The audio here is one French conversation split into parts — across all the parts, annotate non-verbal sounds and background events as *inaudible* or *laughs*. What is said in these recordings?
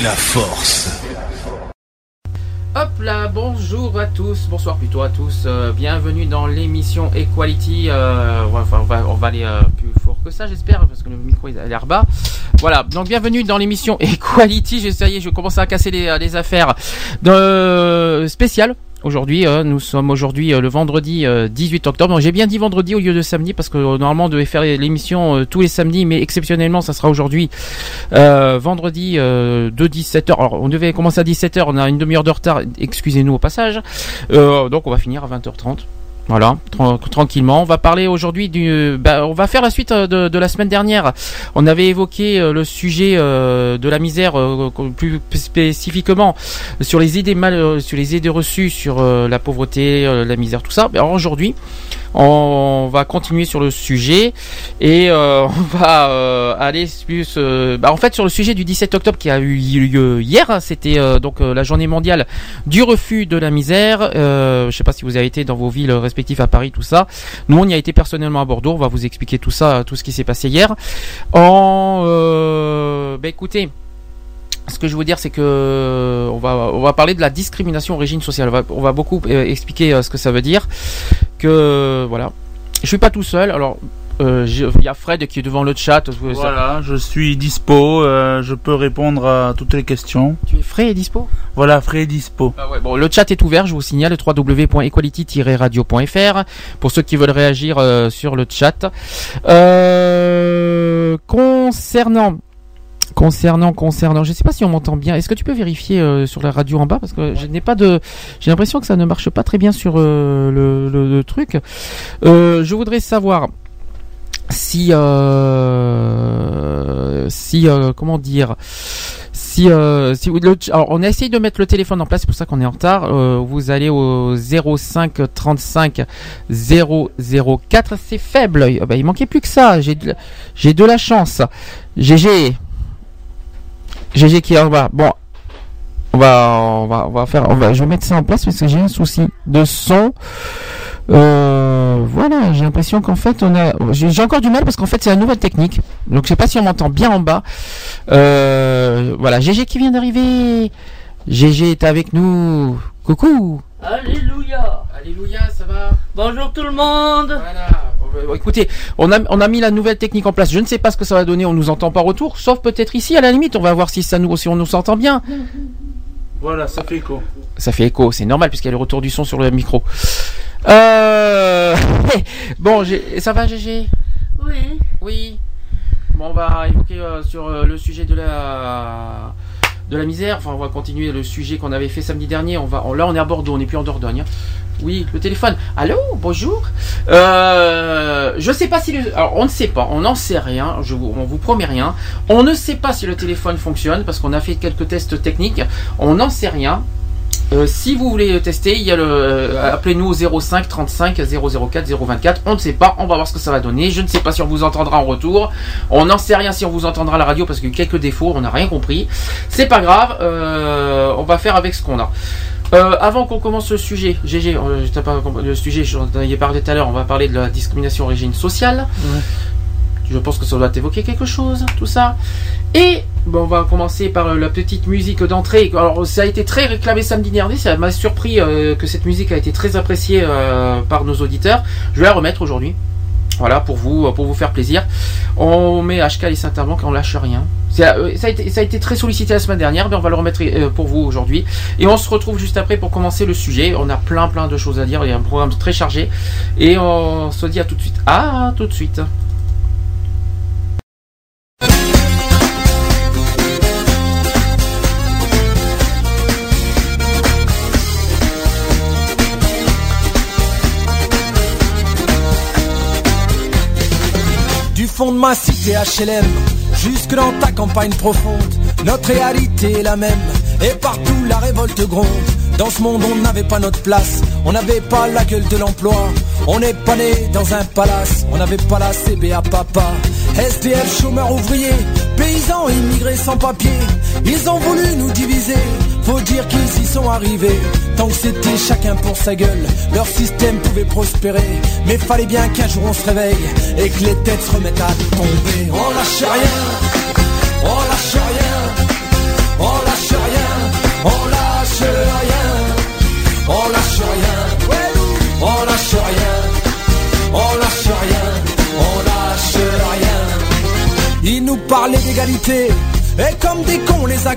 La force. Hop là, bonjour à tous, bonsoir plutôt à tous, euh, bienvenue dans l'émission Equality, euh, on, va, aller euh, plus fort que ça j'espère, parce que le micro il a l'air bas. Voilà, donc bienvenue dans l'émission Equality, ça y est, je commence à casser les, affaires spéciales. Aujourd'hui, euh, nous sommes aujourd'hui euh, le vendredi euh, 18 octobre. Donc, J'ai bien dit vendredi au lieu de samedi parce que euh, normalement on devait faire l'émission euh, tous les samedis, mais exceptionnellement ça sera aujourd'hui euh, vendredi euh, de 17h. Alors on devait commencer à 17h, on a une demi-heure de retard, excusez-nous au passage. Euh, donc on va finir à 20h30. Voilà, tra- tranquillement. On va parler aujourd'hui du. Bah, on va faire la suite euh, de, la semaine dernière. On avait évoqué euh, le sujet euh, de la misère, plus spécifiquement sur les idées mal, sur les idées reçues sur la pauvreté, la misère, tout ça. Alors aujourd'hui, on va continuer sur le sujet et euh, *laughs* on va euh, aller plus. euh, bah, en fait, sur le sujet du 17 octobre qui a eu lieu hier, hein, c'était euh, donc la journée mondiale du refus de la misère. Je sais pas si vous avez été dans vos villes respectives à Paris, tout ça. Nous, on y a été personnellement à Bordeaux. On va vous expliquer tout ça, tout ce qui s'est passé hier. En, bah, écoutez. Ce que je veux dire, c'est que on va on va parler de la discrimination origine sociale. On va, on va beaucoup euh, expliquer euh, ce que ça veut dire. Que voilà, je suis pas tout seul. Alors euh, il y a Fred qui est devant le chat. Ça- Voilà, je suis dispo, euh, je peux répondre à toutes les questions. Tu es frais et dispo? Voilà, frais et dispo. Ah ouais, bon, le chat est ouvert, je vous signale www.equality-radio.fr pour ceux qui veulent réagir euh, sur le chat. Euh, concernant concernant concernant, je sais pas si on m'entend bien. Est-ce que tu peux vérifier euh, sur la radio en bas? Parce que je n'ai pas de j'ai l'impression que ça ne marche pas très bien sur euh, le, le- le truc. Euh, je voudrais savoir si euh, si euh, comment dire si euh, si vous, le- alors on a essayé de mettre le téléphone en place c'est pour ça qu'on est en retard. Euh, vous allez au 05 35 004 c'est faible. Ah bah, il manquait plus que ça. J'ai de, j'ai de la chance. GG GG qui est en bas bon on va on va on va faire je vais mettre ça en place parce que j'ai un souci de son euh, voilà, j'ai l'impression qu'en fait on a, j'ai j'ai encore du mal parce qu'en fait c'est la nouvelle technique. Donc je sais pas si on m'entend bien en bas. Euh, voilà, GG qui vient d'arriver. GG est avec nous. Coucou. Alléluia Alléluia, ça va? Bonjour tout le monde Voilà. Bon, Écoutez, on a, on a mis la nouvelle technique en place. Je ne sais pas ce que ça va donner. On nous entend pas retour, sauf peut-être ici à la limite. On va voir si ça nous, si on nous entend bien. Voilà, ça fait écho. Ça fait écho, c'est normal puisqu'il y a le retour du son sur le micro. Euh... *laughs* bon, ça va, GG Oui. Oui. Bon, on va évoquer euh, sur euh, le sujet de la de la misère. Enfin, on va continuer le sujet qu'on avait fait samedi dernier. On va là, on est à Bordeaux, on n'est plus en Dordogne. hein. Oui, le téléphone. Allô, bonjour. Euh, je sais pas si le, on ne sait pas, on n'en sait rien. Je vous, on vous promet rien. On ne sait pas si le téléphone fonctionne parce qu'on a fait quelques tests techniques. On n'en sait rien. Euh, si vous voulez tester, euh, appelez-nous au 05 35 004 024. On ne sait pas, on va voir ce que ça va donner. Je ne sais pas si on vous entendra en retour. On n'en sait rien si on vous entendra à la radio parce eu quelques défauts, on n'a rien compris. C'est pas grave, euh, on va faire avec ce qu'on a. Avant qu'on commence le sujet, GG, pas le sujet, j'en ai parlé tout à l'heure, on va parler de la discrimination origine sociale. Je pense que ça doit évoquer quelque chose, tout ça. Et bon, on va commencer par euh, la petite musique d'entrée. Alors, ça a été très réclamé samedi dernier. Ça m'a surpris euh, que cette musique a été très appréciée euh, par nos auditeurs. Je vais la remettre aujourd'hui. Voilà, pour vous, pour vous faire plaisir. On met HK et Saint-Amand on lâche rien. Ça a, été, très sollicité la semaine dernière, mais on va le remettre pour vous aujourd'hui. Et on se retrouve juste après pour commencer le sujet. On a plein plein de choses à dire. Il y a un programme très chargé. Et on se dit à tout de suite. À tout de suite. Habiter HLM, jusque dans ta campagne profonde, notre réalité est la même, et partout la révolte gronde. Dans ce monde, on n'avait pas notre place, on n'avait pas la gueule de l'emploi. On n'est pas né dans un palace, on n'avait pas la CBA papa. SDF, chômeurs ouvriers, paysans immigrés sans papier. Ils ont voulu nous diviser, faut dire qu'ils y sont arrivés. Tant que c'était chacun pour sa gueule, leur système pouvait prospérer. Mais fallait bien qu'un jour on se réveille et que les têtes se remettent à tomber. On lâche rien, on lâche rien, on lâche rien, on lâche rien, on lâche rien, on lâche rien, on lâche rien, on lâche rien. Ils nous parlaient d'égalité, et comme des cons on les a.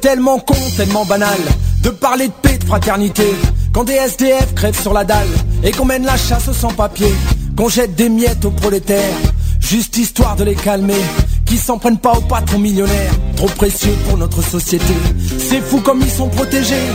Tellement con, tellement banal de parler de paix, de fraternité. Quand des SDF crèvent sur la dalle et qu'on mène la chasse sans papier, qu'on jette des miettes aux prolétaires, juste histoire de les calmer. Qui s'en prennent pas aux patrons millionnaires, trop précieux pour notre société. C'est fou comme ils sont protégés,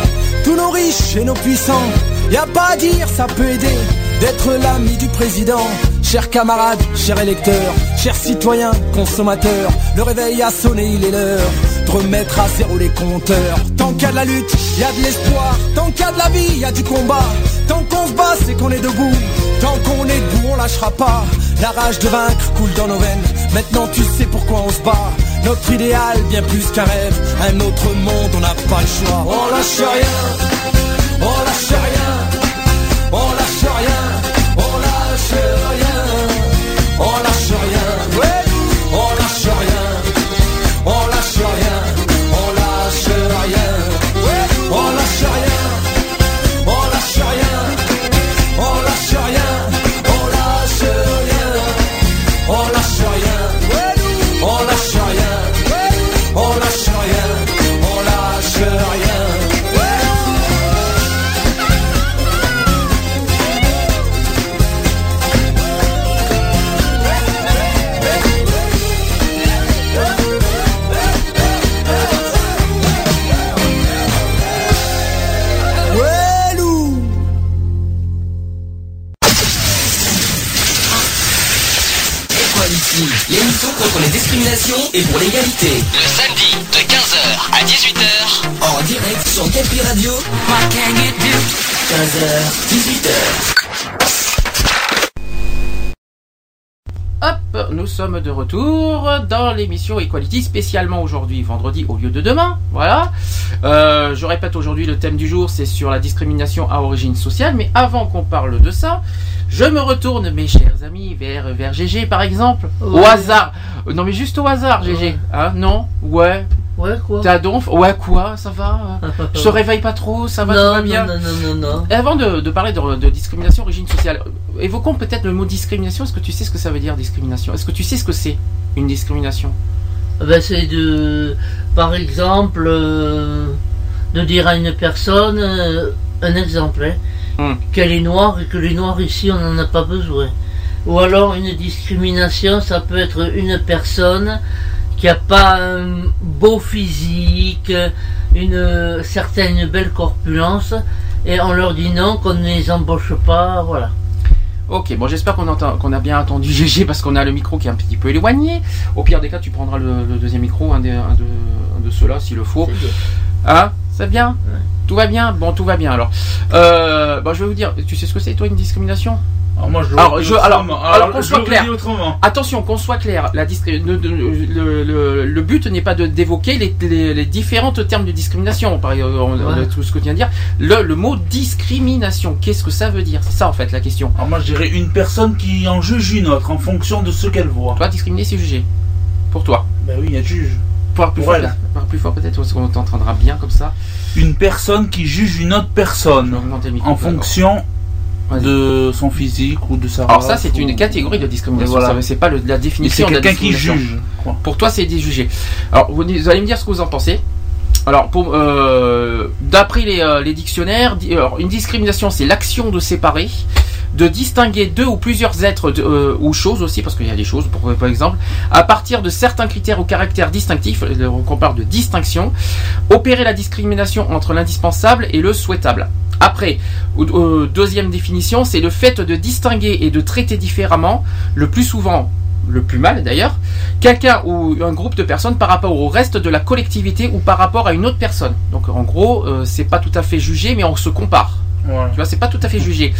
tous nos riches et nos puissants. Y a pas à dire, ça peut aider d'être l'ami du président. Chers camarades, chers électeurs, chers citoyens, consommateurs, le réveil a sonné, il est l'heure de remettre à zéro les compteurs. Tant qu'il y a de la lutte, il y a de l'espoir. Tant qu'il y a de la vie, il y a du combat. Tant qu'on se bat, c'est qu'on est debout. Tant qu'on est debout, on lâchera pas. La rage de vaincre coule dans nos veines. Maintenant tu sais pourquoi on se bat. Notre idéal, bien plus qu'un rêve. Un autre monde, on n'a pas le choix. On lâche rien. On lâche et pour l'égalité. Le samedi de 15h à 18h. En direct sur Capi Radio. 15h, 18h. Hop, nous sommes de retour dans l'émission Equality, spécialement aujourd'hui, vendredi au lieu de demain. Voilà. Euh, je répète aujourd'hui le thème du jour, c'est sur la discrimination à origine sociale. Mais avant qu'on parle de ça, je me retourne, mes chers amis, vers, vers GG par exemple. Au hasard. Non mais juste au hasard, GG. Ouais. Hein, non? Ouais. Ouais, quoi? T'as donc Ouais, quoi? Ça va? *laughs* Je te réveille pas trop Ça va, tout non, va bien? non, non, non, non, non. Et Avant de, de parler de, de discrimination origine sociale, euh, évoquons peut-être le mot discrimination. Est-ce que tu sais ce que ça veut dire discrimination? Est-ce que tu sais ce que c'est une discrimination? Ben, c'est de, par exemple, euh, de dire à une personne, euh, un exemple, hein, Hmm. qu'elle est noire et que les noirs ici, on n'en a pas besoin. Ou alors une discrimination, ça peut être une personne qui a pas un beau physique, une certaine belle corpulence, et on leur dit non, qu'on ne les embauche pas, voilà. Ok, bon j'espère qu'on a bien entendu GG parce qu'on a le micro qui est un petit peu éloigné. Au pire des cas, tu prendras le, le deuxième micro, un, des- un de, un de ceux-là s'il le faut. C'est bien. Ah, c'est bien? Ouais. Tout va bien Bon, tout va bien alors. Euh, bon, je vais vous dire, tu sais ce que c'est toi une discrimination Alors moi, je Alors, je- alors- alors qu'on soit clair. Attention, qu'on soit clair, la le, le- le- le but n'est pas de d'évoquer les, les, les différentes termes de discrimination. Par Ouais. tout ce que tu viens de dire. Le, le mot discrimination, qu'est-ce que ça veut dire? C'est ça en fait la question. Alors moi, je dirais une personne qui en juge une autre en fonction de ce qu'elle voit. Toi, discriminer, c'est juger. Pour toi. Ben oui, elle juge. Parle plus, Pour fort, plus fort peut-être, parce qu'on t'entendra bien comme ça. Une personne qui juge une autre personne en fonction de son physique ou de sa Alors race ça, c'est ou- une catégorie de discrimination. Voilà. C'est pas le- la définition c'est quelqu'un qui juge. quoi. Pour toi, c'est des jugés. Alors, vous, vous allez me dire ce que vous en pensez. Alors, euh, d'après les, euh, les dictionnaires, di- alors, une discrimination, c'est l'action de séparer, de distinguer deux ou plusieurs êtres euh, ou choses aussi, parce qu'il y a des choses, par exemple, à partir de certains critères ou caractères distinctifs, euh, qu'on parle de distinction, opérer la discrimination entre l'indispensable et le souhaitable. Après, deuxième définition, c'est le fait de distinguer et de traiter différemment, le plus souvent, le plus mal d'ailleurs, quelqu'un ou un groupe de personnes par rapport au reste de la collectivité ou par rapport à une autre personne. Donc en gros, euh, c'est pas tout à fait jugé, mais on se compare. Tu vois, c'est pas tout à fait jugé.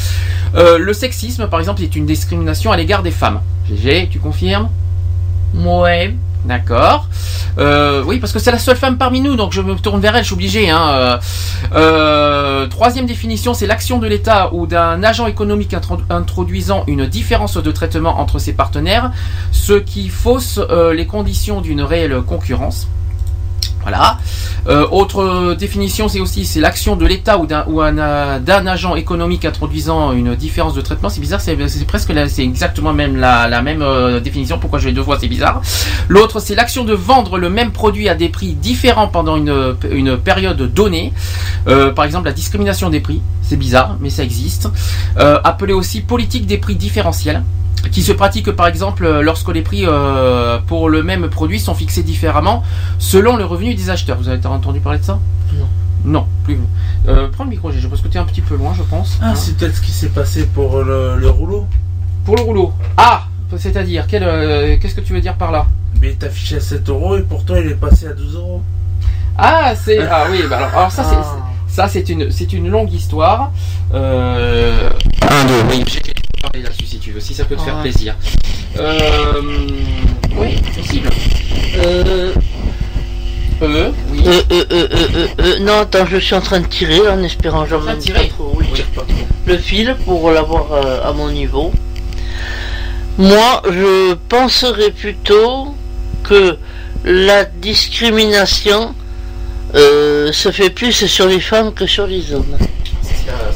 Euh, le sexisme, par exemple, c'est une discrimination à l'égard des femmes. GG, tu confirmes? Ouais. D'accord. Euh, oui, parce que c'est la seule femme parmi nous, donc je me tourne vers elle, je suis obligé. Hein. Euh, troisième définition, c'est l'action de l'État ou d'un agent économique intro- introduisant une différence de traitement entre ses partenaires, ce qui fausse euh, les conditions d'une réelle concurrence. Voilà. Euh, autre définition, c'est aussi c'est l'action de l'État ou d'un ou euh, agent économique introduisant une différence de traitement. C'est bizarre, c'est presque c'est exactement même la, même euh, définition. Pourquoi je l'ai deux fois, c'est bizarre. L'autre, c'est l'action de vendre le même produit à des prix différents pendant une, une période donnée. Par exemple, la discrimination des prix, c'est bizarre, mais ça existe. Appelé aussi politique des prix différentiels qui se pratique par exemple euh, lorsque les prix euh, pour le même produit sont fixés différemment selon le revenu des acheteurs. Vous avez entendu parler de ça? Non. Non, plus. Euh, prends le micro, Gégé, parce que tu es un petit peu loin, je pense. Ah, Hein. c'est peut-être ce qui s'est passé pour le, le rouleau. Pour le rouleau. Ah C'est-à-dire, euh, qu'est-ce que tu veux dire par là? Mais il est affiché à 7 euros et pourtant il est passé à 12 euros. Ah, c'est. *laughs* Ah oui, bah alors, alors ça, c'est. Ah. Ça, c'est une, c'est une longue histoire. Euh... Un, deux, oui, là-dessus si tu veux, si ça peut te faire Ouais. plaisir. Euh... Oui, possible. Euh, Euh, oui. euh, euh, euh, euh, euh, euh, non, attends, je suis en train de tirer là, en espérant de même tirer pas trop. Oui, Oui. tire pas trop. Le fil pour l'avoir euh, à mon niveau. Moi, je penserais plutôt que la discrimination euh, se fait plus sur les femmes que sur les hommes.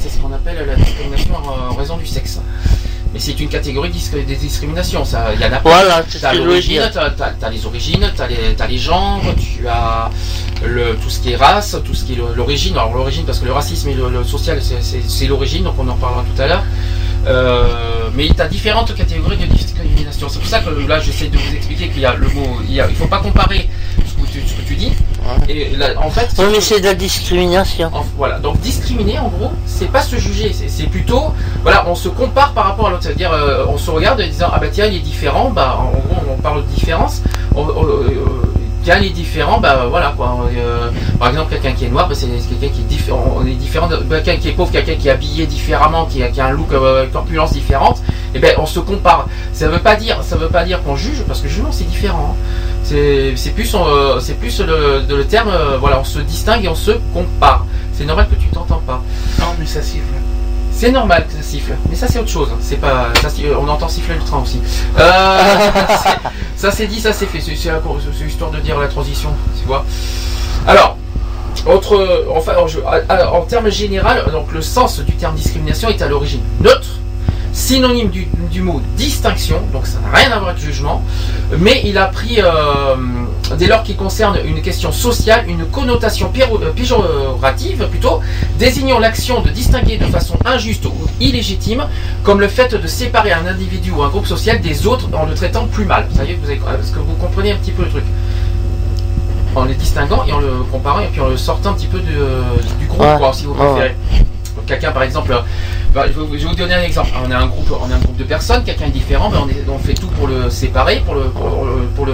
C'est ce qu'on appelle la discrimination en raison du sexe. Mais c'est une catégorie des discriminations. Ça, il y en a Voilà, c'est ce T'as que je voulais l'origine, dire. t'as, t'as- t'as les origines, t'as les, t'as les genres, tu as le, tout ce qui est race, tout ce qui est l'origine. Alors l'origine, parce que le racisme et le, le social, c'est, c'est- c'est l'origine, donc on en parlera tout à l'heure. Euh, mais tu as différentes catégories de discrimination. C'est pour ça que là, j'essaie de vous expliquer qu'il y a le mot, il ne faut pas comparer ce que tu, ce que tu dis. Et là, en fait, Oui, mais c'est de la discrimination. en- voilà, donc discriminer en gros, c'est pas se juger, c'est, c'est plutôt, voilà, on se compare par rapport à l'autre, c'est-à-dire euh, on se regarde en disant ah bah tiens il est différent, bah en gros on parle de différence, on- on- euh, il est différent, bah voilà quoi. Euh, par exemple quelqu'un qui est noir, bah, c'est quelqu'un qui est différent, on est différent, bah, quelqu'un qui est pauvre, quelqu'un qui est habillé différemment, qui a, un look, euh, corpulence différente, et ben on se compare. Ça veut pas dire, ça veut pas dire qu'on juge, parce que jugement c'est différent. hein. C'est plus, euh, c'est plus le, terme, euh, voilà, on se distingue et on se compare. C'est normal que tu t'entends pas. Non, mais ça siffle. C'est normal que ça siffle, mais ça c'est autre chose. C'est pas, ça, si- on entend siffler le train aussi. Euh, ça c'est dit, ça c'est fait. C'est histoire de dire la transition, tu vois. Alors, autre, à- en termes général, donc le sens du terme discrimination est à l'origine neutre, synonyme du, du mot distinction, donc ça n'a rien à voir avec jugement, mais il a pris, euh, dès lors qu'il concerne une question sociale, une connotation euh, péjorative plutôt, désignant l'action de distinguer de façon injuste ou illégitime, comme le fait de séparer un individu ou un groupe social des autres en le traitant plus mal. Ça y est, vous avez, que vous comprenez un petit peu le truc? En les distinguant et en le comparant et puis en le sortant un petit peu de- du groupe, quoi, si vous préférez. Quelqu'un par exemple, bah, je vais vous- je vais vous donner un exemple. On a un groupe, on a un groupe de personnes, quelqu'un est différent, mais on, est- on fait tout pour le séparer, pour le, pour, le, pour le,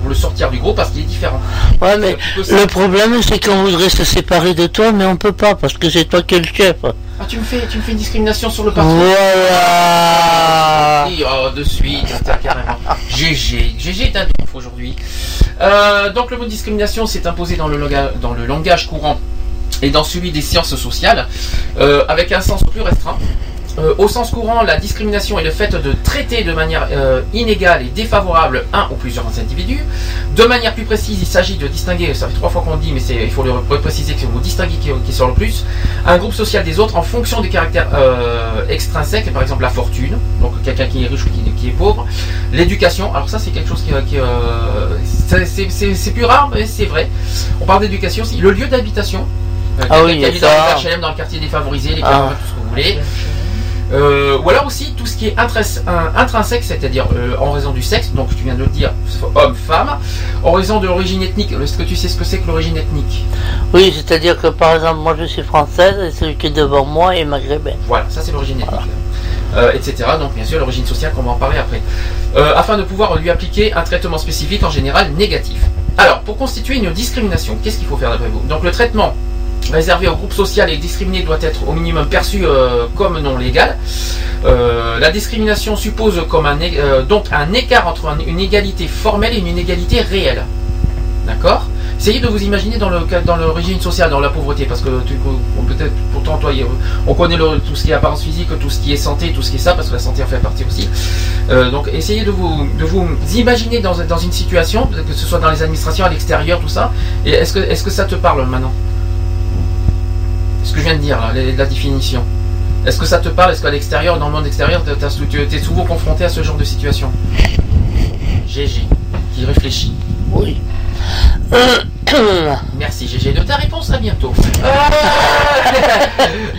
pour le sortir du groupe parce qu'il est différent. Ouais, mais un ça. le problème, c'est qu'on voudrait se séparer de toi, mais on peut pas, parce que c'est toi qui es le chef. Ah, tu me fais, tu me fais une discrimination sur le patron. Voilà. Oui, oh, de suite, carrément. GG, GG t'as ouf aujourd'hui. Euh, donc le mot discrimination s'est imposé dans le, dans le langage courant et dans celui des sciences sociales, euh, avec un sens plus restreint. Euh, au sens courant, la discrimination est le fait de traiter de manière euh, inégale et défavorable un ou plusieurs individus. De manière plus précise, il s'agit de distinguer, ça fait trois fois qu'on le dit, mais il faut le préciser que mot distinguer qui, qui sort le plus, un groupe social des autres en fonction des caractères extrinsèques, par exemple la fortune, donc quelqu'un qui est riche ou qui, est pauvre, l'éducation, alors ça c'est quelque chose qui, qui, c'est plus rare, mais c'est vrai. On parle d'éducation aussi, le lieu d'habitation. Euh, Ah oui, qui il y a habite ça. dans le HLM, dans le quartier défavorisé, les Ah. tout ce que vous voulez. Euh, ou alors aussi tout ce qui est intrinsèque, c'est-à-dire euh, en raison du sexe, donc tu viens de le dire, homme, femme, en raison de l'origine ethnique. Est-ce que tu sais ce que c'est que l'origine ethnique? Oui, c'est-à-dire que par exemple, moi je suis française et celui qui est devant moi est maghrébin. Voilà, ça c'est l'origine ethnique. Euh, etc. Donc bien sûr l'origine sociale qu'on va en parler après. Afin de pouvoir lui appliquer un traitement spécifique en général négatif. Alors pour constituer une discrimination, qu'est-ce qu'il faut faire d'après vous? Donc le traitement réservé au groupe social et discriminé doit être au minimum perçu euh, comme non légal. Euh, la discrimination suppose euh, donc un écart entre un- une égalité formelle et une inégalité réelle. D'accord? Essayez de vous imaginer dans le dans l'origine sociale, dans la pauvreté, parce que peut-être pourtant toi, on connaît tout ce qui est apparence physique, tout ce qui est santé, tout ce qui est ça, parce que la santé en fait partie aussi. Donc essayez de vous imaginer dans, une situation, que ce soit dans les administrations, à l'extérieur, tout ça. Et est-ce que ça te parle maintenant? Ce que je viens de dire là, la, définition. Est-ce que ça te parle? Est-ce qu'à l'extérieur, dans le monde extérieur, tu es souvent confronté à ce genre de situation? GG, qui réfléchit. Oui. *coughs* Merci GG de ta réponse, à bientôt. *laughs*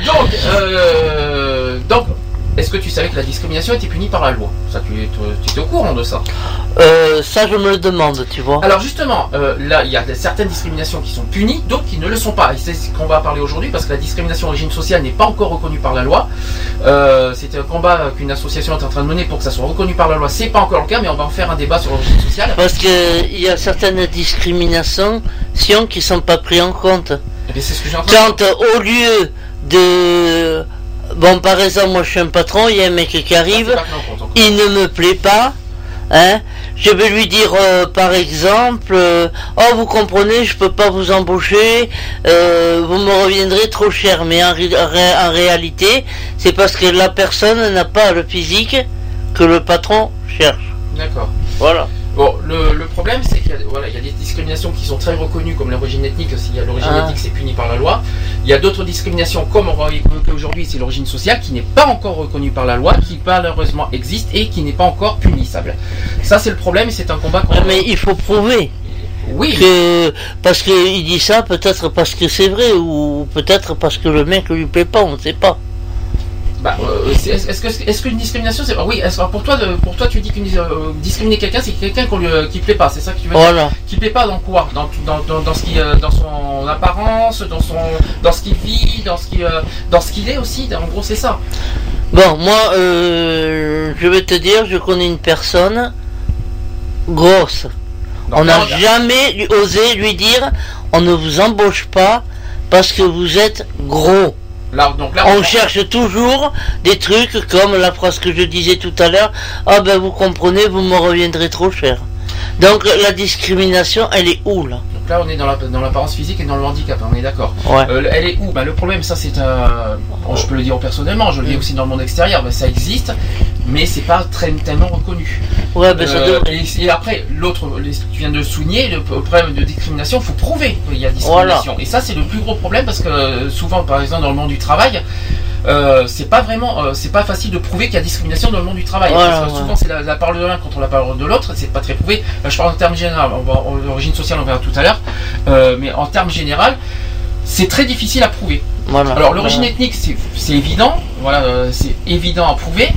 donc, euh, donc, est-ce que tu savais que la discrimination était punie par la loi? Ça, tu, es- tu étais au courant de ça? Euh, ça, je me le demande, tu vois. Alors justement, euh, là, il y a certaines discriminations qui sont punies, d'autres qui ne le sont pas. Et c'est ce qu'on va parler aujourd'hui parce que la discrimination d'origine sociale n'est pas encore reconnue par la loi. Euh, c'est un combat qu'une association est en train de mener pour que ça soit reconnu par la loi. C'est pas encore le cas, mais on va en faire un débat sur l'origine sociale. Parce que il y a certaines discriminations qui sont pas prises en compte. Et bien, c'est ce que j'ai Quand au lieu de bon par exemple moi je suis un patron, il y a un mec qui arrive, encore. il ne me plaît pas, hein, je vais lui dire euh, par exemple, euh, oh vous comprenez, je peux pas vous embaucher, euh, vous me reviendrez trop cher, mais en, ré- ré- en réalité, c'est parce que la personne n'a pas le physique que le patron cherche. D'accord. Voilà. Bon, le, le problème, c'est qu'il y, a- voilà, il y a des discriminations qui sont très reconnues, comme l'origine ethnique. S'il y a l'origine Ah. ethnique, c'est puni par la loi. Il y a d'autres discriminations, comme on va évoquer aujourd'hui, c'est l'origine sociale, qui n'est pas encore reconnue par la loi, qui malheureusement existe et qui n'est pas encore punissable. Ça, c'est le problème et c'est un combat qu'on Ah, Mais il faut prouver. Oui, que parce qu'il dit ça peut-être parce que c'est vrai ou peut-être parce que le mec lui plaît pas on ne sait pas bah, euh, est-ce que est-ce qu'une discrimination, c'est. Oui, pour toi, pour toi, tu dis qu'une euh, discriminer quelqu'un, c'est quelqu'un qu'on lui, euh, qui plaît pas, c'est ça que tu veux dire? Voilà qui plaît pas dans quoi? Dans, dans, dans, dans ce qui dans son apparence dans son dans ce qu'il vit dans ce qui dans ce qu'il est aussi en gros c'est ça. Bon moi euh, je vais te dire je connais une personne grosse. On n'a jamais osé lui dire on ne vous embauche pas parce que vous êtes gros là donc là on cherche toujours des trucs comme la phrase que je disais tout à l'heure. Ah ben vous comprenez vous me reviendrez trop cher. Donc la discrimination elle est où là? Là on est dans la dans l'apparence physique et dans le handicap on est d'accord. Ouais. Euh, elle est où? Bah, le problème ça c'est un bon, je peux le dire personnellement je le vis aussi dans le monde extérieur mais ça existe mais c'est pas très tellement reconnu. Ouais ça Euh, et, et après, l'autre, tu viens de souligner, le problème de discrimination, il faut prouver qu'il y a discrimination. Et ça, c'est le plus gros problème parce que euh, souvent, par exemple, dans le monde du travail, euh, c'est pas vraiment, euh, c'est pas facile de prouver qu'il y a discrimination dans le monde du travail. Voilà, parce que ouais. souvent, c'est la, la parole de l'un contre la parole de l'autre, c'est pas très prouvé. Là, je parle en termes généraux, on va- en- l'origine sociale, on verra tout à l'heure. Euh, mais en termes généraux, c'est très difficile à prouver. voilà Alors l'origine Voilà. ethnique, c'est c'est évident, voilà, euh, c'est évident à prouver.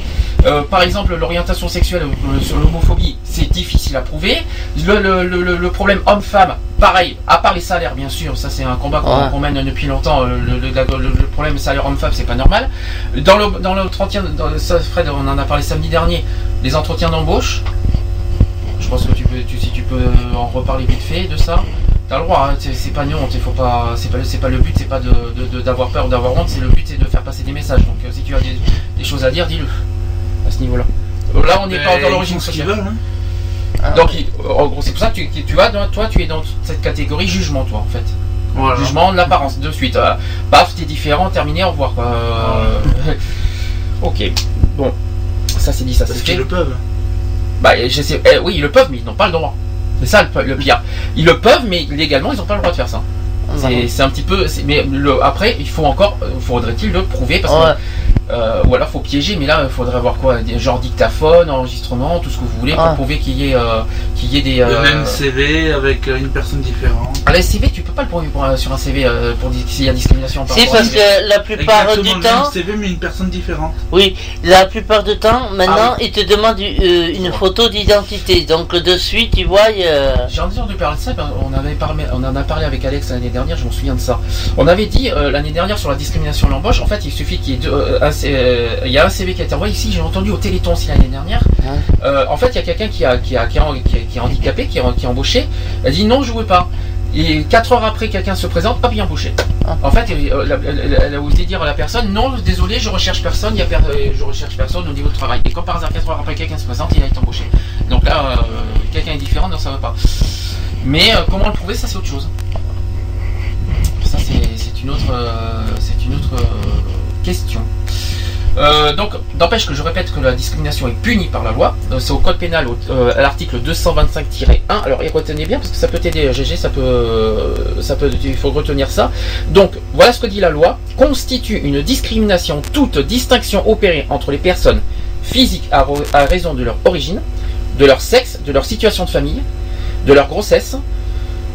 Euh, par exemple, l'orientation sexuelle euh, sur l'homophobie, c'est difficile à prouver. Le, le- le- problème homme-femme, pareil, à part les salaires, bien sûr, ça c'est un combat qu'on Ouais. mène depuis longtemps. euh, Le, problème salaire homme-femme, c'est pas normal. Dans le dans l'entretien, dans- ça, Fred, on en a parlé samedi dernier, les entretiens d'embauche. Je pense que tu peux, tu, si tu peux en reparler vite fait de ça. T'as le droit, hein, c'est pas une honte, il faut pas, c'est pas, le but, c'est pas de, de- de- d'avoir peur, ou d'avoir honte, c'est le but, c'est de faire passer des messages. Donc euh, si tu as des, des choses à dire, dis-le à ce niveau-là. Là, on n'est pas encore à ils l'origine sociale. veulent, hein. Donc, il- en gros, c'est pour ça que tu, tu vois, dans- toi, tu es dans cette catégorie jugement, toi, en fait. Voilà. Jugement de l'apparence, de suite. Euh, paf, t'es différent, terminé, au revoir. quoi. Euh, *laughs* ok, bon, ça c'est dit, ça c'est fait. qu'ils le peuvent. Bah, je sais, eh, oui, ils le peuvent, mais ils n'ont pas le droit. C'est ça le, le pire. Ils le peuvent, mais légalement, ils n'ont pas le droit de faire ça. C'est c'est un petit peu. Mais le- après, il faut encore. euh, Faudrait-il le prouver parce Ouais. que. euh, ou alors faut piéger, mais là il faudrait avoir quoi des- Genre dictaphone, enregistrement, tout ce que vous voulez pour Ouais. prouver qu'il y ait, euh, qu'il y ait des. Le euh, même CV avec euh, une personne différente. Ah, le CV, tu peux pas le prouver pour, euh, sur un CV euh, pour dire s'il y a discrimination par Si, parce CV. que la plupart Exactement du le même temps, CV mais une personne différente. oui, la plupart du temps, maintenant, Ah ils te demandent euh, une photo d'identité. Donc, de suite, voient. euh, J'ai entendu parler de ça, on, avait parlé, on en a parlé avec Alex l'année dernière, je m'en souviens de ça. On avait dit euh, l'année dernière sur la discrimination à l'embauche, en fait il suffit qu'il y ait deux, euh, euh, il y a un CV qui a été envoyé ici, j'ai entendu au Téléthon aussi l'année dernière. Ouais. En fait il y a quelqu'un qui, a, qui, a, qui, est- qui handicapé, qui est, qui est embauché, elle dit non je veux pas. Et 4 heures après quelqu'un se présente, pas bien embauché. Ah. En fait elle, a osé dire à la personne non désolé je recherche personne, il y a per- je recherche personne au niveau de travail. Et comme par hasard 4 heures après quelqu'un se présente, il a été embauché. Donc là euh, quelqu'un est différent, non ça va pas. Mais euh, comment le prouver, ça c'est autre chose. C'est une autre, euh, euh, question. Euh, donc, n'empêche que je répète que la discrimination est punie par la loi. C'est au code pénal, à l'article 225-1. Alors, et retenez bien parce que ça peut t'aider, GG, ça peut, il faut retenir ça. Donc, voilà ce que dit la loi. Constitue une discrimination toute distinction opérée entre les personnes physiques à raison de leur origine, de leur sexe, de leur situation de famille, de leur grossesse,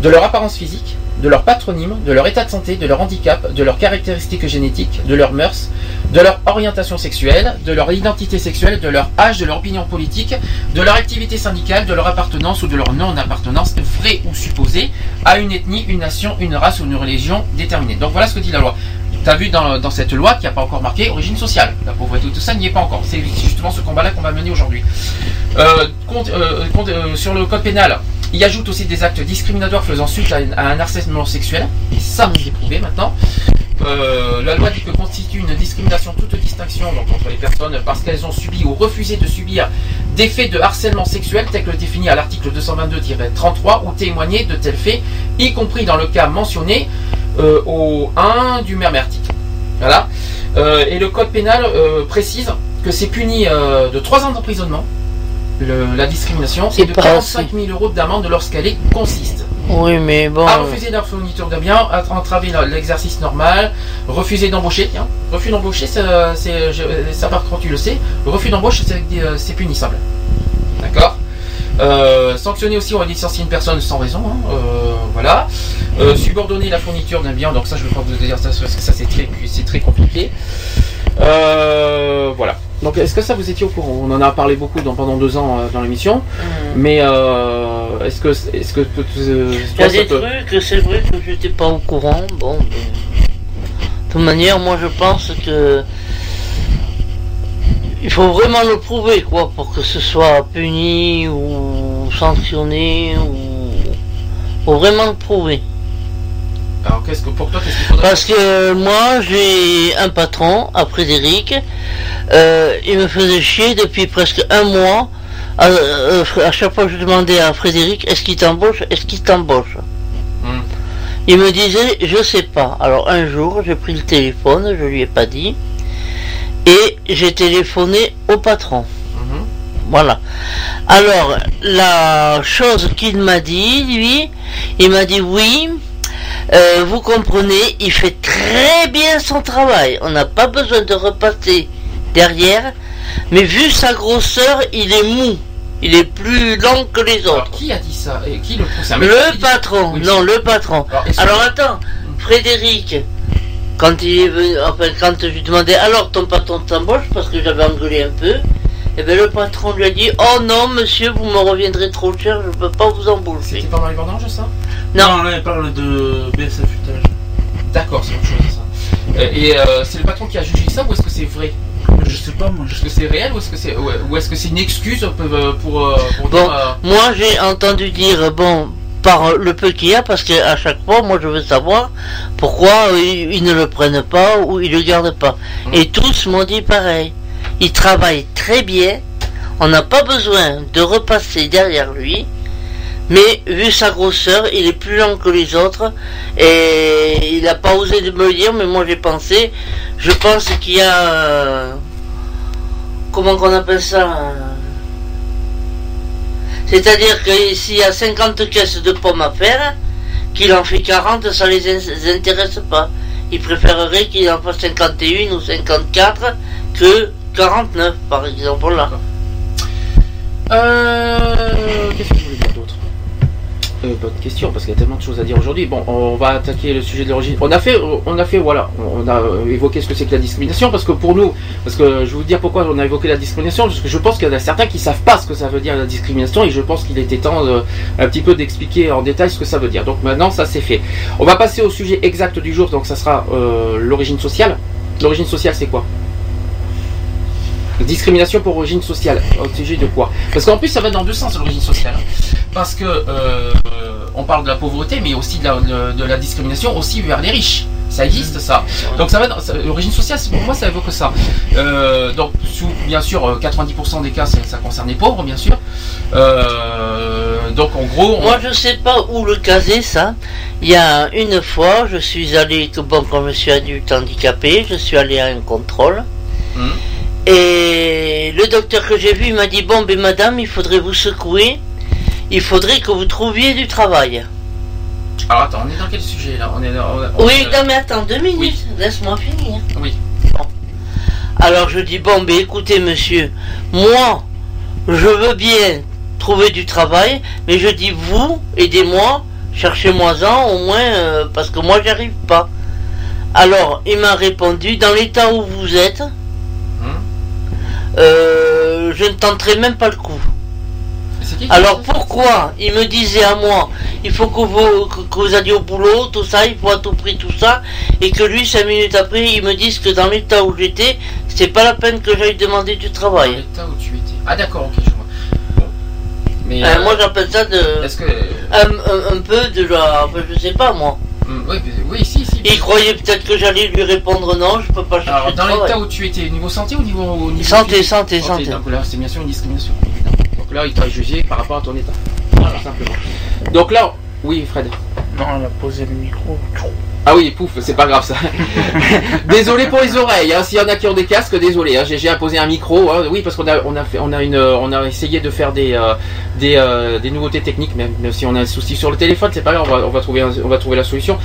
de leur apparence physique, de leur patronyme, de leur état de santé, de leur handicap, de leurs caractéristiques génétiques, de leurs mœurs, de leur orientation sexuelle, de leur identité sexuelle, de leur âge, de leur opinion politique, de leur activité syndicale, de leur appartenance ou de leur non-appartenance, vraie ou supposée, à une ethnie, une nation, une race ou une religion déterminée. Donc voilà ce que dit la loi. Tu as vu dans, dans cette loi qu'il n'y a pas encore marqué origine sociale. La pauvreté, tout ça n'y est pas encore. C'est justement ce combat-là qu'on va mener aujourd'hui. Euh, euh, euh, sur le code pénal, il ajoute aussi des actes discriminatoires faisant suite à, un- à un harcèlement sexuel. Et ça, c'est prouvé maintenant. Euh, la loi dit que constitue une discrimination toute distinction donc, entre les personnes parce qu'elles ont subi ou refusé de subir des faits de harcèlement sexuel tels que définis à l'article 222-33 ou témoigner de tels faits, y compris dans le cas mentionné euh, au 1 du même article. Voilà. Euh, et le code pénal euh, précise que c'est puni euh, de 3 ans d'emprisonnement, la discrimination, C'est et de pas 45 000 euros d'amende lorsqu'elle est consiste. Oui, mais bon. À refuser la fourniture de biens, à entraver l'exercice normal, refuser d'embaucher, tiens, refus d'embaucher, ça, ça par contre tu le sais, refus d'embauche c'est punissable. D'accord? Euh, Sanctionner aussi ou licencier une personne sans raison, hein, euh, voilà. Euh, subordonner la fourniture d'un bien, donc ça je ne vais pas vous dire ça parce que ça c'est très, c'est très compliqué. Voilà. Donc est-ce que ça vous étiez au courant? On en a parlé beaucoup dans- pendant deux ans dans l'émission, Hmm. mais est-ce que, est-ce que Il y a des trucs, c'est vrai que j'étais pas au courant. Bon, de toute manière, moi je pense que il faut vraiment le prouver, quoi, pour que ce soit puni ou sanctionné ou faut vraiment le prouver. Alors qu'est-ce que pour toi qu'est-ce qu'il faudrait Parce que moi j'ai un patron, à Frédéric, euh, il me faisait chier depuis presque un mois. À, euh, à chaque fois que je demandais à Frédéric, est-ce qu'il t'embauche Est-ce qu'il t'embauche Hmm. Il me disait, je sais pas. Alors un jour, j'ai pris le téléphone, je lui ai pas dit, et j'ai téléphoné au patron. Mhm. Voilà. Alors, la chose qu'il m'a dit, lui, il m'a dit oui, euh, vous comprenez, il fait très bien son travail. On n'a pas besoin de repasser derrière, mais vu sa grosseur, il est mou. Il est plus lent que les Alors autres. qui a dit ça? Et qui le qui Le patron, Oui. non, le patron. Alors, attends, Frédéric, quand il est venu, enfin quand je lui demandais alors ton patron t'embauche parce que j'avais engueulé un peu, et bien le patron lui a dit oh non monsieur vous me reviendrez trop cher, je peux pas vous embaucher. C'était pendant les vendanges ça? Non. là, il parle de BSF Futage. D'accord, c'est autre chose ça. Euh, Et euh, c'est le patron qui a jugé ça ou est-ce que c'est vrai? Je sais pas, moi. Est-ce que c'est réel ou est-ce que c'est ou est-ce que c'est une excuse pour, euh, pour, pour Bon. dire euh, Moi j'ai entendu dire bon par le peu qu'il y a, parce qu'à chaque fois, moi je veux savoir pourquoi ils, ils ne le prennent pas ou ils le gardent pas. Et tous m'ont dit pareil. Il travaille très bien, on n'a pas besoin de repasser derrière lui, mais vu sa grosseur, il est plus lent que les autres, et il n'a pas osé de me le dire, mais moi j'ai pensé, je pense qu'il y a... euh, comment qu'on appelle ça euh, C'est-à-dire que s'il y a 50 caisses de pommes à faire, qu'il en fait 40, ça les in- intéresse pas. Ils préféreraient qu'il en fasse 51 ou 54 que 49, par exemple. Là. Euh, Qu'est-ce que je voulais dire euh, Bonne question, parce qu'il y a tellement de choses à dire aujourd'hui. Bon, on va attaquer le sujet de l'origine. On a fait, on a fait, voilà, on a évoqué ce que c'est que la discrimination, parce que pour nous, parce que je vais vous dire pourquoi on a évoqué la discrimination, parce que je pense qu'il y en a certains qui savent pas ce que ça veut dire la discrimination, et je pense qu'il était temps un petit peu d'expliquer en détail ce que ça veut dire. Donc maintenant, ça c'est fait. On va passer au sujet exact du jour, donc ça sera euh, l'origine sociale. L'origine sociale, c'est quoi? Discrimination pour origine sociale. Au sujet de quoi Parce qu'en plus, ça va dans deux sens, l'origine sociale. Parce que euh, on parle de la pauvreté, mais aussi de la, de- de la discrimination aussi vers les riches. Ça existe, ça. Donc ça va l'origine sociale, pour moi, ça évoque ça. Euh, donc, sous, bien sûr, euh, 90% des cas, ça concerne les pauvres, bien sûr. Euh, donc, en gros, on- Moi, je sais pas où le caser, ça. Il y a une fois, je suis allé, que bon, quand je suis adulte handicapé, je suis allé à un contrôle. Hum. Et le docteur que j'ai vu, il m'a dit Bon, ben madame, il faudrait vous secouer. Il faudrait que vous trouviez du travail. alors attends, on est dans quel sujet là? On est dans- on- on- Oui, non, mais attends, deux minutes, oui. laisse-moi finir. Oui. Alors je dis Bon, ben écoutez, monsieur, moi, je veux bien trouver du travail, mais je dis Vous, aidez-moi, cherchez-moi-en au moins, euh, parce que moi, j'arrive pas. Alors, il m'a répondu Dans l'état où vous êtes. Euh, je ne tenterai même pas le coup. Alors pourquoi il me disait à moi, il faut que vous, que, que vous alliez au boulot, tout ça, il faut à tout prix tout ça, et que lui, cinq minutes après, il me dise que dans l'état où j'étais, c'est pas la peine que j'aille demander du Dans travail. l'état où tu étais. Ah d'accord, ok, je vois. Bon. Mais Euh, euh, moi j'appelle ça de est-ce que un, un- un peu de la, enfin, je sais pas moi. Hum, oui, oui, si, si. Il croyait peut-être que j'allais lui répondre non, je peux pas chercher Alors, de dans l'état où tu étais, au niveau santé ou au niveau, au niveau Santé, physique santé, Ok, santé. Donc là, c'est bien sûr une discrimination. évidemment. Donc là, il t'a jugé par rapport à ton état. Voilà, simplement. Donc là, oui, Fred. Non, elle a posé le micro. Ah oui, pouf, c'est pas grave ça. *laughs* désolé pour les oreilles. Hein. S'il y en a qui ont des casques, désolé. Hein. J'ai imposé un micro. hein. Oui, parce qu'on a, on a fait, on a une, on a essayé de faire des, euh, des, euh, des nouveautés techniques. Même, même si on a un souci sur le téléphone, c'est pas grave. On va, on va trouver, on va trouver la solution.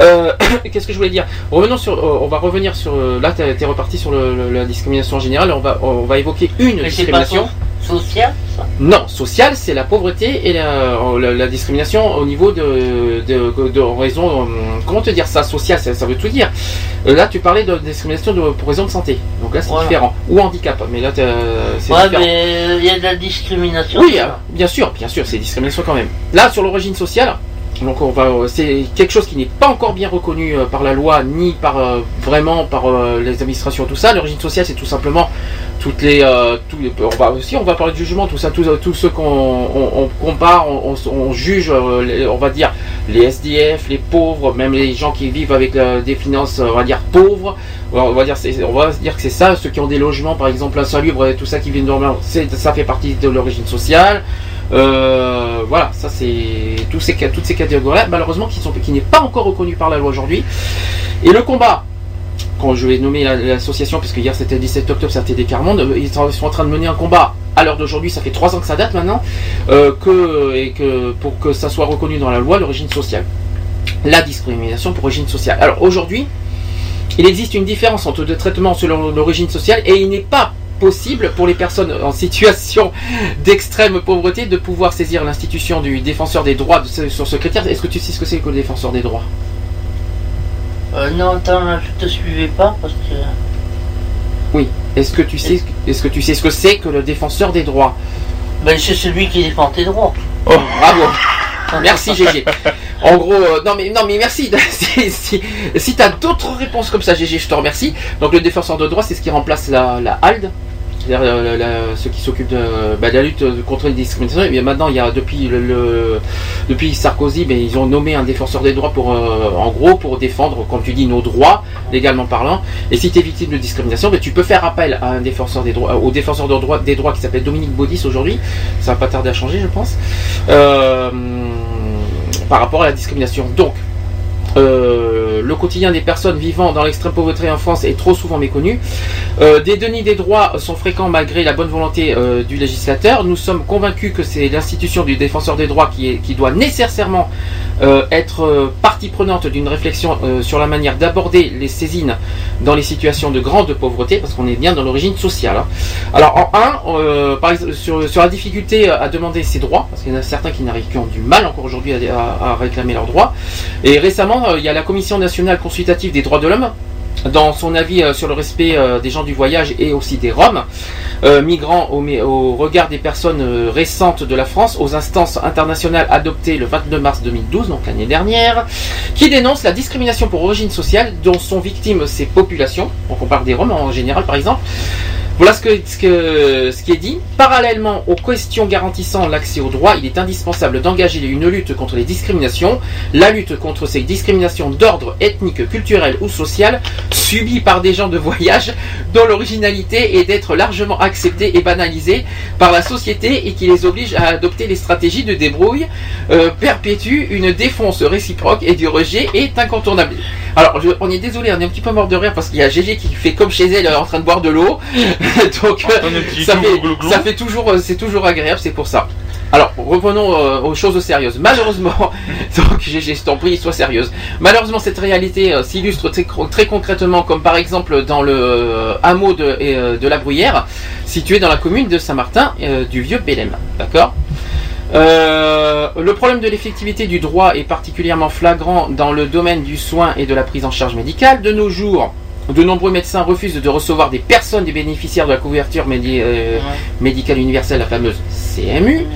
Euh, *coughs* Qu'est-ce que je voulais dire? Revenons sur, euh, on va revenir sur. Là, t'es es reparti sur le- le- la discrimination en général. On va, on va évoquer une Mais discrimination. so- social ça? Non, sociale, c'est la pauvreté et la, la- la discrimination au niveau de, de, de raison. Comment te dire ça Sociale, ça, ça veut tout dire. Là, tu parlais de discrimination de- pour raison de santé. Donc là, c'est Voilà. différent. Ou handicap. Mais là, c'est Ouais, différent. mais il y a de la discrimination. Oui, bien sûr, bien sûr, c'est discrimination quand même. Là, sur l'origine sociale, donc on va, euh, c'est quelque chose qui n'est pas encore bien reconnu euh, par la loi ni par euh, vraiment par les administrations, tout ça. L'origine sociale, c'est tout simplement toutes les, tous les- on va aussi, on va parler de jugement, tout ça, tous ceux qu'on on, on compare, on, juge, on va dire les SDF, les pauvres, même les gens qui vivent avec des finances, on va dire pauvres. On va dire, on va dire que c'est ça, ceux qui ont des logements, par exemple insalubres et tout ça qui viennent dormir, ça fait partie de l'origine sociale. Euh, voilà, ça c'est toutes ces catégories-là, malheureusement, qui, n'est pas encore reconnu par la loi aujourd'hui. Et le combat, quand je vais nommer la- l'association, puisque hier c'était le 17 octobre, c'était des Carmonde, euh, ils sont, en train de mener un combat à l'heure d'aujourd'hui, ça fait trois ans que ça date maintenant, euh, que, et que pour que ça soit reconnu dans la loi, l'origine sociale. La discrimination pour origine sociale. Alors aujourd'hui, il existe une différence entre le traitement selon l'origine sociale et il n'est pas possible pour les personnes en situation d'extrême pauvreté de pouvoir saisir l'institution du défenseur des droits de ce- sur ce critère. Est-ce que tu sais ce que c'est que le défenseur des droits? Euh, non, attends, je te suivais pas parce que. Oui. Est-ce que tu sais est-ce que tu sais ce que c'est que le défenseur des droits? Ben, c'est celui qui défend tes droits. Oh, bravo. Merci GG. En gros, euh, non mais non mais merci. *laughs* si si, si tu as d'autres réponses comme ça, GG, je te remercie. Donc le défenseur de droit, c'est ce qui remplace la, la HALD, c'est-à-dire euh, la- ceux qui s'occupent de, bah, de la lutte contre les discriminations. Et bien maintenant, il y a depuis le, depuis Sarkozy, ben, ils ont nommé un défenseur des droits pour, euh, en gros, pour défendre, comme tu dis, nos droits légalement parlant. Et si tu es victime de discrimination, ben, tu peux faire appel à un défenseur des droits, au défenseur des droits, qui s'appelle Dominique Baudis aujourd'hui. Ça va pas tarder à changer, je pense. Euh, par rapport à la discrimination. Donc, euh, le quotidien des personnes vivant dans l'extrême pauvreté en France est trop souvent méconnu. Euh, des dénis des droits sont fréquents malgré la bonne volonté euh, du législateur. Nous sommes convaincus que c'est l'institution du défenseur des droits qui, doit nécessairement euh, être partie prenante d'une réflexion sur la manière d'aborder les saisines dans les situations de grande pauvreté, parce qu'on est bien dans l'origine sociale. hein. Alors en un, sur, la difficulté à demander ses droits, parce qu'il y en a certains qui qui ont du mal encore aujourd'hui à, réclamer leurs droits. Et récemment, il y a la Commission nationale consultative des droits de l'homme dans son avis euh, sur le respect euh, des gens du voyage et aussi des Roms, euh, migrants au, au regard des personnes récentes de la France, aux instances internationales adoptées le 29 mars 2012, donc l'année dernière, qui dénonce la discrimination pour origine sociale dont sont victimes ces populations. Donc on parle des Roms en général par exemple. Voilà ce, que, ce, que- ce qui est dit. Parallèlement aux questions garantissant l'accès aux droits, il est indispensable d'engager une lutte contre les discriminations, la lutte contre ces discriminations d'ordre ethnique, culturel ou social subies par des gens de voyage dont l'originalité est d'être largement acceptée et banalisée par la société et qui les oblige à adopter les stratégies de débrouille, euh, perpétue une défonce réciproque et du rejet est incontournable. Alors, on est désolé, on est un petit peu mort de rire parce qu'il y a Gégé qui fait comme chez elle en train de boire de l'eau. *laughs* Donc, euh, ça fait, ça toujours, euh, c'est toujours agréable, c'est pour ça. Alors, revenons euh, aux choses sérieuses. Malheureusement, *laughs* donc Gégé, je t'en prie, sois sérieuse. Malheureusement, cette réalité euh, s'illustre très, très concrètement, comme par exemple dans le euh, hameau de, la Bruyère, situé dans la commune de Saint-Martin du Vieux Bélem. D'accord? Le problème de l'effectivité du droit est particulièrement flagrant dans le domaine du soin et de la prise en charge médicale. De nos jours, de nombreux médecins refusent de recevoir des personnes des bénéficiaires de la couverture médi- euh, médicale universelle, la fameuse CMU,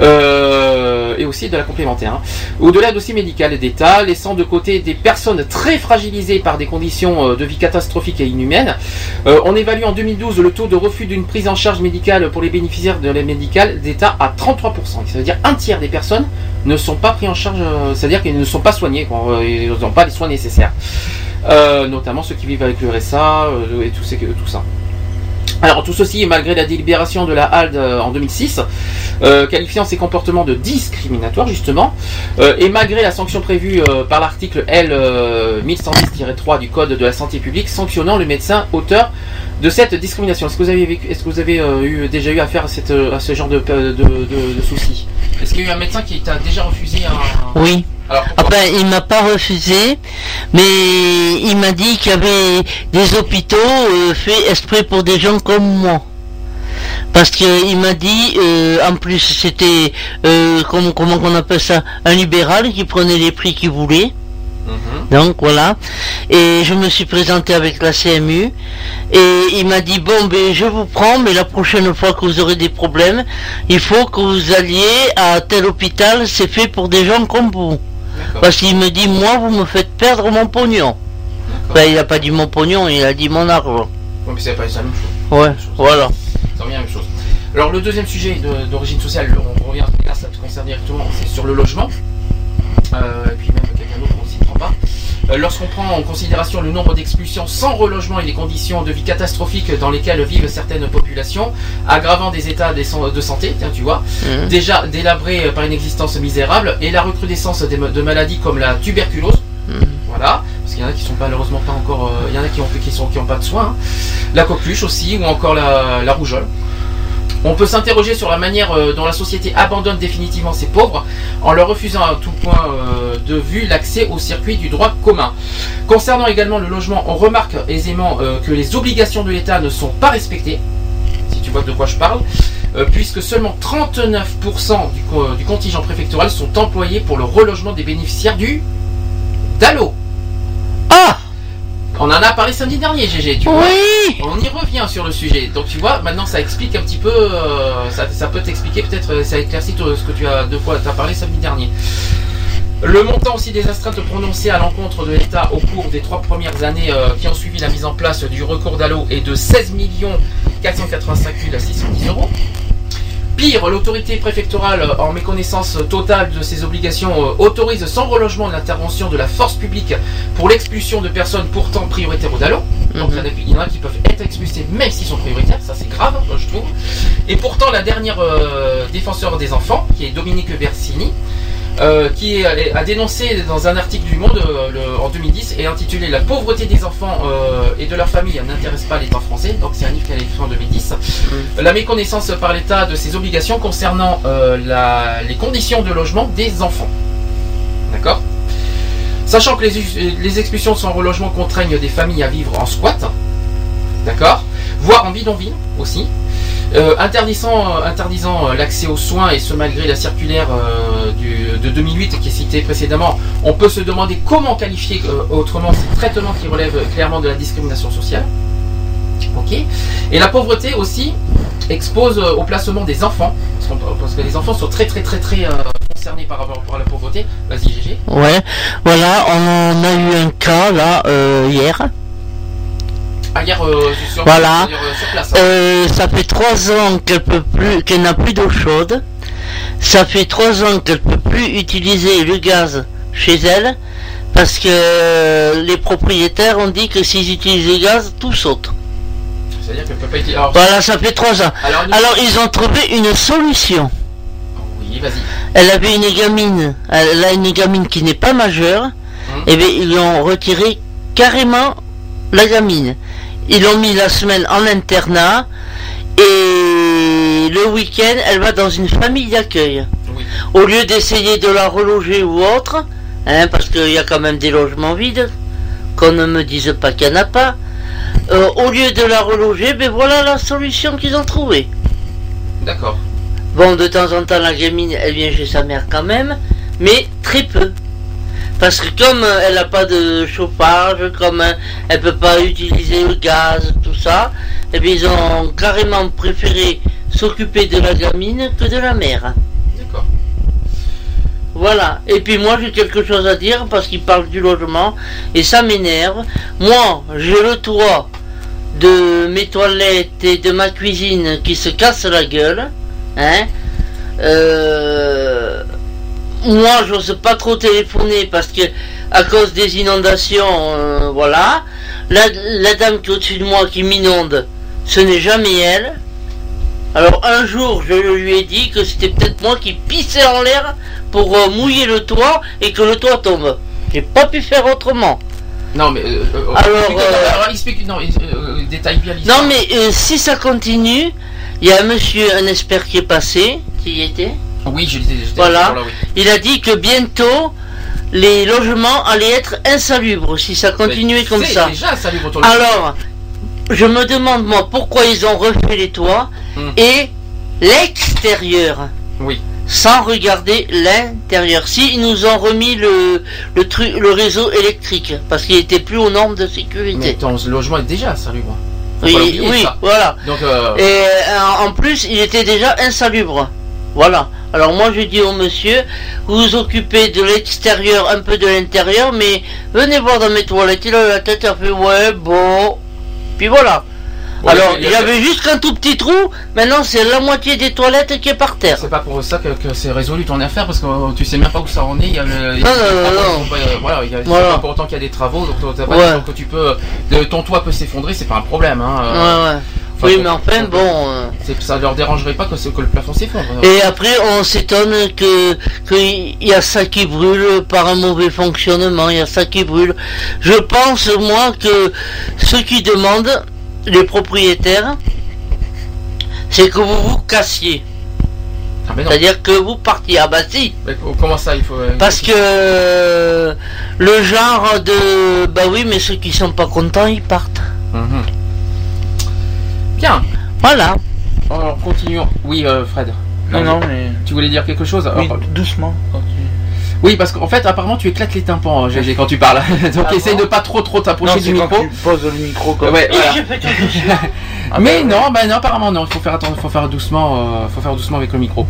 euh, et aussi de la complémentaire, hein, ou de l'aide aussi médicale d'État, laissant de côté des personnes très fragilisées par des conditions euh, de vie catastrophiques et inhumaines. Euh, on évalue en 2012 le taux de refus d'une prise en charge médicale pour les bénéficiaires de l'aide médicale d'État à 33%. Ça veut dire un tiers des personnes ne sont pas pris en charge, c'est-à-dire qu'ils ne sont pas soignés, quoi, ils n'ont pas les soins nécessaires. Euh, notamment ceux qui vivent avec le RSA euh, et tout, ces- tout ça. Alors tout ceci malgré la délibération de la HALD euh, en 2006, euh, qualifiant ces comportements de discriminatoires justement, euh, et malgré la sanction prévue euh, par l'article L euh, 1110-3 du Code de la santé publique sanctionnant le médecin auteur de cette discrimination. Est-ce que vous avez, vécu- est-ce que vous avez euh, eu, déjà eu affaire à, cette, euh, à ce genre de, de, de- de soucis? Est-ce qu'il y a eu un médecin qui t'a déjà refusé un... Oui. Alors, Ah ben, il m'a pas refusé, mais il m'a dit qu'il y avait des hôpitaux euh, faits exprès pour des gens comme moi. Parce qu'il m'a dit, euh, en plus c'était, euh, comment, comment on appelle ça, un libéral qui prenait les prix qu'il voulait. Donc voilà. Et je me suis présenté avec la CMU et il m'a dit bon ben je vous prends mais la prochaine fois que vous aurez des problèmes, il faut que vous alliez à tel hôpital, c'est fait pour des gens comme vous. Parce qu'il me dit moi vous me faites perdre mon pognon. Ben, il a pas dit mon pognon, il a dit mon argent. Ouais, mais c'est pas la même chose. Ouais, voilà. Ça revient à la même chose. Alors le deuxième sujet d'origine sociale, on revient là, ça te concerne directement, c'est sur le logement. Euh, et puis même Lorsqu'on prend en considération le nombre d'expulsions sans relogement et les conditions de vie catastrophiques dans lesquelles vivent certaines populations, aggravant des états de santé, tiens, tu vois, Mhm. déjà délabrés euh, par une existence misérable, et la recrudescence de maladies comme la tuberculose, voilà, parce qu'il y en a qui sont malheureusement pas encore, euh, il y en a qui ont qui sont qui ont pas de soins, hein. la coqueluche aussi, ou encore la, la rougeole. On peut s'interroger sur la manière euh, dont la société abandonne définitivement ses pauvres en leur refusant à tout point euh, de vue l'accès au circuit du droit commun. Concernant également le logement, on remarque aisément euh, que les obligations de l'État ne sont pas respectées, si tu vois de quoi je parle, puisque seulement 39% du, du contingent préfectoral sont employés pour le relogement des bénéficiaires du DALO. Ah On en a parlé samedi dernier, GG, tu vois. Oui On y revient sur le sujet. Donc tu vois, maintenant ça explique un petit peu, euh, ça, ça peut t'expliquer peut-être, euh, ça éclaircit tout ce que tu as de quoi tu as parlé samedi dernier. Le montant aussi des astreintes prononcées à l'encontre de l'État au cours des trois premières années euh, qui ont suivi la mise en place du recours d'allô est de 16 485 610 euros. Pire, l'autorité préfectorale, en méconnaissance totale de ses obligations, euh, autorise sans relogement l'intervention de la force publique pour l'expulsion de personnes pourtant prioritaires au DALO. Donc il y en a- il y en a qui peuvent être expulsés même s'ils sont prioritaires, ça c'est grave, je trouve. Et pourtant, la dernière euh, défenseur des enfants, qui est Dominique Versini, euh, qui est- a dénoncé dans un article du Monde euh, le- en 2010 et intitulé La pauvreté des enfants euh, et de leur famille n'intéresse pas l'État français. Donc c'est un livre qu'elle a écrit en 2010. La méconnaissance par l'État de ses obligations concernant la- les conditions de logement des enfants. D'accord? Sachant que les, les expulsions sans relogement contraignent des familles à vivre en squat. D'accord? Voire en bidonville aussi. Euh, interdisant euh, euh, l'accès aux soins, et ce malgré la circulaire de 2008 qui est citée précédemment, on peut se demander comment qualifier autrement ces traitements qui relèvent clairement de la discrimination sociale. Ok Et la pauvreté aussi expose au placement des enfants, parce, que les enfants sont très très très très concernés par rapport à la pauvreté. Vas-y GG. Ouais, voilà, on a eu un cas là hier. Ah, hier, euh, sur, Voilà. euh, sur place. hein. Euh, ça fait trois ans qu'elle peut plus, qu'elle n'a plus d'eau chaude. Ça fait trois ans qu'elle peut plus utiliser le gaz chez elle parce que les propriétaires ont dit que s'ils utilisent le gaz, tout saute. C'est-à-dire qu'elle peut pas. Alors, Voilà, ça fait trois ans. alors, nous- Alors ils ont trouvé une solution. oui, vas-y. Elle avait une gamine, elle a une gamine qui n'est pas majeure. Et bien ils lui ont retiré carrément la gamine. Ils l'ont mis la semaine en internat et le week-end elle va dans une famille d'accueil. Oui. Au lieu d'essayer de la reloger ou autre, hein, parce qu'il y a quand même des logements vides, qu'on ne me dise pas qu'il n'y en a pas. euh, au lieu de la reloger, ben voilà la solution qu'ils ont trouvée. D'accord. Bon, de temps en temps, la gamine, elle vient chez sa mère quand même, mais très peu. Parce que comme euh, elle n'a pas de chauffage, comme euh, elle peut pas utiliser le gaz, tout ça, eh bien, ils ont carrément préféré s'occuper de la gamine que de la mère. D'accord. Voilà. Et puis moi, j'ai quelque chose à dire parce qu'il parle du logement et ça m'énerve. Moi, j'ai le toit de mes toilettes et de ma cuisine qui se casse la gueule. Hein Euh, moi, j'ose pas trop téléphoner parce que à cause des inondations, euh, voilà. La, la dame qui est au-dessus de moi qui m'inonde, ce n'est jamais elle. Alors un jour, je lui ai dit que c'était peut-être moi qui pissais en l'air pour euh, mouiller le toit et que le toit tombe. J'ai pas pu faire autrement. Non, mais. euh, euh, Alors, explique- alors, explique. Non, détaille bien. Non mais si ça continue, il y a un monsieur, un expert qui est passé, qui y était. Oui, je l'étais. j'étais Voilà. toujours là, oui. Il a dit que bientôt les logements allaient être insalubres si ça continuait Mais comme ça. déjà salubre autour de- Alors, je me demande moi pourquoi ils ont refait les toits Hmm. et l'extérieur. Oui. Sans regarder l'intérieur. Si ils nous ont remis le, le, tru- le réseau électrique, parce qu'il était plus aux normes de Mais sécurité. ton logement est déjà salubre. Faut Oui, oui, ça. voilà. Donc, euh, Et euh, en plus, il était déjà insalubre. Voilà. Alors moi, je dis au monsieur, vous vous occupez de l'extérieur, un peu de l'intérieur, mais venez voir dans mes toilettes. Il a la tête, a fait, ouais, bon. Puis voilà. ouais, Alors, il y avait juste qu'un tout petit trou. Maintenant, c'est la moitié des toilettes qui est par terre. C'est pas pour ça que, que c'est résolu ton affaire parce que euh, tu sais même pas où ça en est. Il y a le, il y a Non, non, non, pas- euh, Voilà, il y a, c'est Voilà. pas pour autant qu'il y a des travaux. Donc pas Ouais. que tu peux, de- ton toit peut s'effondrer, c'est pas un problème. Hein, Ouais, euh, ouais. enfin, oui, mais enfin, bon. euh, ça leur dérangerait pas que, ce- que le plafond s'effondre. Et après, on s'étonne que qu'il y a ça qui brûle par un mauvais fonctionnement, il y a ça qui brûle. Je pense, moi, que ceux qui demandent, les propriétaires, c'est que vous vous cassiez. Ah. C'est-à-dire que vous partiez. Ah bah si Mais comment ça il faut. euh, Parce que euh, le genre de... Bah oui, mais ceux qui sont pas contents, ils partent. Mhm. Bien. Voilà. Alors continuons. Oui, euh, Fred. Non, non, mais. Tu voulais dire quelque chose Oui, Alors, doucement. Oui, parce qu'en fait, apparemment, tu éclates les tympans, GG, quand tu parles. *laughs* Donc, Ah essaye bon de pas trop, trop t'approcher du quand micro. tu poses le micro comme Ouais, voilà. *laughs* *laughs* Ah, Mais bah, non, bah non, apparemment non. Il faut faire attendre, faut faire doucement, euh, faut faire doucement avec le micro.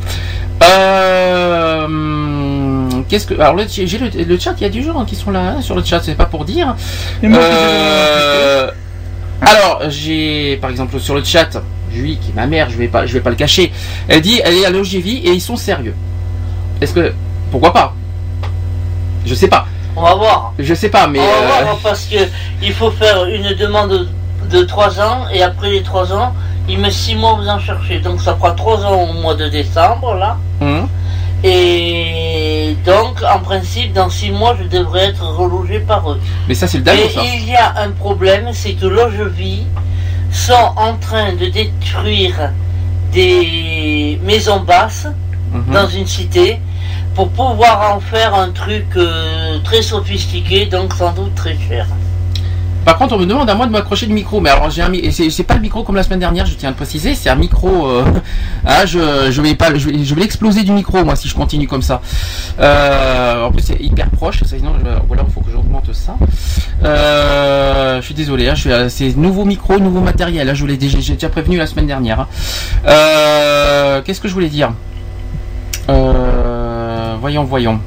Euh, qu'est-ce que alors le, j'ai le, le chat, il y a du gens qui sont là hein, sur le chat, c'est pas pour dire. Moi, Euh, alors j'ai par exemple sur le chat, Julie qui est ma mère, je vais pas je vais pas le cacher. Elle dit elle est à l'OGV et ils sont sérieux. Est-ce que pourquoi pas? Je sais pas. On va voir. Je sais pas mais On va euh, voir parce que il faut faire une demande de 3 ans et après les 3 ans, il met 6 mois vous en chercher. Donc ça fera 3 ans au mois de décembre là. hum, Et donc en principe dans 6 mois je devrais être relogé par eux. mais ça c'est le ça. il y a un problème, c'est que Logevie sont en train de détruire des maisons basses Mhm. dans une cité pour pouvoir en faire un truc euh, très sophistiqué, donc sans doute très cher. Par contre, on me demande à moi de m'accrocher du micro. Mais alors, j'ai un, c'est pas le micro comme la semaine dernière, je tiens à le préciser. C'est un micro. Euh, *laughs* ah, je, vais pas, je l'exploser du micro moi si je continue comme ça. Euh, en plus, c'est hyper proche. Sinon, voilà, il faut que j'augmente ça. Euh, je suis désolé. Hein, c'est nouveau micro, nouveau matériel. Là, je vous l'ai déjà, j'ai déjà prévenu la semaine dernière. hein. Qu'est-ce que je voulais dire? Voyons, voyons.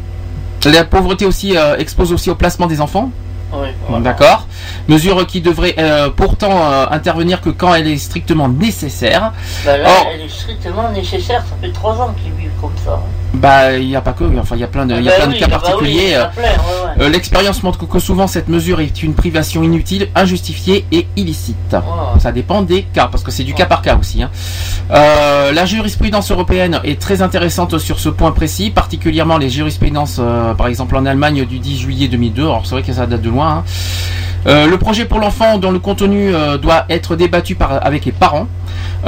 La pauvreté aussi expose aussi au placement des enfants. Oui, voilà. D'accord. Mesure qui devrait euh, pourtant euh, intervenir que quand elle est strictement nécessaire. Bah là, Oh. elle est strictement nécessaire, ça fait 3 ans qu'ils vivent comme ça. Bah, il n'y a pas que, enfin, il y a plein de, y a Bah plein de cas bah particuliers. ouais, ouais. Euh, L'expérience montre que, souvent cette mesure est une privation inutile, injustifiée et illicite. Voilà. Ça dépend des cas, parce que c'est du cas par cas aussi. hein. Euh, la jurisprudence européenne est très intéressante sur ce point précis, particulièrement les jurisprudences, euh, par exemple en Allemagne du 10 juillet 2002. Alors c'est vrai que ça date de loin. hein. Euh, le projet pour l'enfant dont le contenu euh, doit être débattu par, avec les parents,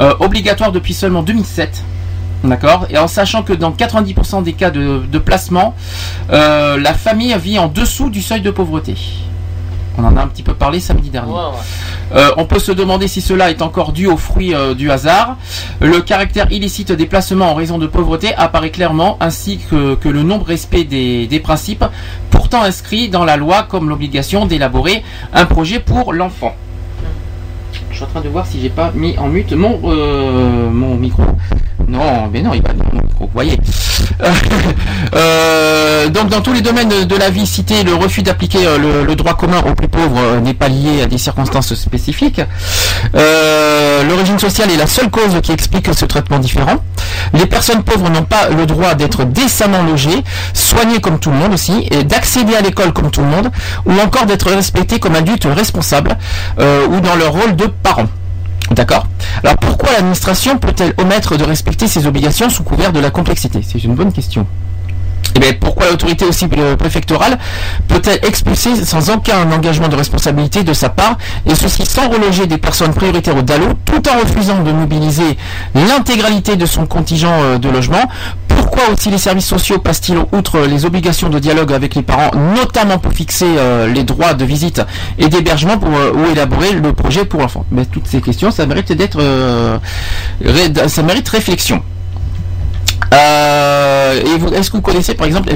euh, obligatoire depuis seulement 2007. D'accord Et en sachant que dans 90% des cas de, de placement, euh, la famille vit en dessous du seuil de pauvreté. On en a un petit peu parlé samedi dernier. Euh, on peut se demander si cela est encore dû au fruit euh, du hasard. Le caractère illicite des placements en raison de pauvreté apparaît clairement, ainsi que, que le non-respect des, des principes pourtant inscrits dans la loi comme l'obligation d'élaborer un projet pour l'enfant. Je suis en train de voir si j'ai pas mis en mute mon, euh, mon micro. Non, mais non, il va micro, vous voyez. *laughs* Euh, donc dans tous les domaines de, la vie cités, le refus d'appliquer euh, le, droit commun aux plus pauvres euh, n'est pas lié à des circonstances spécifiques. L'origine sociale est la seule cause qui explique ce traitement différent. Les personnes pauvres n'ont pas le droit d'être décemment logées, soignées comme tout le monde aussi, d'accéder à l'école comme tout le monde, ou encore d'être respectées comme adultes responsables ou dans leur rôle de parents. D'accord Alors pourquoi l'administration peut-elle omettre de respecter ses obligations sous couvert de la complexité? C'est une bonne question. Eh bien, pourquoi l'autorité aussi euh, préfectorale peut-elle expulser sans aucun engagement de responsabilité de sa part, et ceci sans reloger des personnes prioritaires au DALO, tout en refusant de mobiliser l'intégralité de son contingent euh, de logement Pourquoi aussi les services sociaux passent-ils outre les obligations de dialogue avec les parents, notamment pour fixer euh, les droits de visite et d'hébergement pour ou élaborer le projet pour l'enfant toutes ces questions, ça mérite d'être, ça mérite réflexion. Euh, et vous- est-ce que vous connaissez, par exemple,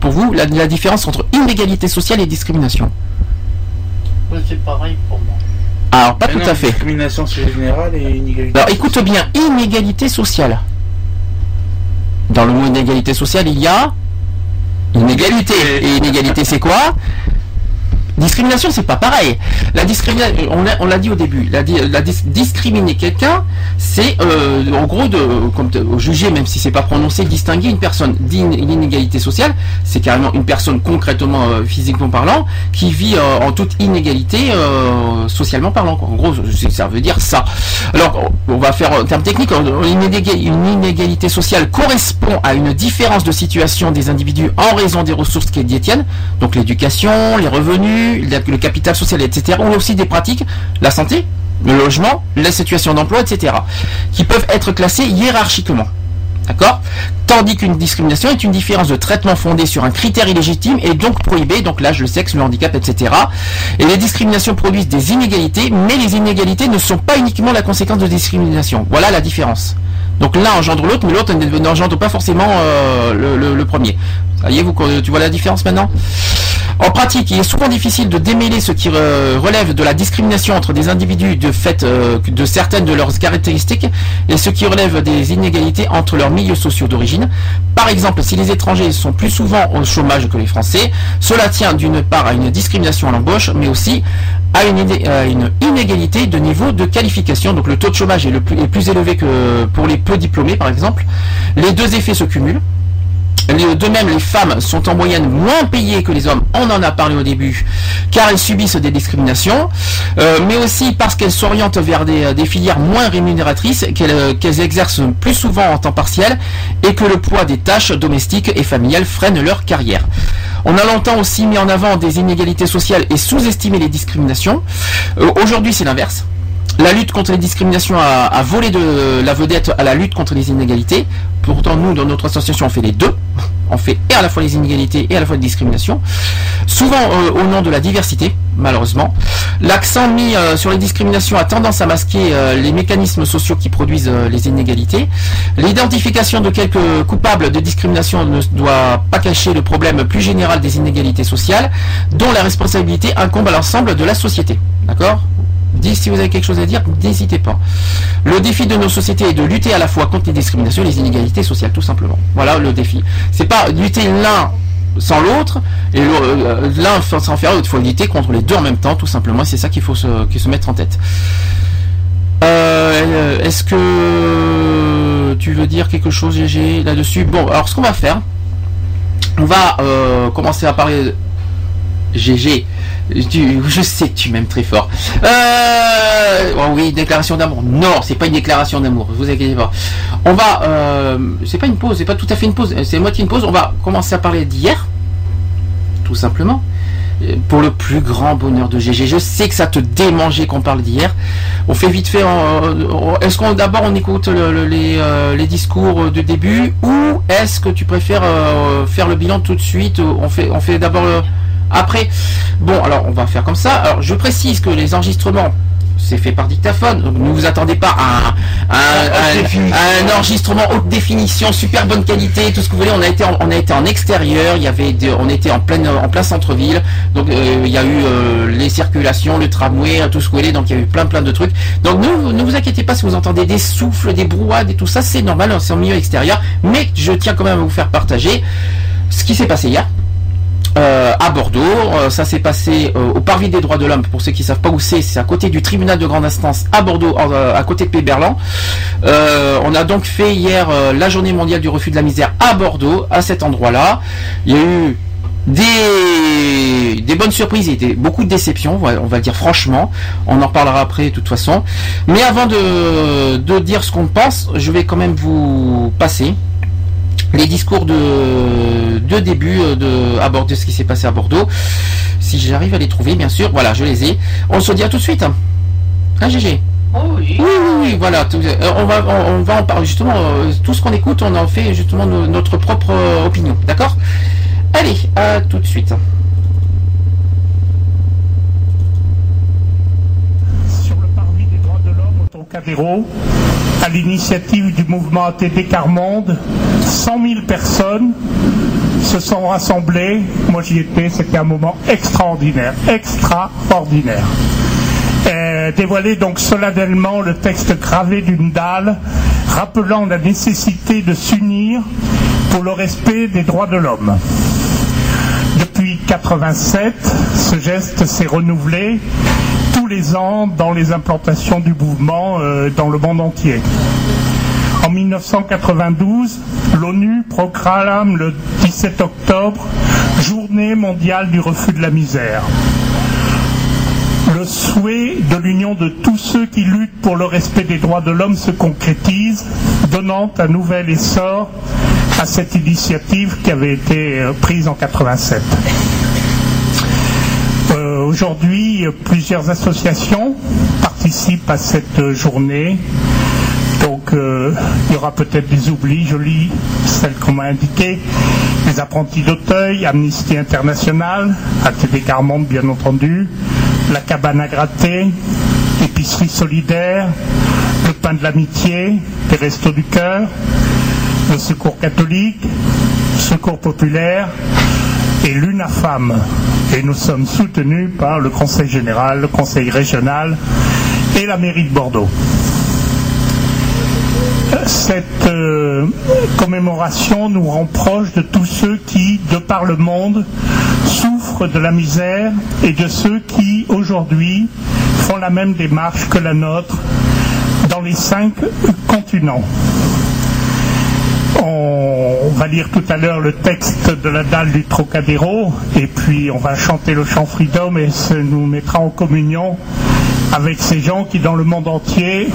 pour vous, la, la différence entre inégalité sociale et discrimination Ouais, C'est pareil pour moi. Alors, pas Mais tout non, à fait. Discrimination c'est générale et inégalité. Alors, écoute bien, inégalité sociale. Dans le mot inégalité sociale, il y a inégalité. Et inégalité, c'est quoi? Discrimination, c'est pas pareil. La discrimination, on l'a- dit au début, la, di- la dis- discriminer quelqu'un, c'est euh, en gros de, comme de- juger, même si c'est pas prononcé, distinguer une personne d'inégalité sociale, c'est carrément une personne concrètement, euh, physiquement parlant, qui vit euh, en toute inégalité socialement parlant. En gros, ça veut dire ça. Alors, on va faire en termes techniques, une inéga- une inégalité sociale correspond à une différence de situation des individus en raison des ressources qu'ils détiennent, donc l'éducation, les revenus, le capital social, etc., ou aussi des pratiques, la santé, le logement, la situation d'emploi, etc., qui peuvent être classés hiérarchiquement. D'accord? Tandis qu'une discrimination est une différence de traitement fondée sur un critère illégitime et donc prohibé, donc l'âge, le sexe, le handicap, etc. Et les discriminations produisent des inégalités, mais les inégalités ne sont pas uniquement la conséquence de discrimination. Voilà la différence. Donc l'un engendre l'autre, mais l'autre n'engendre pas forcément euh, le premier. Ça y est, vous, tu vois la différence maintenant En pratique, il est souvent difficile de démêler ce qui relève de la discrimination entre des individus de fait euh, de certaines de leurs caractéristiques et ce qui relève des inégalités entre leurs milieux sociaux d'origine. Par exemple, si les étrangers sont plus souvent au chômage que les Français, cela tient d'une part à une discrimination à l'embauche, mais aussi à une, inégalité de niveau de qualification. Donc le taux de chômage est plus élevé que pour les peu diplômés, par exemple. Les deux effets se cumulent. De même, les femmes sont en moyenne moins payées que les hommes, on en a parlé au début, car elles subissent des discriminations, euh, mais aussi parce qu'elles s'orientent vers des, des filières moins rémunératrices, qu'elles euh, qu'elles exercent plus souvent en temps partiel, et que le poids des tâches domestiques et familiales freine leur carrière. On a longtemps aussi mis en avant des inégalités sociales et sous-estimé les discriminations. Euh, Aujourd'hui, c'est l'inverse. La lutte contre les discriminations a, volé de la vedette à la lutte contre les inégalités. Pourtant, nous, dans notre association, on fait les deux. On fait et à la fois les inégalités et à la fois les discriminations. Souvent euh, au nom de la diversité, malheureusement. L'accent mis euh, sur les discriminations a tendance à masquer euh, les mécanismes sociaux qui produisent les inégalités. L'identification de quelques coupables de discrimination ne doit pas cacher le problème plus général des inégalités sociales, dont la responsabilité incombe à l'ensemble de la société. D'accord? Dites si vous avez quelque chose à dire, n'hésitez pas. Le défi de nos sociétés est de lutter à la fois contre les discriminations et les inégalités sociales, tout simplement. Voilà le défi. C'est pas lutter l'un sans l'autre, et euh, l'un sans faire l'autre. Il faut lutter contre les deux en même temps, tout simplement. C'est ça qu'il faut se, se mettre en tête. Euh, Est-ce que tu veux dire quelque chose, GG, là-dessus? Bon, alors ce qu'on va faire, on va euh, commencer à parler. GG, je sais que tu m'aimes très fort. Euh, oh oui, déclaration d'amour. Non, c'est pas une déclaration d'amour. Vous inquiétez pas. On va, euh, c'est pas une pause, c'est pas tout à fait une pause. C'est moitié une pause. On va commencer à parler d'hier, tout simplement. Euh, Pour le plus grand bonheur de GG, je sais que ça te démangeait qu'on parle d'hier. On fait vite fait. Est-ce qu'on d'abord on écoute le- le- les, discours de début ou est-ce que tu préfères faire le bilan tout de suite On fait, on fait d'abord après. Bon, alors on va faire comme ça. Alors je précise que les enregistrements c'est fait par dictaphone, donc ne vous attendez pas à un, à un- à un enregistrement haute définition, super bonne qualité, tout ce que vous voulez. On a été en, on a été en extérieur, il y avait on était en plein en plein centre-ville, donc euh, il y a eu euh, les circulations, le tramway, tout ce que vous voulez, donc il y a eu plein plein de trucs. Donc ne, ne vous inquiétez pas si vous entendez des souffles, des brouhades et tout ça, c'est normal, c'est en milieu extérieur, mais je tiens quand même à vous faire partager ce qui s'est passé hier. Euh, à Bordeaux. Euh, ça s'est passé euh, au Parvis des droits de l'homme. Pour ceux qui savent pas où c'est, c'est à côté du tribunal de grande instance à Bordeaux, euh, à côté de Péberlan. Euh, on a donc fait hier euh, la journée mondiale du refus de la misère à Bordeaux, à cet endroit-là. Il y a eu des, des bonnes surprises et des, beaucoup de déceptions, on va, dire franchement. On en parlera après de toute façon. Mais avant de, de dire ce qu'on pense, je vais quand même vous passer les discours de, de début euh, de, à Bordeaux, de ce qui s'est passé à Bordeaux. Si j'arrive à les trouver, bien sûr. Voilà, je les ai. On se dit à tout de suite. Hein, GG Oh oui. oui, oui, oui, voilà. tout- euh, on va, on, on va en parler justement. euh, tout ce qu'on écoute, on en fait justement no- notre propre euh, opinion. D'accord? Allez, à tout de suite. sur le parvis des droits de l'homme au Trocadéro, à l'initiative du mouvement ATD Carmonde, 100 000 personnes se sont rassemblées. Moi j'y étais, c'était un moment extraordinaire, extraordinaire. Euh, dévoilé donc solennellement le texte gravé d'une dalle rappelant la nécessité de s'unir pour le respect des droits de l'homme. Depuis 87, ce geste s'est renouvelé dans les implantations du mouvement euh, dans le monde entier. En 1992, l'ONU proclame le 17 octobre Journée mondiale du refus de la misère. Le souhait de l'union de tous ceux qui luttent pour le respect des droits de l'homme se concrétise, donnant un nouvel essor à cette initiative qui avait été euh, prise en 87. Aujourd'hui, euh, plusieurs associations participent à cette euh, journée. Donc, euh, il y aura peut-être des oublis. Je lis celles qu'on m'a indiquées. Les apprentis d'Auteuil, Amnesty International, ATD Carmonde, bien entendu, la cabane à gratter, épicerie solidaire, le pain de l'amitié, les restos du cœur, le secours catholique, secours populaire, et l'UNAFAM. Et nous sommes soutenus par le Conseil général, le Conseil régional et la mairie de Bordeaux. Cette euh, commémoration nous rend proches de tous ceux qui, de par le monde, souffrent de la misère et de ceux qui, aujourd'hui, font la même démarche que la nôtre dans les cinq continents. On va lire tout à l'heure le texte de la dalle du Trocadéro et puis on va chanter le chant Freedom et ça nous mettra en communion avec ces gens qui dans le monde entier,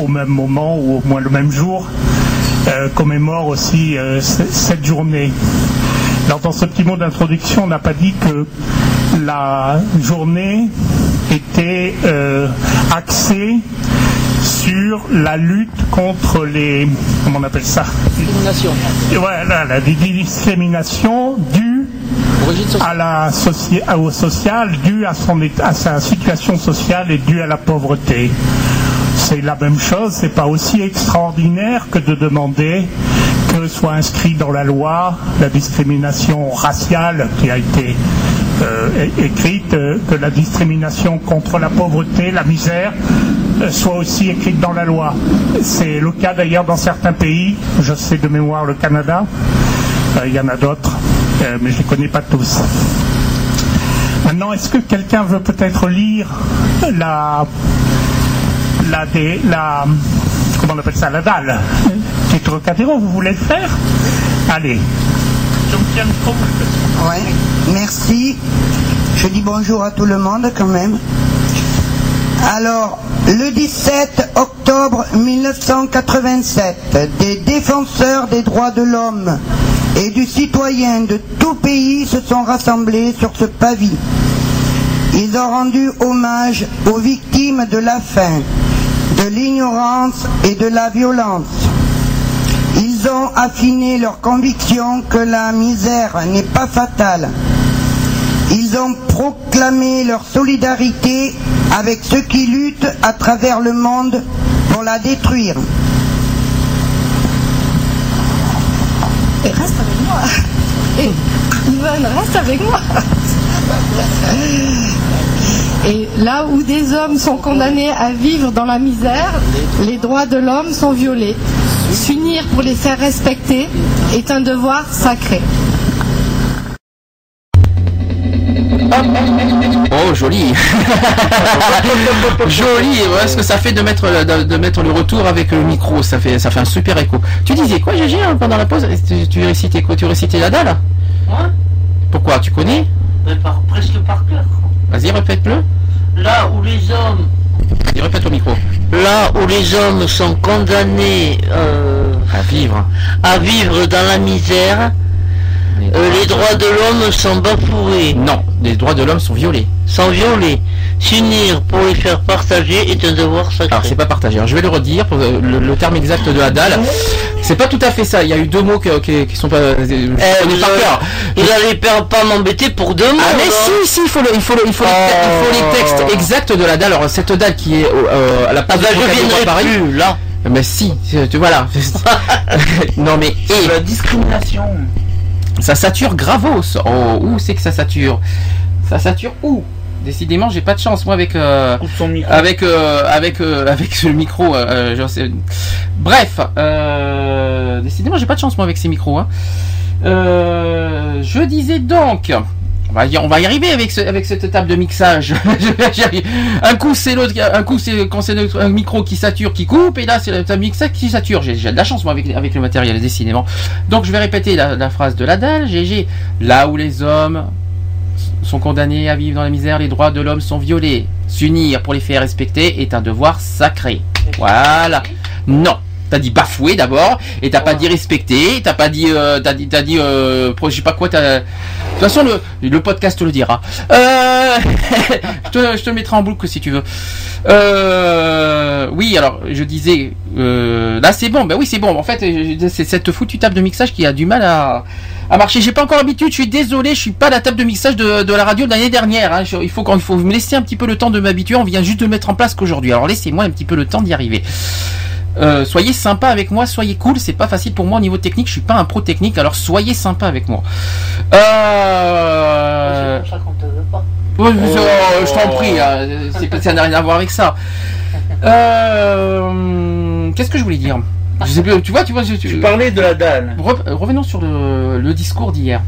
au même moment ou au moins le même jour, euh, commémorent aussi euh, cette journée. Dans ce petit mot d'introduction, on n'a pas dit que la journée était euh, axée sur la lutte contre les comment on appelle ça? Discrimination. Voilà la discrimination due à la au social due à son état- à sa situation sociale et due à la pauvreté. C'est la même chose c'est pas aussi extraordinaire que de demander que soit inscrit dans la loi la discrimination raciale qui a été euh, écrite, euh, que la discrimination contre la pauvreté, la misère, euh, soit aussi écrite dans la loi. C'est le cas d'ailleurs dans certains pays, je sais de mémoire le Canada, Euh, il y en a d'autres, euh, mais je ne les connais pas tous. Maintenant, est-ce que quelqu'un veut peut-être lire la, la, dé- la, comment on appelle ça, la dalle du Trocadéro Vous voulez le faire Allez. Je me tiens le micro. Ouais, merci. Je dis bonjour à tout le monde quand même. Alors, le 17 octobre 1987, des défenseurs des droits de l'homme et du citoyen de tout pays se sont rassemblés sur ce pavis. Ils ont rendu hommage aux victimes de la faim, de l'ignorance et de la violence. Ils ont affiné leur conviction que la misère n'est pas fatale. Ils ont proclamé leur solidarité avec ceux qui luttent à travers le monde pour la détruire. Et reste avec moi. Et reste avec moi. Et là où des hommes sont condamnés à vivre dans la misère, les droits de l'homme sont violés. S'unir pour les faire respecter est un devoir sacré. Oh, joli *laughs* Joli voilà ce que ça fait de mettre, de, de mettre le retour avec le micro. Ça fait, ça fait un super écho. Tu disais quoi, Gégé, hein, pendant la pause? Tu, tu récitais quoi? Tu récitais la dalle? Pourquoi? Tu connais? Mais par- presque par cœur. Vas-y, répète-le. Là où les hommes, Vas-y, répète au micro. là où les hommes sont condamnés euh, À vivre. à vivre dans la misère, euh, les droits de l'homme sont bafoués, Non, les droits de l'homme sont violés. sont violés. S'unir pour les faire partager est un devoir sacré. Alors c'est pas partagé. Alors, je vais le redire pour euh, le, le terme exact de la dalle. C'est pas tout à fait ça. Il y a eu deux mots que- qui, qui sont pas. euh, je Eh, vous par cœur. Vous pas m'embêter pour deux mots. Ah mais si si il faut le- il faut le- il faut les, te- il faut les textes exacts de la dalle. Alors cette dalle qui est euh, à la Ah place bah du je Trocadéro à viendrai Paris. plus là. Mais si, tu voilà. *laughs* *laughs* non mais et La discrimination. Ça sature gravos. Oh, où c'est que ça sature? Ça sature où? Décidément, j'ai pas de chance moi avec euh, avec euh, avec euh, avec ce micro. euh, euh, je sais- Bref, euh, décidément, j'ai pas de chance moi avec ces micros. hein. Euh, je disais donc. On va, y, on va y arriver avec, ce, avec cette table de mixage. *laughs* Un coup c'est l'autre, un coup c'est quand c'est un micro qui sature, qui coupe, et là c'est de mixage qui sature. J'ai de la chance moi avec, avec le matériel décidément. Donc je vais répéter la, phrase de la dalle. GG. Là où les hommes sont condamnés à vivre dans la misère, les droits de l'homme sont violés. S'unir pour les faire respecter est un devoir sacré. Voilà. Non. T'as dit bafouer d'abord, et t'as pas dit respecter, t'as pas dit, euh, t'as dit, t'as dit, euh, je sais pas quoi, t'as. De toute façon, le, le podcast te le dira. Euh, *laughs* je, te, je te mettrai en boucle si tu veux. Euh, oui, alors je disais, euh, là c'est bon, ben oui c'est bon. En fait, c'est cette foutue table de mixage qui a du mal à, à marcher. J'ai pas encore l'habitude. Je suis désolé, je suis pas la table de mixage de, de la radio de l'année dernière. hein. Je- il faut qu'on- il faut me laisser un petit peu le temps de m'habituer. On vient juste de mettre en place qu'aujourd'hui. Alors laissez-moi un petit peu le temps d'y arriver. Euh, soyez sympa avec moi, soyez cool. C'est pas facile pour moi au niveau technique. Je suis pas un pro technique, alors soyez sympa avec moi. Euh... Je, t'en prie, c'est- ça n'a rien à voir avec ça. Euh, Qu'est-ce que je voulais dire? Je sais plus, tu vois, tu vois, je- tu, parlais de la dalle. Re- revenons sur le, le discours d'hier.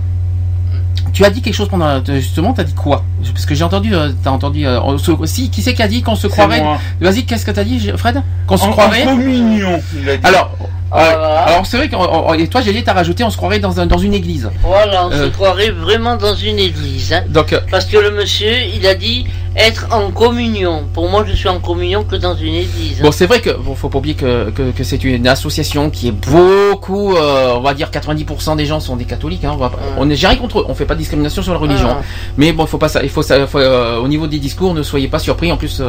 Tu as dit quelque chose pendant justement, t'as dit quoi? Parce que j'ai entendu, euh, t'as entendu. euh, si, qui c'est qui a dit qu'on se croirait? Vas-y, qu'est-ce que t'as dit, Fred? Qu'on se en croirait? communion, il a dit. Alors, euh, alors c'est vrai que et toi, j'ai dit, t'as rajouté, on se croirait dans, un- dans une église. Voilà, on Euh. se croirait vraiment dans une église. hein. Donc, euh, Parce que le monsieur, il a dit être en communion. Pour moi, je suis en communion que dans une église. Bon, c'est vrai que bon, faut pas oublier que, que, que c'est une association qui est beaucoup, euh, on va dire 90% des gens sont des catholiques. Hein, on va on rien contre eux, on fait pas de discrimination sur la religion. Ah. Mais bon, il faut pas ça, il faut ça, faut, euh, au niveau des discours, ne soyez pas surpris en plus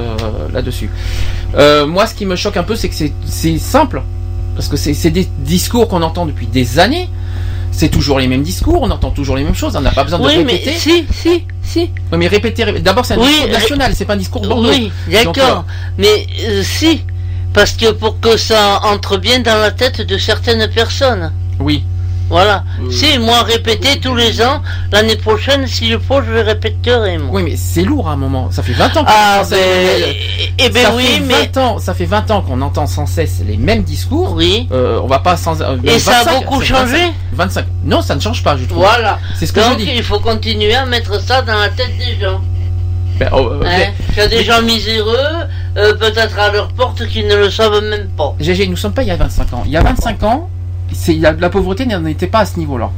là-dessus. Moi, ce qui me choque un peu, c'est que c'est simple, parce que c'est des discours qu'on entend depuis des années. C'est toujours les mêmes discours, on entend toujours les mêmes choses, on n'a pas besoin de oui, mais répéter. si, si, si. Oui, mais répéter, ré- d'abord c'est un Oui, discours national, c'est pas un discours Bordeaux. Oui, d'accord. Mais euh, si, parce que pour que ça entre bien dans la tête de certaines personnes. euh, oui. Voilà. Si, moi, répéter tous les ans, l'année prochaine, s'il faut, je le répéterai, moi. Oui, mais c'est lourd à un moment. Ça fait 20 ans qu'on Ah, ben, eh ben ça oui, fait mais- 20 ans, ça fait 20 ans qu'on entend sans cesse les mêmes discours. Oui. Euh, on va pas sans. euh, Et ça a 25, beaucoup changé 25, 25. Non, ça ne change pas, je trouve. Voilà. C'est ce que Donc, je dis. il faut continuer à mettre ça dans la tête des gens. Ben, oh, euh, Hein? Il y a des gens miséreux, euh, peut-être à leur porte, qui ne le savent même pas. GG, nous sommes pas il y a 25 ans. Il y a 25 ans, la, la pauvreté n'en était pas à ce niveau-là.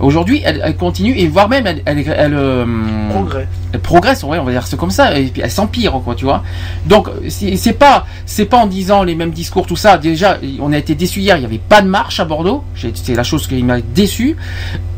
Aujourd'hui, elle, elle continue et voire même elle, elle, elle, euh, Progresse. elle progresse, ouais, on va dire c'est comme ça, et puis elle s'empire, quoi, tu vois. Donc c'est pas c'est pas en disant les mêmes discours, tout ça. Déjà, on a été déçus hier, il y avait pas de marche à Bordeaux. C'est la chose qui m'a déçu.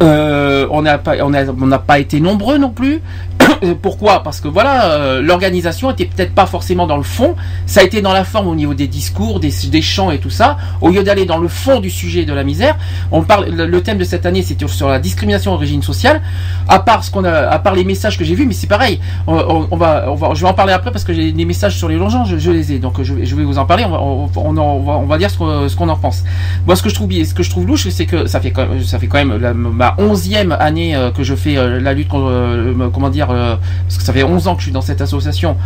Euh, on n'a pas on a on n'a pas été nombreux non plus. *coughs* Pourquoi? Parce que voilà, euh, l'organisation était peut-être pas forcément dans le fond. Ça a été dans la forme au niveau des discours, des, des chants et tout ça. Au lieu d'aller dans le fond du sujet de la misère, on parle. Le, thème de cette année, c'était sur la discrimination d'origine sociale. À part ce qu'on a, à part les messages que j'ai vus, mais c'est pareil. On, va, on va, je vais en parler après parce que j'ai des messages sur les urgences, je, je les ai. Donc je, vais- je vais vous en parler. On va, on, va, on va dire ce qu'on en pense. Moi, ce que je trouve, ce que je trouve louche, c'est que ça fait quand même, ça fait quand même ma onzième année euh, que je fais euh, la lutte contre, euh, comment dire, euh, parce que ça fait 11 ans que je suis dans cette association,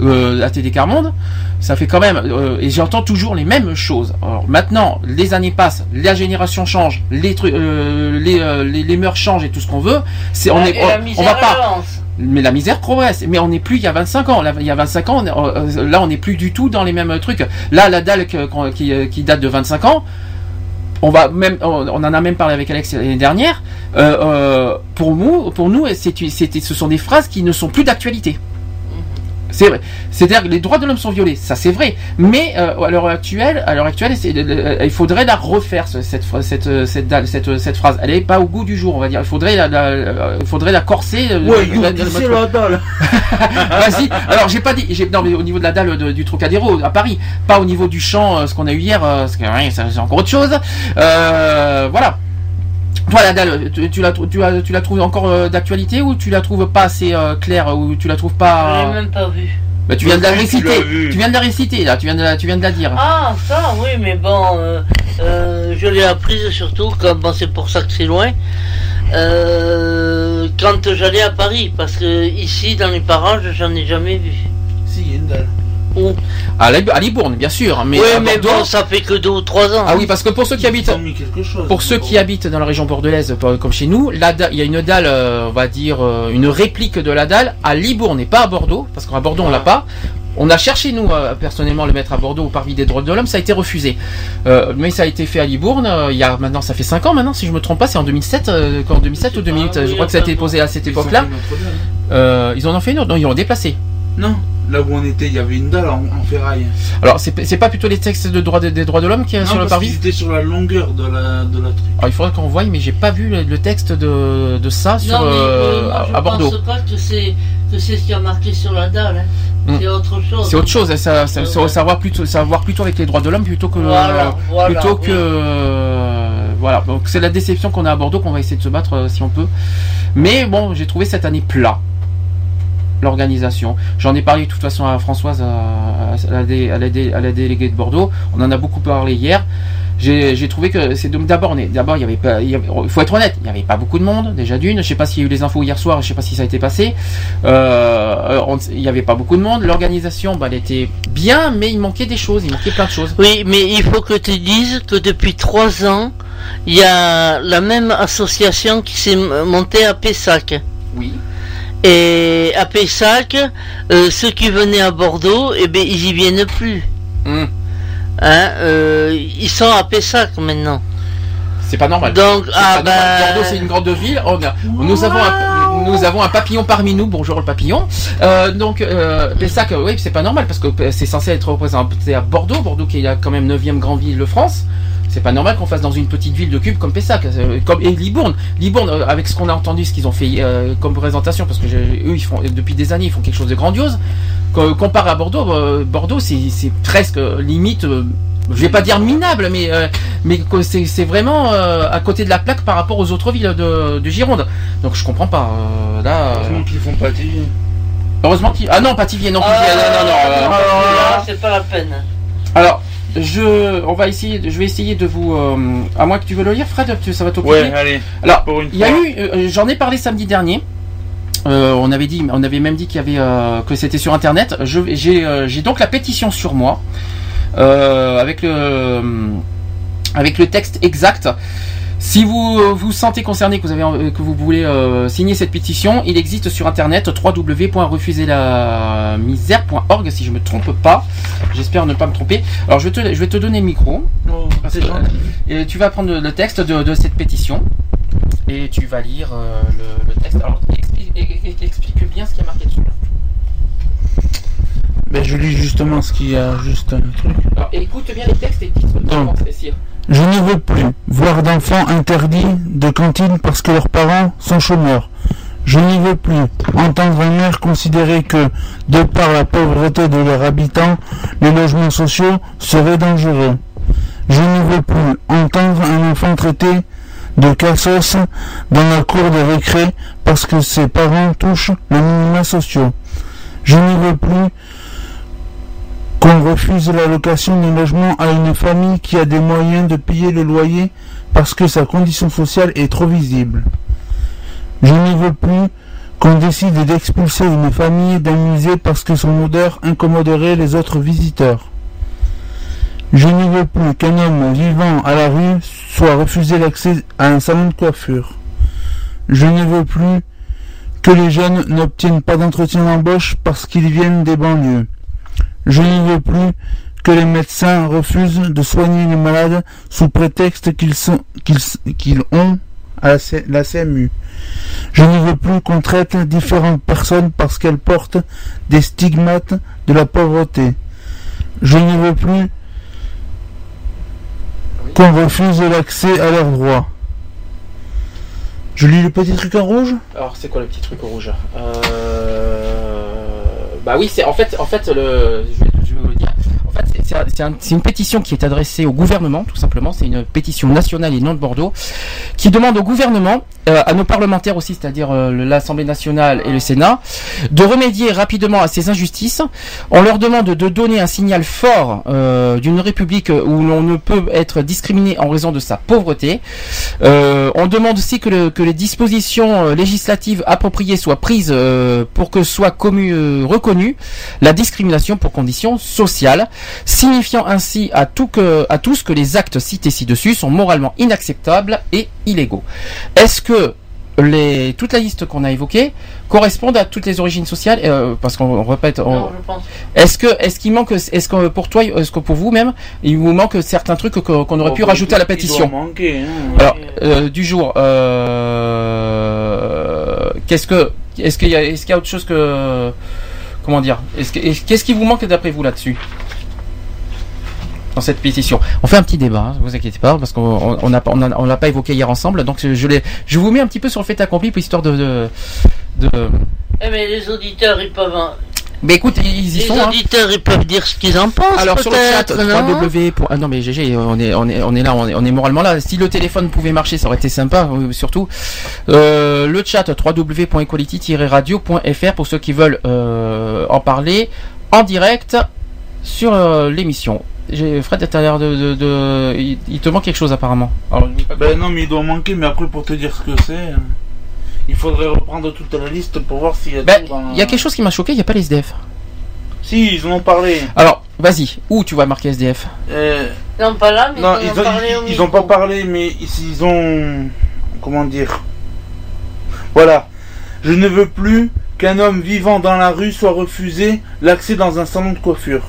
euh, ATD Carmonde. Ça fait quand même, euh, et j'entends toujours les mêmes choses. Alors maintenant, les années passent, la génération change, les trucs, euh, les, euh, les, les mœurs changent et tout ce qu'on veut. C'est, on est, on- on, misère va pas. Mais la misère progresse. Mais on n'est plus il y a 25 ans. Là, il y a 25 ans, on là, on n'est plus du tout dans les mêmes trucs. Là, la dalle qui, qui date de 25 ans, on va même, on en a même parlé avec Alex l'année dernière. Euh, euh, pour nous, pour nous, ce sont des phrases qui ne sont plus d'actualité. C'est vrai. C'est-à-dire que les droits de l'homme sont violés, ça c'est vrai. Mais euh, à l'heure actuelle, à l'heure actuelle, c'est- euh, il faudrait la refaire ce- cette phrase- cette euh, cette dalle- cette euh, cette phrase. Elle est pas au goût du jour, on va dire. Il faudrait la, la- euh, il faudrait la corser. euh, Ouais, la- dalle. *laughs* Vas-y. Alors j'ai pas dit, non mais au niveau de la dalle de- du Trocadéro à Paris, pas au niveau du chant, euh, ce qu'on a eu hier, euh, c'est encore autre chose. Euh, voilà. Toi la dalle, tu, tu la tu la tu la trouves encore euh, d'actualité ou tu la trouves pas assez euh, claire ou tu la trouves Je pas l'ai même pas vu. Bah, tu viens de la réciter. Tu viens de la réciter là. Tu viens de la, tu viens de la dire. Ah, ça, oui, mais bon, euh, euh, je l'ai apprise surtout, comme bon, c'est pour ça que c'est loin, euh, quand j'allais à Paris, parce que ici, dans les parages, j'en ai jamais vu. Si, il y a une dalle. Où À, la- à Libourne, bien sûr. Mais oui, à mais Bordeaux- bon, ça fait que deux ou trois ans. Ah oui, parce que pour ceux qui habitent, chose. pour ceux qui habitent dans la région bordelaise, comme chez nous, la il y a une dalle, euh, on va dire, euh, une réplique de la dalle à Libourne et pas à Bordeaux, parce qu'à Bordeaux on l'a pas. On a cherché nous euh, personnellement le mettre à Bordeaux au parvis des droits de l'homme, ça a été refusé. Euh, mais ça a été fait à Libourne. euh, il y a maintenant, ça fait 5 ans maintenant, si je me trompe pas, c'est en 2007, euh, en 2007 ou 2008. oui, je crois que ça a été posé à cette époque-là. Euh, ils en ont fait une autre, non, ils l'ont déplacé. Non, là où on était, il y avait une dalle en, en ferraille. Alors c'est pas plutôt les textes de droits des, des droits de l'homme qui est Non, sur le parce parvis? étaient sur la longueur de la, de la truc. Alors, il faudrait qu'on voie, mais j'ai pas vu le, le texte de, de ça sur, non, mais euh, euh, moi, à, je à Bordeaux. pense pas que c'est que c'est ce qui a marqué sur la dalle. hein. Hmm. C'est autre chose. C'est autre chose, hein, ça, ça, Ouais, voir plutôt, plutôt avec les droits de l'homme plutôt que Voilà, voilà, plutôt que euh, voilà. Donc c'est la déception qu'on a à Bordeaux qu'on va essayer de se battre euh, si on peut. Mais bon, j'ai trouvé cette année plat. L'organisation. J'en ai parlé de toute façon à Françoise, à, à la, dé- à la dé- à la déléguée de Bordeaux. On en a beaucoup parlé hier. J'ai trouvé que c'est d'abord, d'abord il y avait pas, il y avait- il faut être honnête, il n'y avait pas beaucoup de monde déjà d'une. Je sais pas s'il y a eu les infos hier soir, je sais pas si ça a été passé. Euh, on- il n'y avait pas beaucoup de monde. L'organisation, bah, elle était bien, mais il manquait des choses, il manquait plein de choses. Oui, mais il faut que tu dises que depuis trois ans, il y a la même association qui s'est montée à Pessac. Oui. Et à Pessac, euh, ceux qui venaient à Bordeaux, eh ben, ils y viennent plus. Hmm. Hein, euh, ils sont à Pessac maintenant. C'est pas normal. Donc, ah normal. bah- Bordeaux, c'est une grande ville. On a- nous, avons un, nous avons un papillon parmi nous. Bonjour le papillon. Euh, donc, euh, Pessac, oui, c'est pas normal parce que c'est censé être représenté à Bordeaux. Bordeaux qui est quand même 9 grande ville de France. C'est pas normal qu'on fasse dans une petite ville de cube comme Pessac. Euh, Comme, et Libourne. Libourne, euh, avec ce qu'on a entendu, ce qu'ils ont fait euh, comme présentation, parce que j'ai- eux, ils font, depuis des années, ils font quelque chose de grandiose. Co- Comparé à Bordeaux, euh, Bordeaux, c'est presque limite. euh, je vais pas dire minable, mais euh, mais que c'est vraiment euh, à côté de la plaque par rapport aux autres villes de, de Gironde. Donc je comprends pas. euh, là. Heureusement qu'ils font pas Tivier? Heureusement qu'ils. Ah non, pas Tivier, non. Tivier, non, non, non, euh, Ah, c'est pas la peine. alors, je, on va essayer, je vais essayer de vous, euh, à moins que tu veux le lire, Fred, ça va t'occuper. Ouais, allez. Alors, il y a fois. eu, euh, j'en ai parlé samedi dernier. Euh, on avait dit, on avait même dit qu'il y avait que c'était sur internet. J'ai, donc la pétition sur moi avec le, avec le texte exact. Si vous euh, vous sentez concerné, que vous avez, euh, que vous voulez euh, signer cette pétition, il existe sur internet www.refuserlamisère.org si je me trompe pas. J'espère ne pas me tromper. Alors je vais te, je vais te donner le micro. Que- et tu vas prendre le texte de, de cette pétition et tu vas lire euh, le, le texte. Alors explique, explique- explique bien ce qui est marqué dessus. Ben, je lis justement ce qu'il y a juste un truc. Alors écoute bien les textes et dis ce que tu penses. Je ne veux plus voir d'enfants interdits de cantine parce que leurs parents sont chômeurs. Je n'y veux plus entendre un maire considérer que, de par la pauvreté de leurs habitants, les logements sociaux seraient dangereux. Je ne veux plus entendre un enfant traité de cassos dans la cour de récré parce que ses parents touchent les minima sociaux. Je ne veux plus qu'on refuse l'allocation d'un logement à une famille qui a des moyens de payer le loyer parce que sa condition sociale est trop visible. Je ne veux plus qu'on décide d'expulser une famille d'un musée parce que son odeur incommoderait les autres visiteurs. Je ne veux plus qu'un homme vivant à la rue soit refusé l'accès à un salon de coiffure. Je ne veux plus que les jeunes n'obtiennent pas d'entretien d'embauche parce qu'ils viennent des banlieues. Je ne veux plus que les médecins refusent de soigner les malades sous prétexte qu'ils ont la, CMU. Je ne veux plus qu'on traite différentes personnes parce qu'elles portent des stigmates de la pauvreté. Je ne veux plus qu'on refuse l'accès à leurs droits. Je lis le petit truc en rouge? Alors c'est quoi le petit truc au rouge? Euh... Bah oui, c'est en fait, en fait le, je vais vous le dire. En fait, c'est- c'est un- c'est un- c'est une pétition qui est adressée au gouvernement, tout simplement. C'est une pétition nationale et non de Bordeaux, qui demande au gouvernement, euh, à nos parlementaires aussi, c'est-à-dire euh, l'Assemblée nationale et le Sénat, de remédier rapidement à ces injustices. On leur demande de donner un signal fort euh, d'une république où l'on ne peut être discriminé en raison de sa pauvreté. On demande aussi que, le- que les dispositions législatives appropriées soient prises pour que soit reconnue la discrimination pour conditions sociales, signifiant ainsi à, tout que, à tous que les actes cités ci-dessus sont moralement inacceptables et illégaux. Est-ce que les, toute la liste qu'on a évoquée correspondent à toutes les origines sociales? Euh, Parce qu'on on répète, on- Non, je pense. est-ce que, est-ce qu'il manque, est-ce que pour toi, est-ce que pour vous même, il vous manque certains trucs qu'on aurait pu Oh, rajouter à la pétition? manquer, hein. Alors, euh, du jour, euh, qu'est-ce que, est-ce qu'il y a, est-ce qu'il y a autre chose que, comment dire, est-ce que, est- qu'est-ce qui vous manque d'après vous là-dessus? Dans cette pétition On fait un petit débat, hein, vous inquiétez pas, parce qu'on on on n'a pas, on on l'a pas évoqué hier ensemble, donc je l'ai, je vous mets un petit peu sur le fait accompli, pour histoire de, de, de- Eh mais les auditeurs, ils peuvent, en- Mais écoute, ils y Les sont. hein. auditeurs, ils peuvent dire ce qu'ils en pensent. Alors sur le chat, 3W. pour- Ah non mais GG, on est on est on est là, on est, on est moralement là. Si le téléphone pouvait marcher, ça aurait été sympa, euh, surtout. Euh, le chat www.equality-radio.fr pour ceux qui veulent euh, en parler en direct sur euh, l'émission. J'ai Fred, t'as l'air de, de, de- il, il te manque quelque chose apparemment. Alors, Ben non, mais il doit manquer, mais après, pour te dire ce que c'est, il faudrait reprendre toute la liste pour voir s'il y a Ben, dans... il y a quelque chose qui m'a choqué, il n'y a pas les SDF. Si, ils en ont parlé. Alors, vas-y, où tu vas marquer SDF Euh, Non, pas là, mais non, ils, ils, en ont, parlé ils, ils micro. ont pas parlé, mais ils, ils ont... Comment dire Voilà. Je ne veux plus qu'un homme vivant dans la rue soit refusé l'accès dans un salon de coiffure.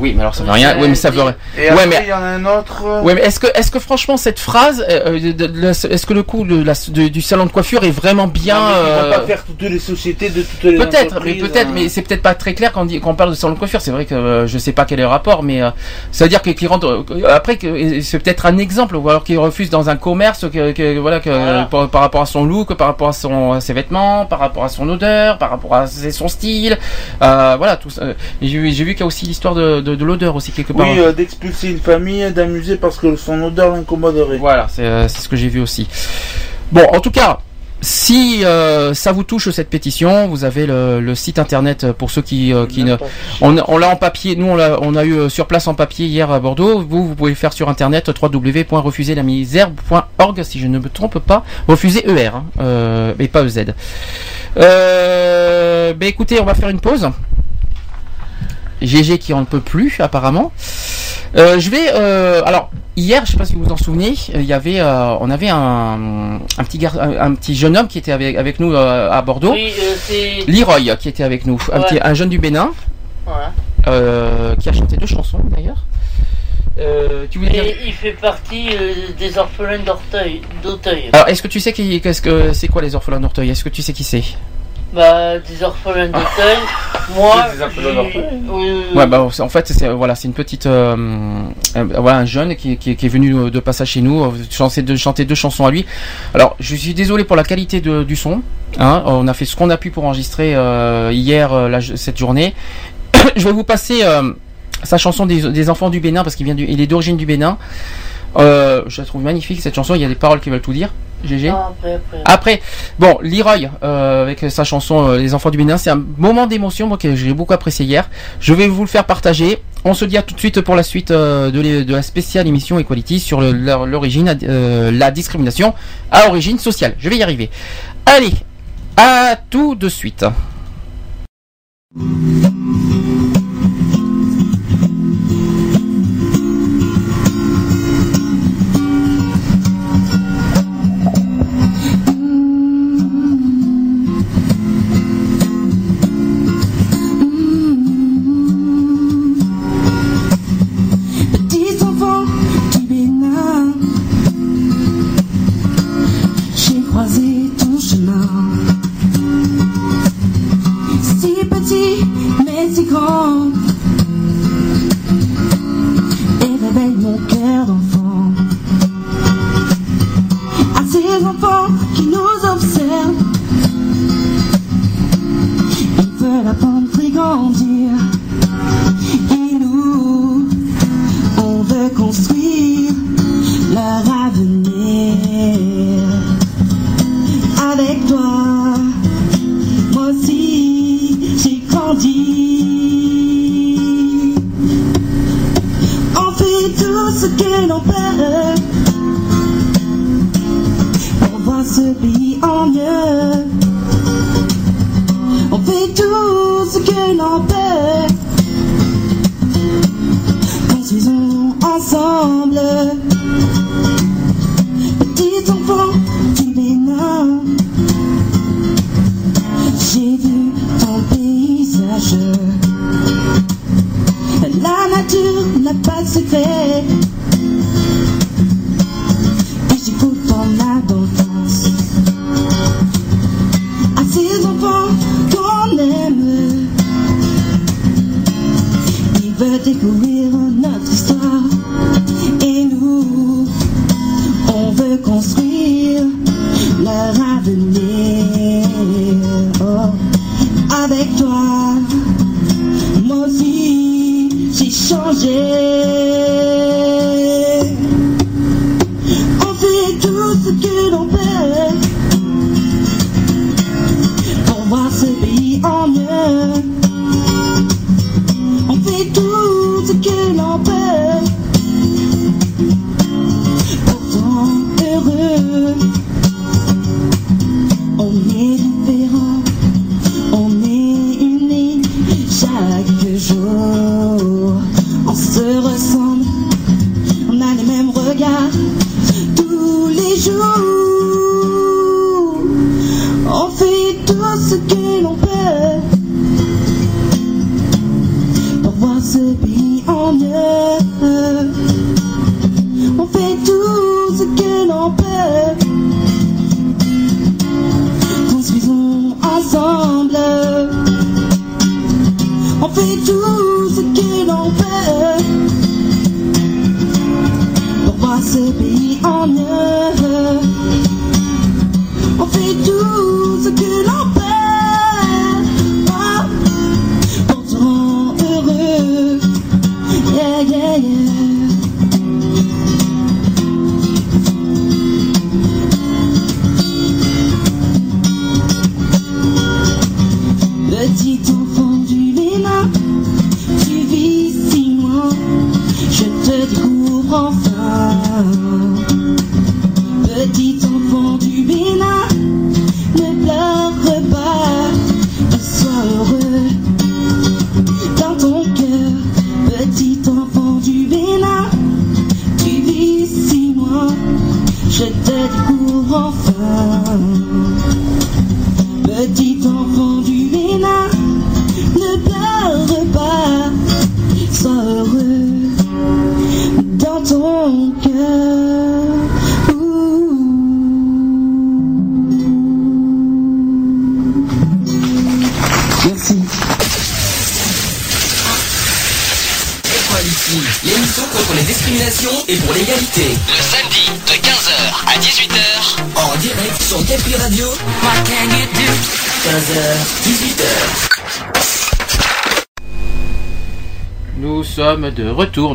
Oui, mais alors ça veut rien. Oui, mais ça veut rien. Et Ouais, après, mais il y en a un autre... euh, Ouais, mais est-ce que, est-ce que franchement cette phrase, euh, la- est-ce que le coup de la- de- du salon de coiffure est vraiment bien non, mais Ils vont euh, pas faire toutes les sociétés de toutes les Peut-être, mais peut-être, hein. mais c'est peut-être pas très clair quand on, dit, quand on parle de salon de coiffure. C'est vrai que euh, je sais pas quel est le rapport, mais euh, ça veut dire que qu'ils rentrent. euh, après, que c'est peut-être un exemple, ou alors qu'ils refusent dans un commerce, que, que- voilà, que par, par rapport à son look, par rapport à son à ses vêtements, par rapport à son odeur, par rapport à son style, euh, voilà tout ça. J'ai vu, j'ai vu qu'il y a aussi l'histoire de, de, de l'odeur aussi quelque part. Oui, euh, d'expulser une famille, d'amuser parce que son odeur l'incommoderait. Voilà, c'est euh, c'est ce que j'ai vu aussi. Bon, en tout cas, si euh, ça vous touche cette pétition, vous avez le, le site internet pour ceux qui, euh, qui ne. On, on l'a en papier, nous on l'a on a eu sur place en papier hier à Bordeaux. Vous, vous pouvez le faire sur internet www.refuserlamisère.org si je ne me trompe pas. Refuser ER, hein, euh, mais pas EZ. Euh, ben écoutez, on va faire une pause. GG qui en peut plus apparemment. Euh, je vais euh, alors hier, je sais pas si vous vous en souvenez, euh, il y avait euh, on avait un, un petit gar- un, petit jeune homme qui était avec avec nous à Bordeaux. Oui. Leroy qui était avec nous, un, Ouais. petit- un jeune du Bénin qui a chanté deux chansons d'ailleurs. Euh, tu voulais dire Et il fait partie euh, des orphelins d'Auteuil. d'Auteuil. Alors est-ce que tu sais qui qu'est-ce que c'est quoi les orphelins d'Orteuil Est-ce que tu sais qui c'est? Bah, des orphelins d'Auteuil. *laughs* Moi, Des orphelins oui, oui, oui. Ouais, bah, en fait, c'est voilà, c'est une petite, euh, euh, voilà, un jeune qui, qui, qui est venu de passage chez nous, euh, chanter deux, chanter deux chansons à lui. Alors, je suis désolé pour la qualité de- du son. Hein, on a fait ce qu'on a pu pour enregistrer euh, hier la- cette journée. *coughs* je vais vous passer euh, sa chanson des, des enfants du Bénin parce qu'il vient du, il est d'origine du Bénin. Euh, je la trouve magnifique cette chanson. Il y a des paroles qui veulent tout dire. GG. Ah, après, après. Après, bon, Leroy, euh, avec sa chanson euh, Les enfants du Bénin, c'est un moment d'émotion, moi que j'ai beaucoup apprécié hier. Je vais vous le faire partager. On se dit à tout de suite pour la suite euh, de, de la spéciale émission Equality sur l'origine, la discrimination à origine sociale. Je vais y arriver. Allez, à tout de suite.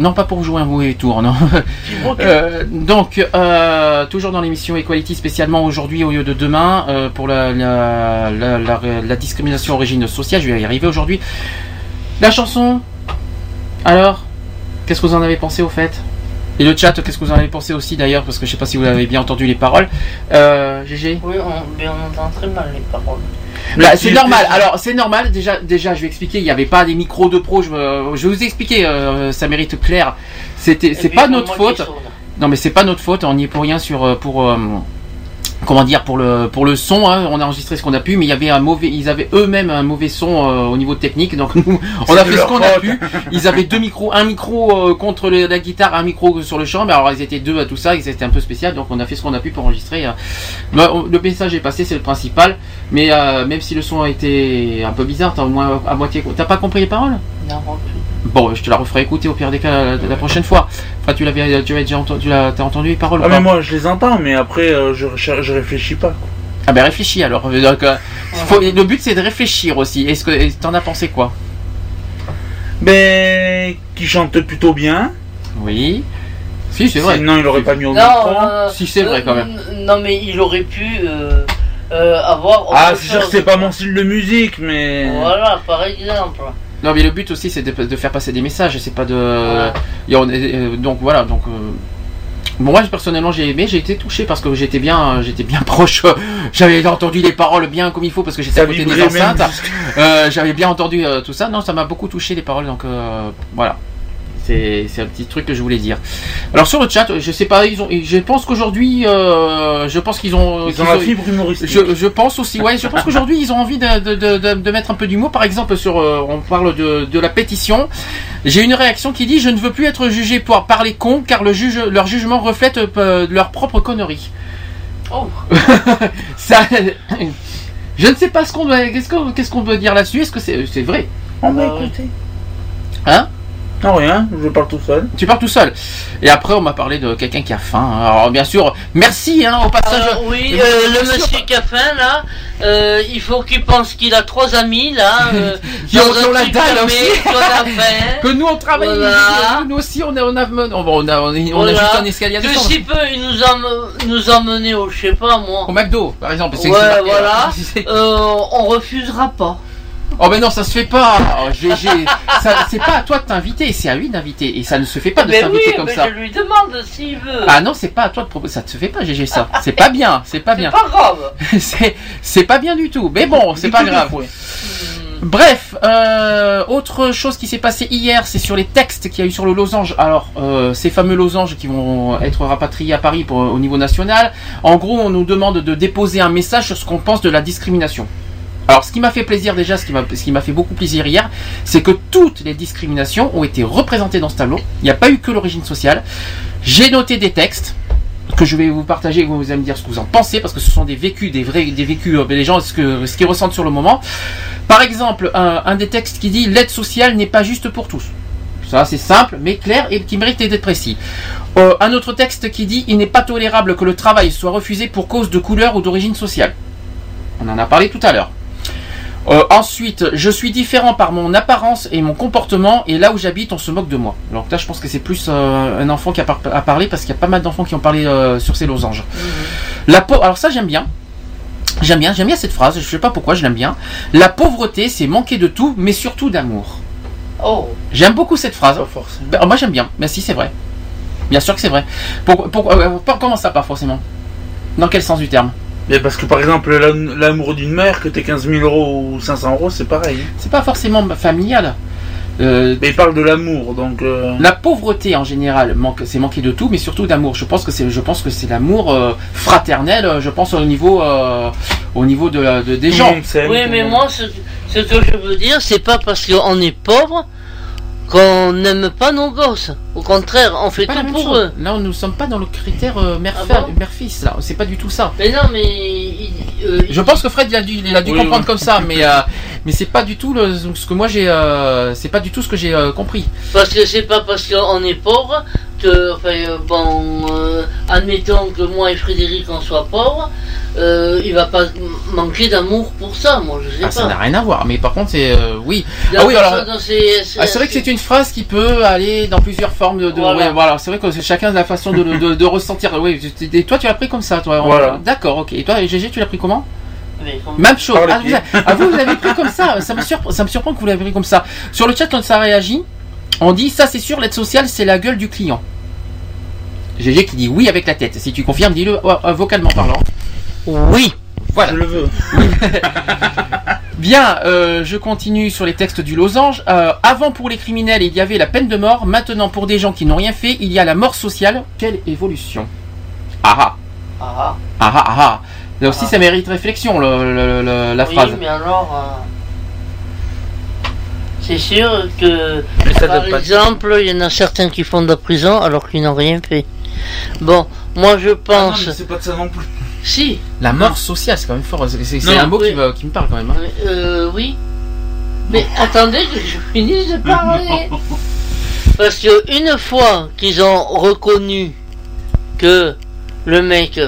Non pas pour jouer un mauvais tour, non. *laughs* Euh, donc, euh, toujours dans l'émission Equality, spécialement aujourd'hui au lieu de demain, euh, pour la, la, la, la- la discrimination origine sociale, je vais y arriver aujourd'hui. La chanson, alors, qu'est-ce que vous en avez pensé au fait? Et le chat, qu'est-ce que vous en avez pensé aussi d'ailleurs, parce que je sais pas si vous avez bien entendu les paroles. Euh, GG Oui, on, mais on entend très mal les paroles. Bah, c'est normal. Alors c'est normal. Déjà, déjà, je vais expliquer. Il n'y avait pas des micros de pro. Je, je vais vous expliquer. euh, ça mérite clair. C'était, c'est puis, pas notre faute. Non, mais c'est pas notre faute. On n'y est pour rien sur euh, pour. euh, Comment dire pour le pour le son, hein, on a enregistré ce qu'on a pu, mais il y avait un mauvais, ils avaient eux-mêmes un mauvais son euh, au niveau technique, donc nous *laughs* on a fait ce qu'on a pu. *laughs* Ils avaient deux micros, un micro euh, contre le- la guitare, un micro sur le chant, mais alors ils étaient deux à tout ça, et c'était un peu spécial, donc on a fait ce qu'on a pu pour enregistrer. euh. Mais, on- le message est passé, c'est le principal, mais euh, même si le son a été un peu bizarre, t'as au moins à moitié, t'as pas compris les paroles? Non, Bon, je te la referai écouter au pire des cas la, la prochaine fois. Enfin, tu l'avais, tu déjà entendu, tu l'as, t'as entendu les paroles ou Ah pas mais moi je les entends mais après euh, je, je, je réfléchis pas. quoi. Ah ben réfléchis alors. Donc, euh, faut- le but c'est de réfléchir aussi. Est-ce que t'en as pensé quoi? Mais qui chante plutôt bien. Oui. Si c'est vrai. Sinon il aurait pas mis au Non, micro. euh, Si c'est vrai quand même. euh, Non, mais il aurait pu euh, euh, avoir. Ah c'est sûr que c'est pas mon style de musique mais. Voilà, par exemple. Non mais le but aussi c'est de, de faire passer des messages. C'est pas de. Voilà. Et on est- euh, donc voilà donc. euh, Bon, moi personnellement j'ai aimé, j'ai été touché parce que j'étais bien, j'étais bien *laughs* proche. J'avais entendu les paroles bien comme il faut parce que j'étais à côté des enceintes. Euh, J'avais bien entendu euh, tout ça. Non, ça m'a beaucoup touché les paroles donc euh, voilà. C'est c'est un petit truc que je voulais dire. Alors sur le chat, je sais pas, ils ont, je pense qu'aujourd'hui, euh, je pense qu'ils ont, Ils ont la fibre humoristique. Je, je pense aussi, ouais, je pense qu'aujourd'hui ils ont envie de, de, de, de- de mettre un peu d'humour. Par exemple, sur, euh, on parle de, de la pétition. J'ai une réaction qui dit je ne veux plus être jugé pour par les cons car le juge, leur jugement reflète euh, leur propre connerie. Oh. *laughs* Ça, *laughs* je ne sais pas ce qu'on doit, qu'est-ce qu'on, qu'est-ce qu'on doit dire là-dessus. Est-ce que c'est, c'est vrai? On va Bah ouais. écouter. Hein? Non, rien, je parle tout seul. Tu parles tout seul. Et après, on m'a parlé de quelqu'un qui a faim. Alors, bien sûr, merci hein, au passage. Alors, oui, euh, le sûr, monsieur qui a faim là, euh, il faut qu'il pense qu'il a trois amis là, *laughs* euh, Qui ont- la dalle fermé, aussi. *laughs* que nous on travaille, Voilà. nous, nous aussi on a, on a, on a, on a, on a Voilà. juste un escalier à Que peut il nous, em- nous emmener au, je sais pas moi. Au McDo, par exemple. Ouais, voilà. *laughs* Euh, on refusera pas. Oh mais non, ça se fait pas. Oh, j'ai- j'ai- ça- c'est pas à toi de t'inviter, c'est à lui d'inviter. Et ça ne se fait pas de s'inviter oui, comme mais ça. je lui demande s'il veut. Ah non, c'est pas à toi de proposer. Ça ne se fait pas, GG, ça. C'est pas bien, c'est pas bien. pas grave. *laughs* c'est c'est pas bien du tout. Mais bon, c'est pas grave. ouais. Bref, euh, autre chose qui s'est passé hier, c'est sur les textes qu'il y a eu sur le losange. Alors, euh, ces fameux losanges qui vont être rapatriés à Paris pour- au niveau national. En gros, on nous demande de déposer un message sur ce qu'on pense de la discrimination. Alors, ce qui m'a fait plaisir déjà, ce qui m'a fait beaucoup plaisir hier, c'est que toutes les discriminations ont été représentées dans ce tableau. Il n'y a pas eu que l'origine sociale. J'ai noté des textes que je vais vous partager vous allez me dire ce que vous en pensez parce que ce sont des vécus, des vrais, des vécus, euh, gens ce que ce qu'ils ressentent sur le moment. Par exemple, un, un des textes qui dit l'aide sociale n'est pas juste pour tous. Ça, c'est simple, mais clair et qui mérite d'être précis. Euh, un autre texte qui dit il n'est pas tolérable que le travail soit refusé pour cause de couleur ou d'origine sociale. On en a parlé tout à l'heure. Euh, ensuite, je suis différent par mon apparence et mon comportement, et là où j'habite, on se moque de moi. Alors là, je pense que c'est plus euh, un enfant qui a, par- a parlé, parce qu'il y a pas mal d'enfants qui ont parlé euh, sur ces losanges. La pau- Alors ça, j'aime bien. J'aime bien, j'aime bien cette phrase, je sais pas pourquoi, je l'aime bien. La pauvreté, c'est manquer de tout, mais surtout d'amour. Oh. J'aime beaucoup cette phrase. Ben, moi, j'aime bien, mais si, c'est vrai. Bien sûr que c'est vrai. Pour, pour- euh, pour- comment ça, pas forcément? Dans quel sens du terme? Mais parce que par exemple, l'am- l'amour d'une mère, que t'aies 15 000 euros ou 500 euros, c'est pareil. C'est pas forcément familial. Euh, mais il parle de l'amour, donc. euh, La pauvreté en général, manque, c'est manquer de tout, mais surtout d'amour. Je pense que c'est, je pense que c'est l'amour euh, fraternel. euh, Je pense au niveau, euh, au niveau de, la- de- des gens. Oui, mais moi, ce, ce que je veux dire, c'est pas parce qu'on est pauvre qu'on n'aime pas nos gosses. Au contraire, on fait tout pour chose. eux. Là, nous ne sommes pas dans le critère euh, Ah mère-fils. là, c'est pas du tout ça. Mais non, mais. il- euh, Je pense que Fred il a dû, il a dû Oui, comprendre oui. comme ça, mais euh, *laughs* mais c'est pas du tout le- ce que moi j'ai, euh, c'est pas du tout ce que j'ai euh, compris. Parce que c'est pas parce qu'on est pauvre que, enfin, euh, bon, admettons que moi et Frédéric on soit pauvres, il va pas manquer d'amour pour ça, moi je sais Ah, pas. ça n'a rien à voir, mais par contre c'est oui. Ah oui alors. c'est- c'est- Ah, c'est vrai que c'est une phrase qui peut aller dans plusieurs formes de. de- Voilà. ouais, voilà, c'est vrai que chacun a la façon de, de, de ressentir. Oui, et toi tu l'as pris comme ça, toi. Voilà. D'accord, ok. Et toi, GG, tu l'as pris comment? Même chose. Ah, vous, pieds. ah, vous, vous l'avez pris comme ça. Ça me, surprend, ça me surprend que vous l'avez pris comme ça. Sur le chat, quand ça réagit, on dit ça, c'est sûr, l'aide sociale, c'est la gueule du client. GG qui dit oui avec la tête. Si tu confirmes, dis-le euh, euh, vocalement parlant. Oui. Voilà. Je le veux. *laughs* Bien, euh, je continue sur les textes du losange. Euh, avant pour les criminels, il y avait la peine de mort. Maintenant pour des gens qui n'ont rien fait, il y a la mort sociale. Quelle évolution Ah ah Ah, ah ah ah ah. Là aussi, ça mérite réflexion, le- le- le- la oui, phrase. mais alors. euh, C'est sûr que, ça par doit pas- exemple, il y en a certains qui font de la prison alors qu'ils n'ont rien fait. Bon, moi je Ah non, pense. mais c'est pas de ça non plus. *laughs* si, La mort sociale, c'est quand même fort. C'est c'est- c'est Non, un mot oui. qui, me, qui me parle quand même. hein. Euh, oui. Mais attendez que je *laughs* finisse de parler. *laughs* Parce que une fois qu'ils ont reconnu que le mec,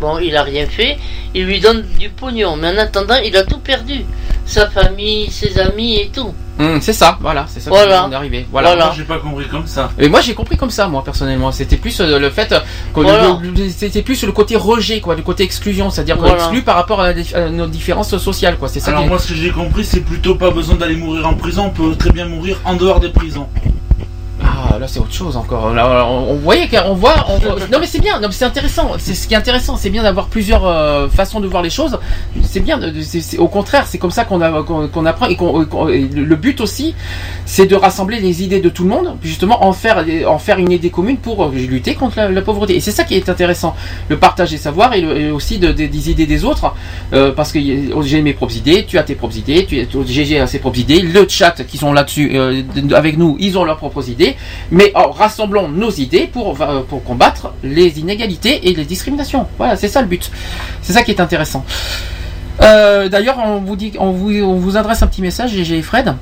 bon, il a rien fait, ils lui donnent du pognon. Mais en attendant, il a tout perdu. Sa famille, ses amis et tout. Hum, c'est ça, voilà, c'est ça Voilà. qu'on est arrivé. Voilà. Voilà. Moi, j'ai pas compris comme ça. Et moi j'ai compris comme ça, moi personnellement. C'était plus euh, le fait que Voilà. le- c'était plus le côté rejet, quoi, le côté exclusion, c'est-à-dire qu'on Voilà. exclut par rapport à, à nos différences sociales, quoi. C'est ça. Alors moi, ce que j'ai compris, c'est plutôt pas besoin d'aller mourir en prison. On peut très bien mourir en dehors des prisons. Ah, là c'est autre chose encore. Là, on, on voyait qu'on voit, on voit- *laughs* Non mais c'est bien, non c'est intéressant. C'est ce qui est intéressant, c'est bien d'avoir plusieurs euh, façons de voir les choses. C'est bien. au contraire, c'est comme ça qu'on qu'on qu'on apprend et, le but aussi, c'est de rassembler les idées de tout le monde, justement en faire en faire une idée commune pour euh, lutter contre la, la pauvreté. Et c'est ça qui est intéressant, le partage des savoirs et, le- et aussi de- de- des idées des autres, euh, parce que y- j'ai mes propres idées, tu as tes propres idées, tu, GG a ses propres idées, le chat qui sont là-dessus euh, de- avec nous, ils ont leurs propres idées. Mais oh, rassemblons nos idées pour, euh, pour combattre les inégalités et les discriminations. Voilà, c'est ça le but. C'est ça qui est intéressant. Euh, D'ailleurs, on vous dit, on vous, on vous adresse un petit message, GG et Fred.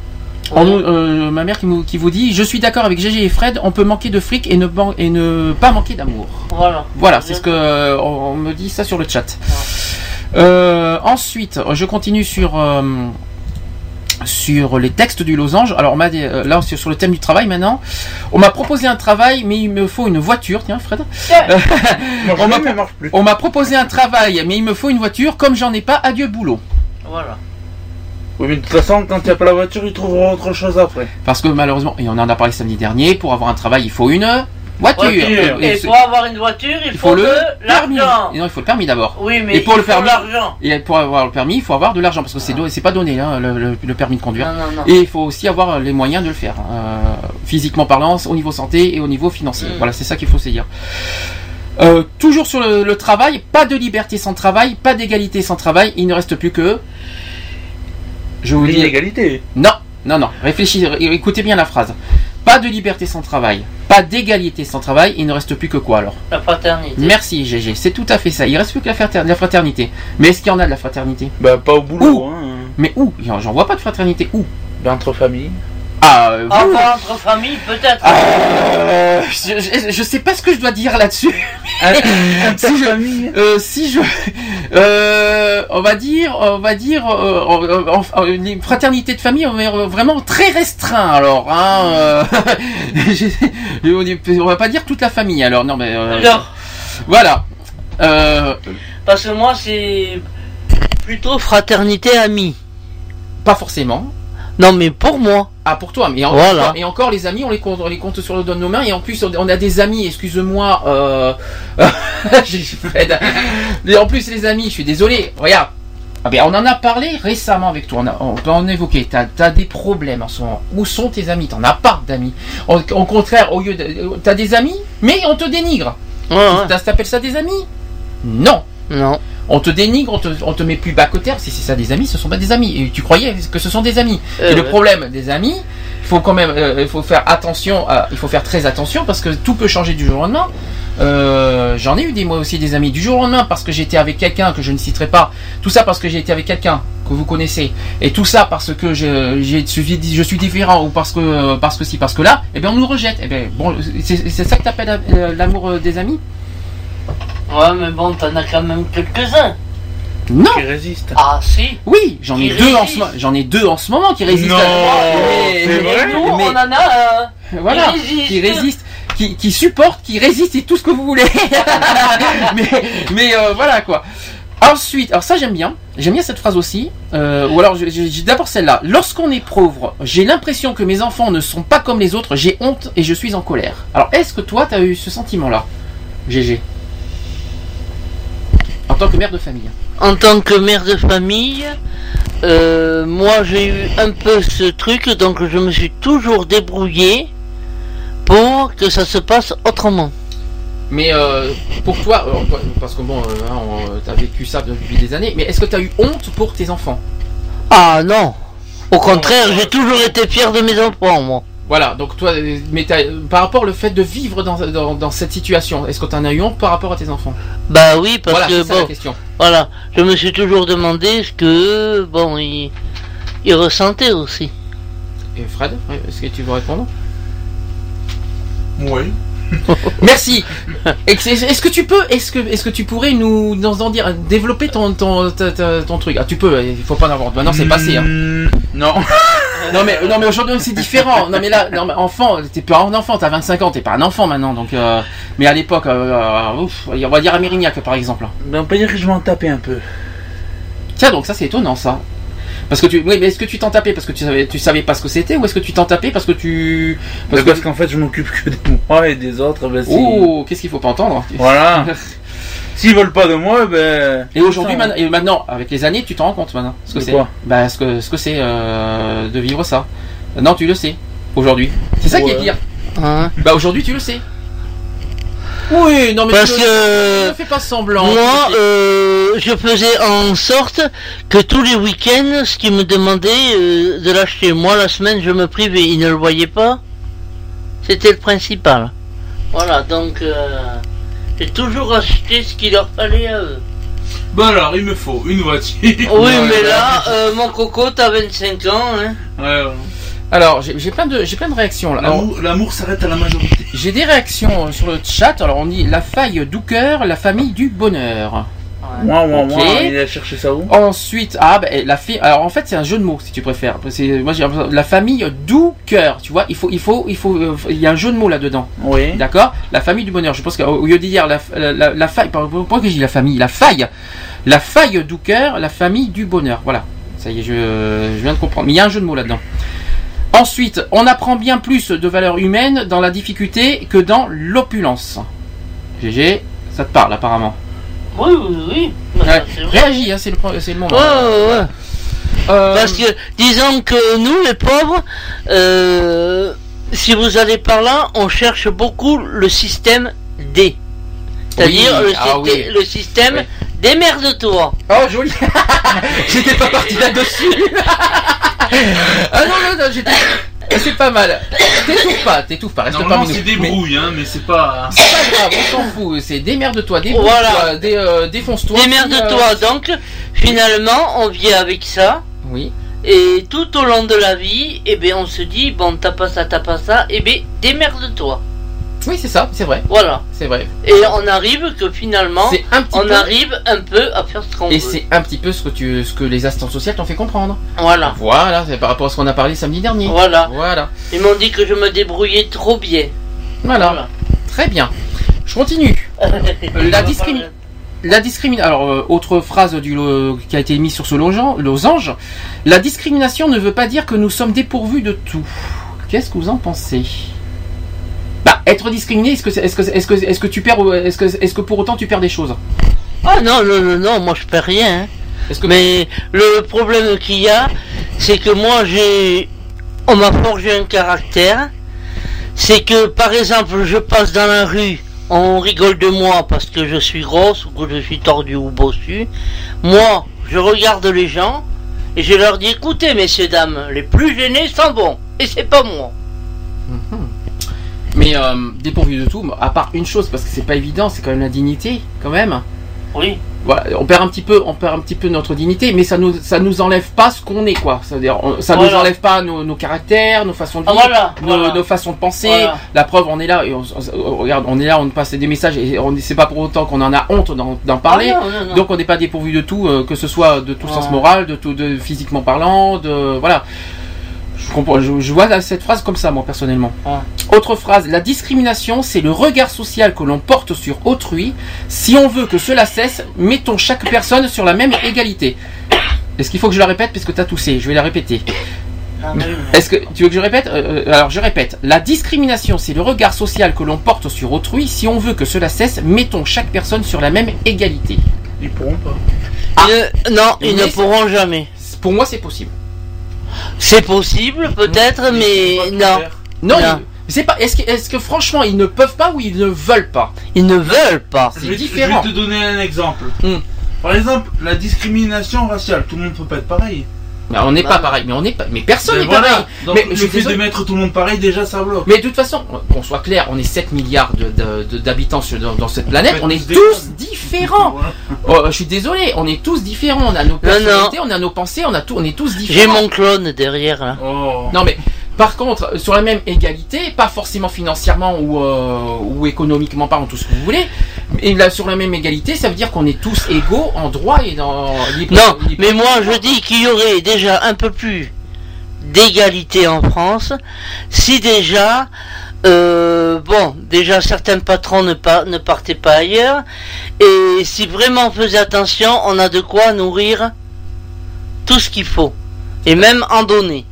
Euh, ma mère qui, vous dit Je suis d'accord avec GG et Fred, on peut manquer de fric et ne, et ne pas manquer d'amour. Voilà. Voilà, c'est ce que on, on me dit ça sur le chat. Euh, ensuite, je continue sur sur les textes du losange. Alors on m'a dit, euh, là sur sur le thème du travail maintenant. On m'a proposé un travail, mais il me faut une voiture. Tiens, Fred. Euh, *laughs* on m'a *laughs* pro- on m'a proposé un travail, mais il me faut une voiture. Comme j'en ai pas, adieu boulot. Voilà. Oui, mais de toute façon, quand il n'y a pas la voiture, ils trouveront autre chose après. Parce que malheureusement, et on en a parlé samedi dernier, pour avoir un travail, il faut une voiture. Voiture. Et pour avoir une voiture, il, il faut, faut le l'argent. Et non, il faut le permis d'abord. Oui, mais et pour il le faut permis, l'argent. et pour avoir le permis, il faut avoir de l'argent parce que c'est do- c'est pas donné hein, le, le- le permis de conduire. Non, non, non. Et il faut aussi avoir les moyens de le faire, euh, physiquement parlant, au niveau santé et au niveau financier. Mm. Voilà, c'est ça qu'il faut se dire. Euh, toujours sur le, le travail, pas de liberté sans travail, pas d'égalité sans travail. Il ne reste plus que. Je vous dis. L'inégalité. Non, non, non. Réfléchissez, écoutez bien la phrase. Pas de liberté sans travail, pas d'égalité sans travail. Il ne reste plus que quoi alors? La fraternité. Merci GG, c'est tout à fait ça. Il reste plus que la, la fraternité. Mais est-ce qu'il y en a de la fraternité? Bah, pas au boulot, hein. Mais où? J'en vois pas de fraternité. Où? Entre familles. Ah, euh, Avoir entre familles, peut-être. Euh, je, je, je sais pas ce que je dois dire là-dessus. *laughs* si je, euh, si je, euh, on va dire, on va dire, euh, euh, une fraternité de famille, on est vraiment très restreint. Alors, hein, euh, *laughs* on va pas dire toute la famille. Alors, non, mais euh, Alors. voilà. Euh, Parce que moi, c'est plutôt fraternité amie. Pas forcément. Non, mais pour moi. Ah, pour toi, mais en- Voilà. et encore les amis, on les compte, on les compte sur le doigt de nos mains, et en plus, on a des amis, excuse-moi, euh. *laughs* Et en plus, les amis, je suis désolé, regarde. Ah ben, on en a parlé récemment avec toi, on, a- on peut en évoquer. T'as as des problèmes en ce moment. Où sont tes amis? T'en as pas d'amis. Au, au contraire, au lieu de, t'as des amis, mais on te dénigre. T'appelles ça des amis? Non. Non. On te dénigre, on te, on te met plus bas qu'au terre. Si c'est ça des amis, ce sont pas des amis. Et tu croyais que ce sont des amis. Euh, et le problème des amis, il faut quand même, euh, il faut faire attention. à- il faut faire très attention parce que tout peut changer du jour au lendemain. Euh, J'en ai eu des moi aussi des amis du jour au lendemain parce que j'étais avec quelqu'un que je ne citerai pas. Tout ça parce que j'ai été avec quelqu'un que vous connaissez. Et tout ça parce que je, suis, je suis différent ou parce que parce que si parce que là, eh bien on nous rejette. Eh bien bon, c'est ça que t'appelles l'amour des amis? Ouais, mais bon, t'en as quand même quelques-uns. Non. Qui résiste. Ah, si. Oui, j'en ai Qui deux en résistent. ce j'en ai deux en ce moment qui résistent. Non, Mais- c'est mais- vrai Nous, mais- on en a un. voilà, qui résiste. qui résistent, qui, qui supportent, qui résistent et tout ce que vous voulez. *laughs* mais mais euh, voilà quoi. Ensuite, alors ça j'aime bien, j'aime bien cette phrase aussi. Euh, ou alors d'abord celle-là. Lorsqu'on est pauvre, j'ai l'impression que mes enfants ne sont pas comme les autres. J'ai honte et je suis en colère. Alors est-ce que toi t'as eu ce sentiment-là, GG, en tant que mère de famille En tant que mère de famille, euh, moi j'ai eu un peu ce truc, donc je me suis toujours débrouillé pour que ça se passe autrement. Mais euh, pour toi, alors, toi, parce que bon, euh, hein, on- t'as vécu ça depuis des années, mais est-ce que t'as eu honte pour tes enfants? Ah non Au contraire, j'ai toujours été fier de mes enfants, moi. Voilà, donc toi, mais t'as- par rapport au fait de vivre dans, dans, dans cette situation, est-ce que t'en as eu honte par rapport à tes enfants? Bah oui, parce Voilà, que la bon, question. voilà, je me suis toujours demandé ce que, bon, ils, ils ressentaient aussi. Et Fred, est-ce que tu veux répondre? Oui. *laughs* Merci. Est-ce est-ce que tu peux, est-ce que, est-ce que tu pourrais nous, nous en dire, développer ton, ton, truc? Ah, tu peux. Il faut pas en avoir. Maintenant, c'est passé. Hein. Mm, Non. *laughs* Non mais, non mais aujourd'hui c'est différent. Non mais là, non, mais enfant, t'es pas un enfant. T'as 25 ans, t'es pas un enfant maintenant. Donc, euh, mais à l'époque, euh, euh, ouf, on va dire à Mérignac par exemple. On peut dire que je m'en tapais un peu. Tiens, donc ça c'est étonnant ça. Parce que tu, oui, mais est-ce que tu t'en tapais parce que tu savais, tu savais pas ce que c'était, ou est-ce que tu t'en tapais parce que tu, Parce, parce qu'en fait, je m'occupe que de moi et des autres. Ben, oh, qu'est-ce qu'il faut pas entendre? Voilà. *laughs* S'ils veulent pas de moi, ben. Et aujourd'hui, ça, maintenant, et maintenant, avec les années, tu t'en rends compte maintenant ce que c'est. Bah, ce que ce que c'est euh, de vivre ça. Non, tu le sais aujourd'hui. C'est ça qui est pire. Hein Bah aujourd'hui, tu le sais. Oui, non mais Parce tu que ne fais pas semblant. moi, euh, je faisais en sorte que tous les week-ends, ce qu'ils me demandaient euh, de l'acheter, moi la semaine, je me privais. Ils ne le voyaient pas. C'était le principal. Voilà, donc euh, j'ai toujours acheté ce qu'il leur fallait à eux. Bon alors, il me faut une voiture. *laughs* Oui, mais là, euh, mon coco, t'as 25 ans, hein. Ouais, ouais. Alors, j'ai plein de, j'ai plein de réactions là. Alors, L'amour- s'arrête à la majorité. J'ai des réactions sur le chat. Alors, on dit la faille du cœur, la famille du bonheur. Il a cherché ça où Ensuite, ah, ben, la fille. Alors, en fait, c'est un jeu de mots, si tu préfères. C'est, moi, j'ai la famille du cœur. Tu vois, il faut, il faut, il faut, euh, il y a un jeu de mots là-dedans. Oui. D'accord? La famille du bonheur. Je pense qu'au lieu de dire la, la, la- la faille, pourquoi que j'ai dit la famille, la faille, la faille du cœur, la famille du bonheur. Voilà. Ça y est, je, je viens de comprendre. Mais il y a un jeu de mots là-dedans. Ensuite, on apprend bien plus de valeurs humaines dans la difficulté que dans l'opulence. GG, ça te parle apparemment. Oui, oui, oui. Ouais. C'est vrai. Réagis, hein, c'est le, le moment. Ouais, ouais, ouais. Euh, Parce que, disons que nous, les pauvres, euh, si vous allez par là, on cherche beaucoup le système D. C'est-à-dire Oui, le, ah systé- oui. le système démerde-toi. Oh, joli *laughs* J'étais pas parti là-dessus *laughs* Ah non, non, non, j'étais... C'est pas mal. T'étouffes pas, t'étouffes pas, reste parmi c'est nous. Mais débrouille, hein, mais c'est pas. C'est pas grave, on s'en fout. C'est démerde-toi, débrouille-toi, Voilà. dé- euh, défonce-toi. Démerde-toi. euh, Donc, finalement, on vit avec ça. Oui. Et tout au long de la vie, eh ben, on se dit, bon, t'as pas ça, t'as pas ça, eh ben, démerde-toi. Oui, c'est ça, c'est vrai. Voilà. C'est vrai. Et on arrive que finalement, un on peu- arrive un peu à faire ce qu'on Et c'est un petit peu ce que, tu, ce que les assistantes sociales t'ont fait comprendre. Voilà. Voilà, c'est par rapport à ce qu'on a parlé samedi dernier. Voilà. Voilà. Ils m'ont dit que je me débrouillais trop bien. Voilà. Très bien. Je continue. *laughs* La discrimination. La discrimination. Alors, euh, autre phrase du, lo- qui a été mise sur ce losange. La discrimination ne veut pas dire que nous sommes dépourvus de tout. Qu'est-ce que vous en pensez? Être discriminé, est-ce que, c'est- est-ce que, est-ce que, est-ce que tu perds, ou est-ce que, est-ce que pour autant tu perds des choses Ah non, non, non, non, moi je perds rien. hein. Mais le problème qu'il y a, c'est que moi j'ai. On m'a forgé un caractère. C'est que par exemple, je passe dans la rue, on rigole de moi parce que je suis grosse ou que je suis tordu ou bossu. Moi, je regarde les gens et je leur dis écoutez, messieurs, dames, les plus gênés sont bons. Et c'est pas moi. Mais euh, dépourvu de tout, à part une chose, parce que c'est pas évident, c'est quand même la dignité, quand même. Oui. Voilà, on perd un petit peu, on perd un petit peu notre dignité, mais ça nous, ça nous enlève pas ce qu'on est, quoi. C'est-à-dire, on- ça nous enlève pas nos, nos caractères, nos façons de Ah, vivre, voilà, nos, façons de penser. La preuve, on est là, et on, on- regarde, on est là, on passe des messages, et on c'est pas pour autant qu'on en a honte d'en parler. Ah, non, non, non. Donc, on n'est pas dépourvu de tout, euh, que ce soit de tout sens moral, de tout, de physiquement parlant, de voilà. Je, comprends, je, je vois cette phrase comme ça, moi, personnellement. Autre phrase, la discrimination, c'est le regard social que l'on porte sur autrui. Si on veut que cela cesse, mettons chaque personne sur la même égalité. Est-ce qu'il faut que je la répète parce que tu as toussé? Je vais la répéter. Ah, Est-ce que tu veux que je répète? Euh, euh, Alors je répète. La discrimination, c'est le regard social que l'on porte sur autrui. Si on veut que cela cesse, mettons chaque personne sur la même égalité. Ils pourront pas. Ils ne- non, ils ne pourront jamais. Pour moi, c'est possible. C'est possible, peut-être, mais non. Non, ils- c'est pas. Est-ce que, est-ce que franchement, ils ne peuvent pas ou ils ne veulent pas? Ils ne veulent pas. Je C'est vais, différent. je vais te donner un exemple. Hmm. Par exemple, la discrimination raciale, tout le monde peut pas être pareil. Mais on n'est pas pareil. Mais on n'est pas. Mais personne Mais n'est voilà. pareil. Donc, mais le je fait désolé. de mettre tout le monde pareil, déjà ça bloque. Mais de toute façon, qu'on soit clair, on est 7 milliards de- de- de- d'habitants sur- dans, dans cette planète, on est tous différents. *laughs* Oh, je suis désolé, on est tous différents, on a nos personnalités, on a nos pensées, on, a tout, on est tous J'ai différents. mon clone derrière là. Oh. Non mais, par contre, sur la même égalité, pas forcément financièrement ou, euh, ou économiquement parlant, tout ce que vous voulez, mais là, sur la même égalité, ça veut dire qu'on est tous égaux en droit et dans libre- Non, mais moi je dis qu'il y aurait déjà un peu plus d'égalité en France si déjà, euh, bon, déjà certains patrons ne, ne partaient pas ailleurs et si vraiment on faisait attention, on a de quoi nourrir tout ce qu'il faut et même en donner.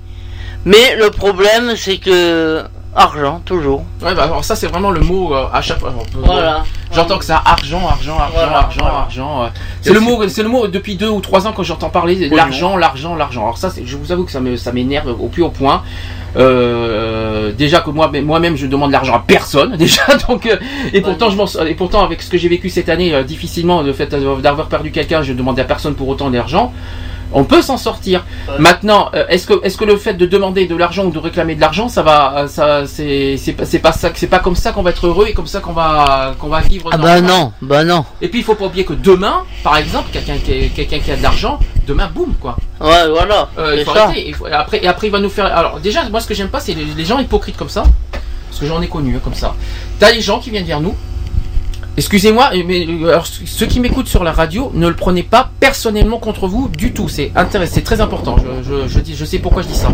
Mais le problème c'est que argent toujours. Ouais, bah, alors ça c'est vraiment le mot euh, à chaque fois. Voilà. J'entends que ça argent, argent, argent, Voilà, argent, voilà. argent. euh, C'est le mot, c'est le mot depuis deux ou trois ans quand j'entends parler l'argent, l'argent, l'argent. Alors ça, c'est- je vous avoue que ça me, ça m'énerve au plus haut point. Euh, déjà que moi, moi-même, je demande l'argent à personne *laughs* déjà. Donc, euh, et pourtant, je m'en, et pourtant avec ce que j'ai vécu cette année, euh, difficilement le fait d'avoir perdu quelqu'un, je demandais à personne pour autant de l'argent. On peut s'en sortir. Maintenant, euh, est-ce que, est-ce que le fait de demander de l'argent ou de réclamer de l'argent, ça va, euh, ça, c'est, c'est pas, ça, c'est pas comme ça qu'on va être heureux et comme ça qu'on va, qu'on va vivre. Ah bah non, bah non. Et puis il faut pas oublier que demain, par exemple, quelqu'un qui, quelqu'un qui a de l'argent, demain, boum, quoi. Ouais, voilà. Euh, il faut ça. arrêter. Il faut- après, et après, il va nous faire. Alors, déjà, moi, ce que j'aime pas, c'est les, les gens hypocrites comme ça. Parce que j'en ai connu, hein, comme ça. T'as les gens qui viennent vers nous. Excusez-moi, mais euh, alors, ceux qui m'écoutent sur la radio, ne le prenez pas personnellement contre vous du tout. C'est intéressant, c'est très important. Je, je, je, dis, je sais pourquoi je dis ça.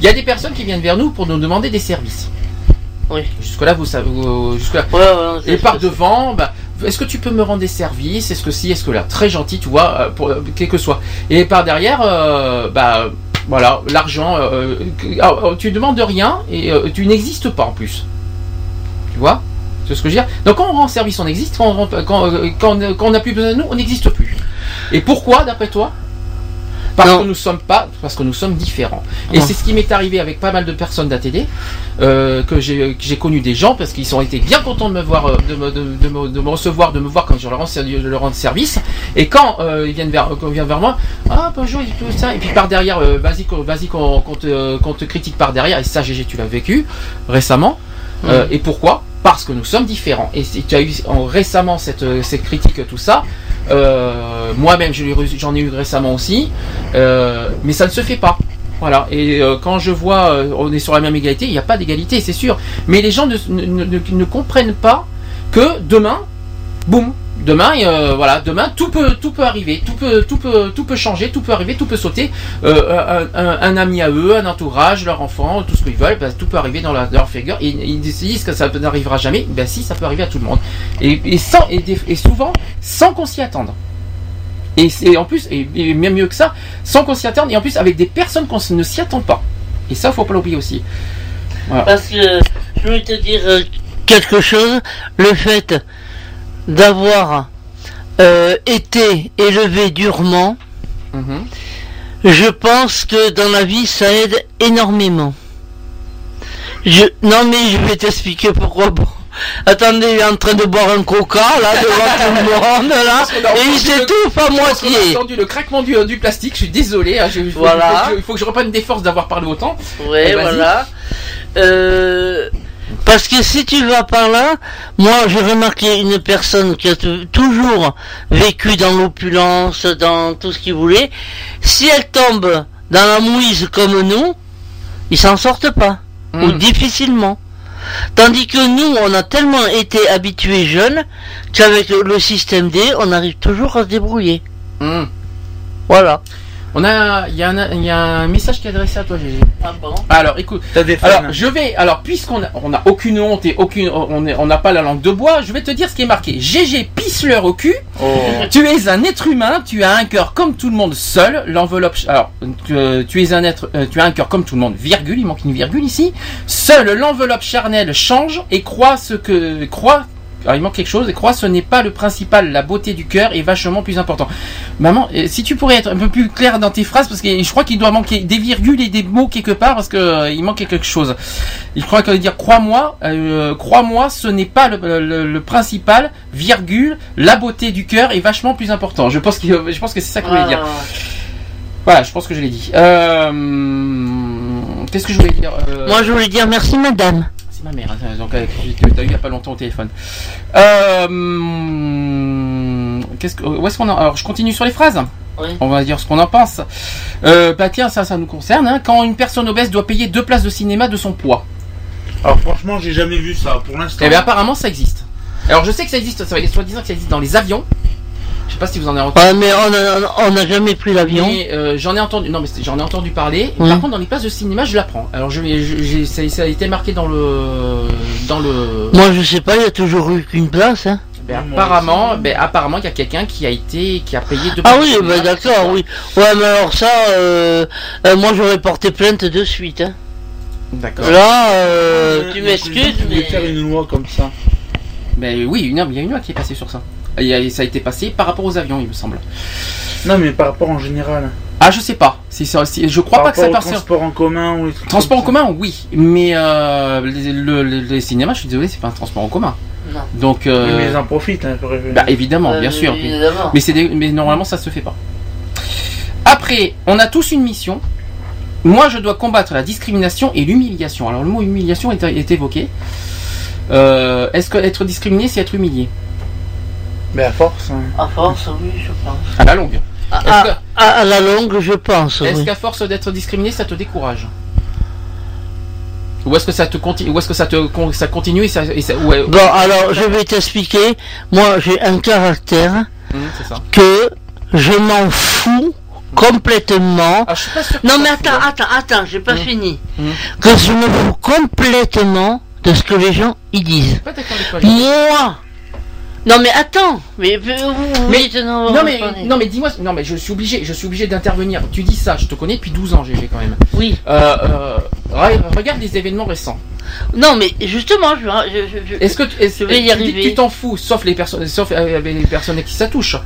Il y a des personnes qui viennent vers nous pour nous demander des services. Oui. Jusque-là, vous savez. vous- Jusque-là. Ouais, ouais, je- Et par devant, bah, est-ce que tu peux me rendre des services? Est-ce que si? Est-ce que là? Très gentil, tu vois, euh, pour, euh, quel que soit. Et par derrière, euh, bah, voilà, l'argent. euh, euh, alors, tu demandes rien et euh, tu n'existes pas en plus. Tu vois? Ce que je veux dire. Donc quand on rend service, on existe. Quand on quand, euh, quand, on- quand on n'a plus besoin de nous, on n'existe plus. Et pourquoi, d'après toi? Parce que nous sommes pas, parce que nous sommes différents. Et c'est ce qui m'est arrivé avec pas mal de personnes d'ATD, euh, que j'ai que j'ai connu des gens parce qu'ils ont été bien contents de me voir, euh, de me, de, de me, de me recevoir, de me voir quand je leur rends, ser- je leur rends service. Et quand euh, ils viennent vers, quand ils viennent vers moi, ah bonjour, il peut ça, et puis par derrière, euh, vas-y, qu'on- vas-y qu'on te, qu'on te critique par derrière. Et ça, GG, tu l'as vécu récemment. Euh, et pourquoi? Parce que nous sommes différents. Et tu as eu en- récemment cette, euh, cette critique, tout ça, euh, moi-même j'en ai eu récemment aussi, euh, mais ça ne se fait pas. Voilà. Et quand je vois, on est sur la même égalité, il n'y a pas d'égalité, c'est sûr. Mais les gens ne comprennent pas que demain, boum, demain, euh, voilà, demain tout peut, tout peut arriver, tout peut, tout peut, tout peut changer, tout peut arriver, tout peut sauter. Euh, un, un- ami à eux, un entourage, leur enfant, tout ce qu'ils veulent, ben, tout peut arriver dans, leur figure. Et ils se disent que ça n'arrivera jamais. Ben si, ça peut arriver à tout le monde. Et, et sans, et, et souvent sans qu'on s'y attende. Et c'est en plus, et, et même mieux que ça, sans qu'on s'y attende, et en plus avec des personnes qu'on ne s'y attend pas. Et ça, faut pas l'oublier aussi. Parce que je voulais te dire euh, quelque chose. Le fait d'avoir euh, été élevé durement, Mhm. je pense que dans la vie, ça aide énormément. Je... Non mais je vais t'expliquer pourquoi. Bon. Attendez, il est en train de boire un coca là devant tout le monde là, et il s'étouffe à Parce qu'on a moitié. entendu le craquement du, du plastique, je suis désolé, je- il faut, Voilà. il faut que je- il faut que je reprenne des forces d'avoir parlé autant. Ouais, Eh, voilà. Euh, parce que si tu vas par là, moi j'ai remarqué une personne qui a toujours vécu dans l'opulence, dans tout ce qu'il voulait. Si elle tombe dans la mouise comme nous, ils s'en sortent pas, Hmm. ou difficilement. Tandis que nous, on a tellement été habitués jeunes qu'avec le système D, on arrive toujours à se débrouiller. Hmm. Voilà. On a, il y, a un- il y a un message qui est adressé à toi, Gégé. Ah bon Alors, écoute. des fans. Alors, je vais. Alors, puisqu'on a, on a aucune honte et aucune, on n'a pas la langue de bois, je vais te dire ce qui est marqué. GG pisse-leur au cul. Tu es un être humain. Tu as un cœur comme tout le monde seul. L'enveloppe. Alors, tu, euh, tu es un être. euh, tu as un cœur comme tout le monde. Virgule. Il manque une virgule ici. Seule l'enveloppe charnelle change et croit ce que croit. Alors, il manque quelque chose et croit ce n'est pas le principal. La beauté du cœur est vachement plus important. Maman, euh, si tu pourrais être un peu plus clair dans tes phrases, parce que je crois qu'il doit manquer des virgules et des mots quelque part, parce que euh, il manque quelque chose. Je crois qu'il veut dire crois-moi, euh, crois-moi, ce n'est pas le, le- le principal, virgule, la beauté du cœur est vachement plus important. Je pense, qu'il- je pense que c'est ça qu'il voulait dire. Voilà, je pense que je l'ai dit. Euh, Qu'est-ce que je voulais dire Euh, Moi je voulais dire merci madame. C'est ma mère, hein, donc euh, tu t'as eu il n'y a pas longtemps au téléphone. Euh, qu'est-ce que, où est-ce qu'on en- Alors, je continue sur les phrases. Oui. On va dire ce qu'on en pense. Euh, bah tiens, ça, ça nous concerne. hein. Quand une personne obèse doit payer deux places de cinéma de son poids. Alors franchement, j'ai jamais vu ça pour l'instant. Eh bien, apparemment, ça existe. Alors, je sais que ça existe. Ça va être soi-disant que ça existe dans les avions. Je sais pas si vous en avez entendu. Ouais, mais on n'a jamais pris l'avion. Euh, j'en ai entendu, non mais j'en ai entendu parler. Oui. Par contre, dans les places de cinéma, je l'apprends. Alors, je, vais- je- j'ai- ça, ça a été marqué dans le, dans le. Moi je sais pas, il y a toujours eu qu'une place. Hein. Ben, apparemment, ben, apparemment, il y a quelqu'un qui a été, qui a payé deux. Ah oui, bah d'accord, oui. Ouais, mais alors ça, euh, euh, moi j'aurais porté plainte de suite. Hein. D'accord. Là, euh, Ouais, tu m'excuses, mais... faire une loi comme ça. Ben oui, non, il y a une loi qui est passée sur ça. Ça a été passé par rapport aux avions, il me semble. Non, mais par rapport en général. Ah, je sais pas. Si, je crois par pas que ça passe. transport en commun ou les trucs Transport en commun, oui, mais euh, les, le- le- les cinémas, je suis désolé, c'est pas un transport en commun. Non. Donc, euh, mais ils en profitent. Hein, pour- bah évidemment, Euh, bien sûr. évidemment. Mais c'est des- mais normalement ça se fait pas. Après, on a tous une mission. Moi, je dois combattre la discrimination et l'humiliation. Alors, le mot humiliation est, est évoqué. Euh, Est-ce que être discriminé, c'est être humilié? Mais à force. hein. À force, oui, je pense. À la longue. À, à- que- à- à la longue, je pense. Est-ce oui. qu'à force d'être discriminé, ça te décourage? Ou est-ce que ça te continue Ou est-ce que ça te con- ça continue et ça, et ça- ouais, Bon, alors, je vais t'expliquer. Moi, j'ai un caractère ça. que je m'en fous complètement. Ah, non, mais attends, hein. attends, attends, j'ai pas fini. Hum. Que je me fous complètement de ce que les gens y disent. Moi Non, mais attends Mais, Mais- non vous mais non mais dis-moi non mais je suis obligé je suis obligé d'intervenir. Tu dis ça, je te connais depuis 12 ans GG quand même. Oui. Euh, euh, re- regarde les événements récents. Non, mais justement, je, je, je- je- Est-ce que tu- je vais y tu dis que arriver. tu t'en fous sauf les personnes sauf euh, les personnes à qui ça touche.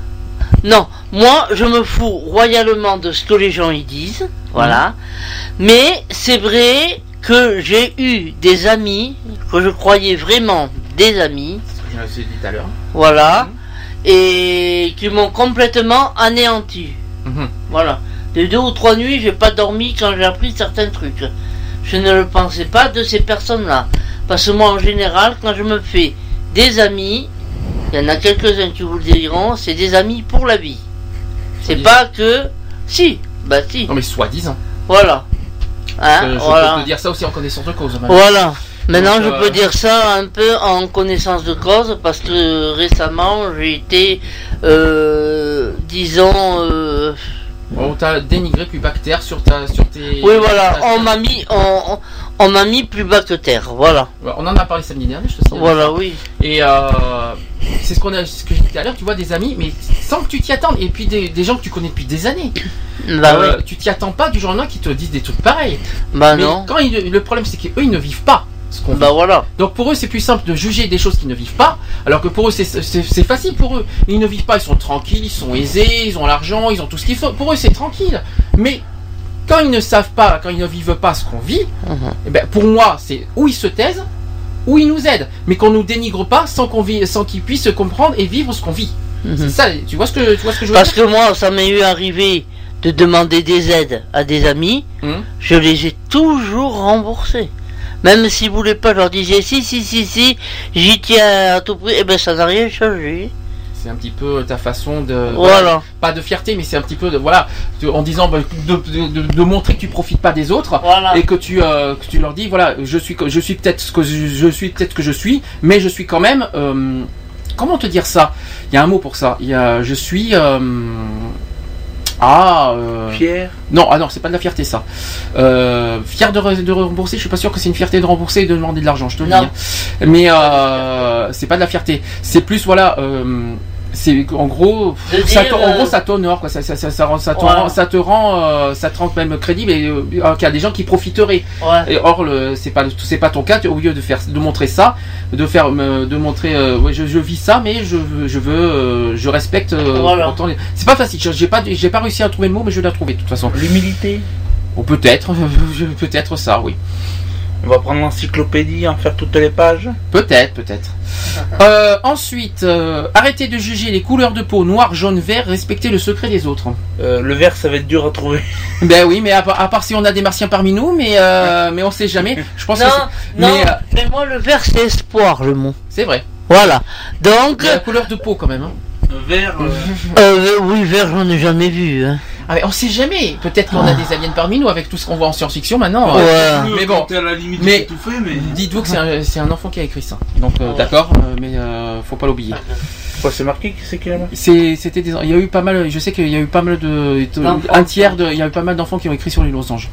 Non, moi, je me fous royalement de ce que les gens y disent, voilà. Mhm. Mais c'est vrai que j'ai eu des amis, que je croyais vraiment des amis, Je l'ai dit tout à l'heure. Voilà, et qui m'ont complètement anéanti. Mhm. Voilà. Des deux ou trois nuits, j'ai pas dormi quand j'ai appris certains trucs. Je ne le pensais pas de ces personnes-là. Parce que moi, en général, quand je me fais des amis, il y en a quelques-uns qui vous le diront, c'est des amis pour la vie. C'est pas que. Si, bah si. Non mais soi-disant. Voilà. Hein, je voilà. peux te dire ça aussi en connaissance de cause. maintenant. Voilà. Maintenant, Donc, je peux dire ça un peu en connaissance de cause parce que récemment, j'ai été, euh, disons, euh, On t'a dénigré plus bactère sur ta sur tes. oui, voilà, on m'a mis, on, on- m'a mis plus bas que terre, voilà. On en a parlé samedi dernier, je te signale. Voilà, oui. Et euh, c'est ce qu'on a, ce que j'ai dit tout à l'heure. Tu vois des amis, mais sans que tu t'y attendes. Et puis des, des gens que tu connais depuis des années. *coughs* Bah Euh, ouais. Tu t'y attends pas du jour au lendemain qui te disent des trucs pareils. Bah mais non. Quand ils- le problème c'est qu'eux ils ne vivent pas. Ce qu'on Bah voilà. Donc pour eux c'est plus simple de juger des choses qu'ils ne vivent pas, alors que pour eux c'est- facile pour eux. Ils ne vivent pas, ils sont tranquilles, ils sont aisés, ils ont l'argent, ils ont tout ce qu'il faut. Pour eux c'est tranquille. Mais quand ils ne savent pas, quand ils ne vivent pas ce qu'on vit, Mhm. eh ben, pour moi c'est ou ils se taisent, ou ils nous aident, mais qu'on nous dénigre pas sans qu'on vit, sans qu'ils puissent comprendre et vivre ce qu'on vit. C'est ça. Tu vois ce que tu vois ce que je veux Parce dire? que moi, ça m'est eu arrivé de demander des aides à des amis, Hum. je les ai toujours remboursés. Même s'ils voulaient pas, je leur disais si, si, si, si, j'y tiens à tout prix, et ben ça n'a rien changé. C'est un petit peu ta façon de Voilà. pas de fierté, mais c'est un petit peu de voilà, de- en disant bah, de, de- de- de montrer que tu profites pas des autres Voilà. et que tu euh, que tu leur dis voilà, je suis je suis peut-être ce que je, je suis peut-être que je suis, mais je suis quand même euh, comment te dire ça? Il y a un mot pour ça. Il y a je suis euh, ah euh, Fier. non, ah non, c'est pas de la fierté ça. Euh, fier de, re- de rembourser, je suis pas sûr que c'est une fierté de rembourser et de demander de l'argent, je te le dis. Hein. Mais euh, c'est pas de la fierté. C'est plus voilà. Euh, c'est en gros, ça dire, en euh, gros ça t'honore quoi, ça, ça, ça, ça ça te rend, ça te rend, euh, ça te rend même crédible et euh, qu'il y a des gens qui profiteraient. Ouais. Et or le, c'est pas c'est pas ton cas. Au lieu de faire de montrer ça, de faire me- de montrer, euh, ouais, je, je vis ça, mais je je veux euh, je respecte. euh, Voilà. C'est pas facile. J'ai pas j'ai pas réussi à trouver le mot, mais je l'ai trouvé de toute façon. L'humilité. Ou peut-être, *laughs* peut-être ça, oui. On va prendre l'encyclopédie, en faire toutes les pages. Peut-être, peut-être. *laughs* Euh, ensuite, euh, arrêtez de juger les couleurs de peau noir, jaune, vert, respectez le secret des autres. Euh, le vert, ça va être dur à trouver. *laughs* Ben oui, mais à, part- à part si on a des martiens parmi nous, mais euh, mais on sait jamais. Je pense Non, que c'est- non, mais euh, mais moi le vert c'est espoir le mot. c'est vrai. Voilà. Donc, Mais la couleur de peau quand même. hein. Vert. euh, oui, vert j'en ai jamais vu. Hein. Ah, mais on sait jamais. Peut-être qu'on a des aliens parmi nous avec tout ce qu'on voit en science-fiction maintenant. Ouais. Euh, Mais bon. à la limite Mais- de tout fait, mais. Dites-vous que c'est un, enfant qui a écrit ça. Donc euh, d'accord, euh, mais euh, faut pas l'oublier. Quoi, c'est marqué c'est c'était des, il y a eu pas mal, je sais qu'il y a eu pas mal de, un tiers de, il y a eu pas mal d'enfants qui ont écrit sur les losanges.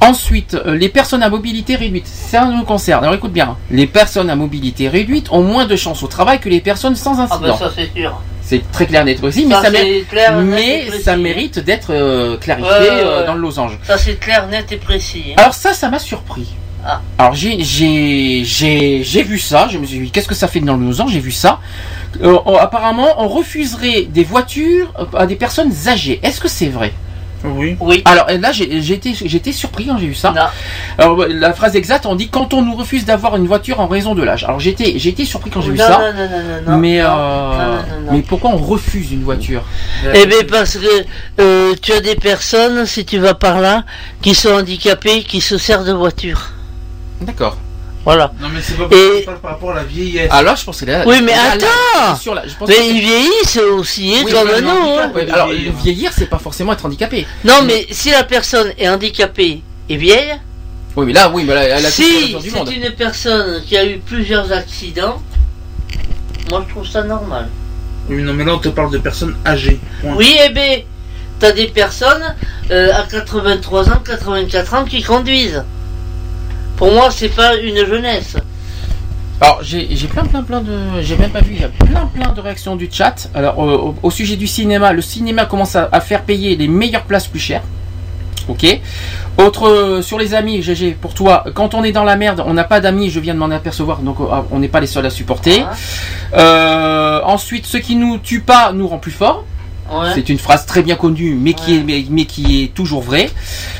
Ensuite, euh, les personnes à mobilité réduite, ça nous concerne. Alors écoute bien, les personnes à mobilité réduite ont moins de chances au travail que les personnes sans Ah incident. ben ça c'est sûr. C'est très clair, net aussi, mais Ça, clair, mais mérite d'être euh, clarifié Ouais, ouais, euh, ouais. dans le losange. Ça c'est clair, net et précis. hein. Alors ça, ça m'a surpris. Ah. Alors j'ai j'ai j'ai j'ai vu ça. Je me suis dit qu'est-ce que ça fait dans le losange J'ai vu ça. Euh, on- apparemment, on refuserait des voitures à des personnes âgées. Est-ce que c'est vrai? Oui. Oui. Alors et là, été surpris quand j'ai vu ça. Alors la phrase exacte, on dit quand on nous refuse d'avoir une voiture en raison de l'âge. Alors été surpris quand j'ai vu Non, ça. non, non, non, non, mais non, euh, non, non, non. mais pourquoi on refuse une voiture? Eh bien parce que euh, tu as des personnes, si tu vas par là, qui sont handicapées, qui se servent de voiture. D'accord. Voilà. Non, mais c'est pas, Et- c'est pas par rapport à la vieillesse. Alors je pense que là. Oui, mais attends c'est sûr, là, je pense Mais que ils c'est- vieillissent aussi, hein, Oui, comme handicap, hein. ouais, alors vieillir, c'est pas forcément être handicapé. Non, mais si la personne est handicapée et vieille, Oui, mais là, oui, mais là, elle a si la du monde. c'est une personne qui a eu plusieurs accidents, moi je trouve ça normal. Oui, non, mais là, on te parle de personnes âgées. Point. Oui, eh bien, t'as des personnes euh, à 83 ans, 84 ans qui conduisent. Pour moi, c'est pas une jeunesse. Alors j'ai plein plein plein de j'ai même pas vu il y a plein plein de réactions du chat. Alors euh, au, au sujet du cinéma, le cinéma commence à, à faire payer les meilleures places plus chères. Ok. Autre euh, sur les amis, GG, pour toi, quand on est dans la merde, on n'a pas d'amis, je viens de m'en apercevoir, donc euh, on n'est pas les seuls à supporter. Euh, ensuite, ce qui nous tue pas nous rend plus forts. Ouais. C'est une phrase très bien connue, mais qui est mais, mais qui est toujours vraie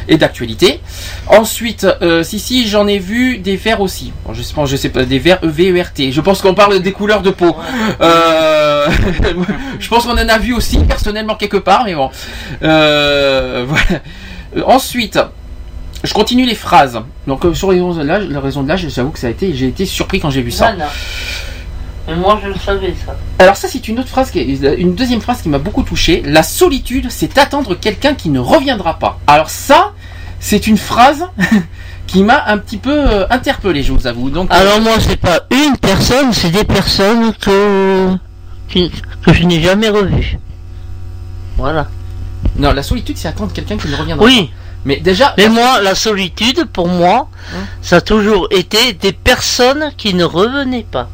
et d'actualité. Ensuite, euh, si si, j'en ai vu des verts aussi. Bon, je pas, je sais pas, des verts E V E R T. Je pense qu'on parle des couleurs de peau. Euh, *laughs* je pense qu'on en a vu aussi personnellement quelque part, mais bon. Euh, voilà. Ensuite. Je continue les phrases. Donc sur les raisons de l'âge, la raison de l'âge, j'avoue que ça a été, j'ai été surpris quand j'ai vu ça. Voilà. Mais moi, je le savais, ça. Alors ça c'est une autre phrase, qui est- une deuxième phrase qui m'a beaucoup touché. La solitude, c'est attendre quelqu'un qui ne reviendra pas. Alors ça, c'est une phrase *laughs* qui m'a un petit peu euh, interpellé, je vous avoue. Donc, euh, Alors moi, c'est pas une personne, c'est des personnes que, que je n'ai jamais revues. Voilà. non, la solitude, c'est attendre quelqu'un qui ne reviendra Oui. pas. Mais déjà, Mais moi, la solitude, pour moi, ça a toujours été des personnes qui ne revenaient pas.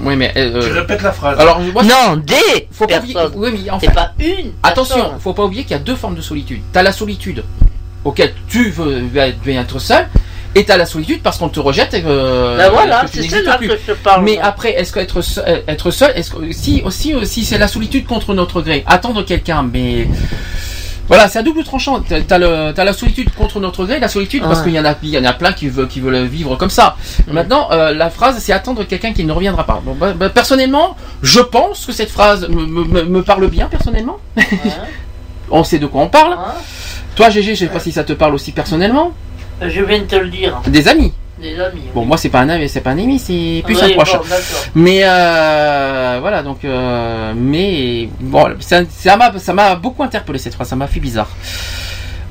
Oui, mais euh, Tu répètes la phrase. alors moi, Non, des faut pas oublier. Oui, pas une attention, personne. faut pas oublier qu'il y a deux formes de solitude. T'as la solitude auquel tu veux bien être seul. Et t'as la solitude parce qu'on te rejette. et que- Ben voilà, c'est plus. que je parle. Mais après, est-ce qu'être seul, être seul, est-ce que si aussi si c'est la solitude contre notre gré, attendre quelqu'un, mais voilà, c'est à double tranchant. T'as t'as le t'as la solitude contre notre gré, la solitude parce qu'il y en a il y en a plein qui veulent qui veulent vivre comme ça. Maintenant, euh, la phrase c'est attendre quelqu'un qui ne reviendra pas. Bon, bah, bah, personnellement, je pense que cette phrase me, me- me- me parle bien personnellement. *laughs* on sait de quoi on parle. Toi, GG, je sais pas si ça te parle aussi personnellement. Je viens de te le dire. Des amis. Des amis. Bon, moi c'est pas un ami, c'est pas un ami, c'est plus Oui, un proche. bon, mais euh, voilà, donc euh, mais bon, ça ça m'a ça m'a beaucoup interpellé cette phrase, ça m'a fait bizarre.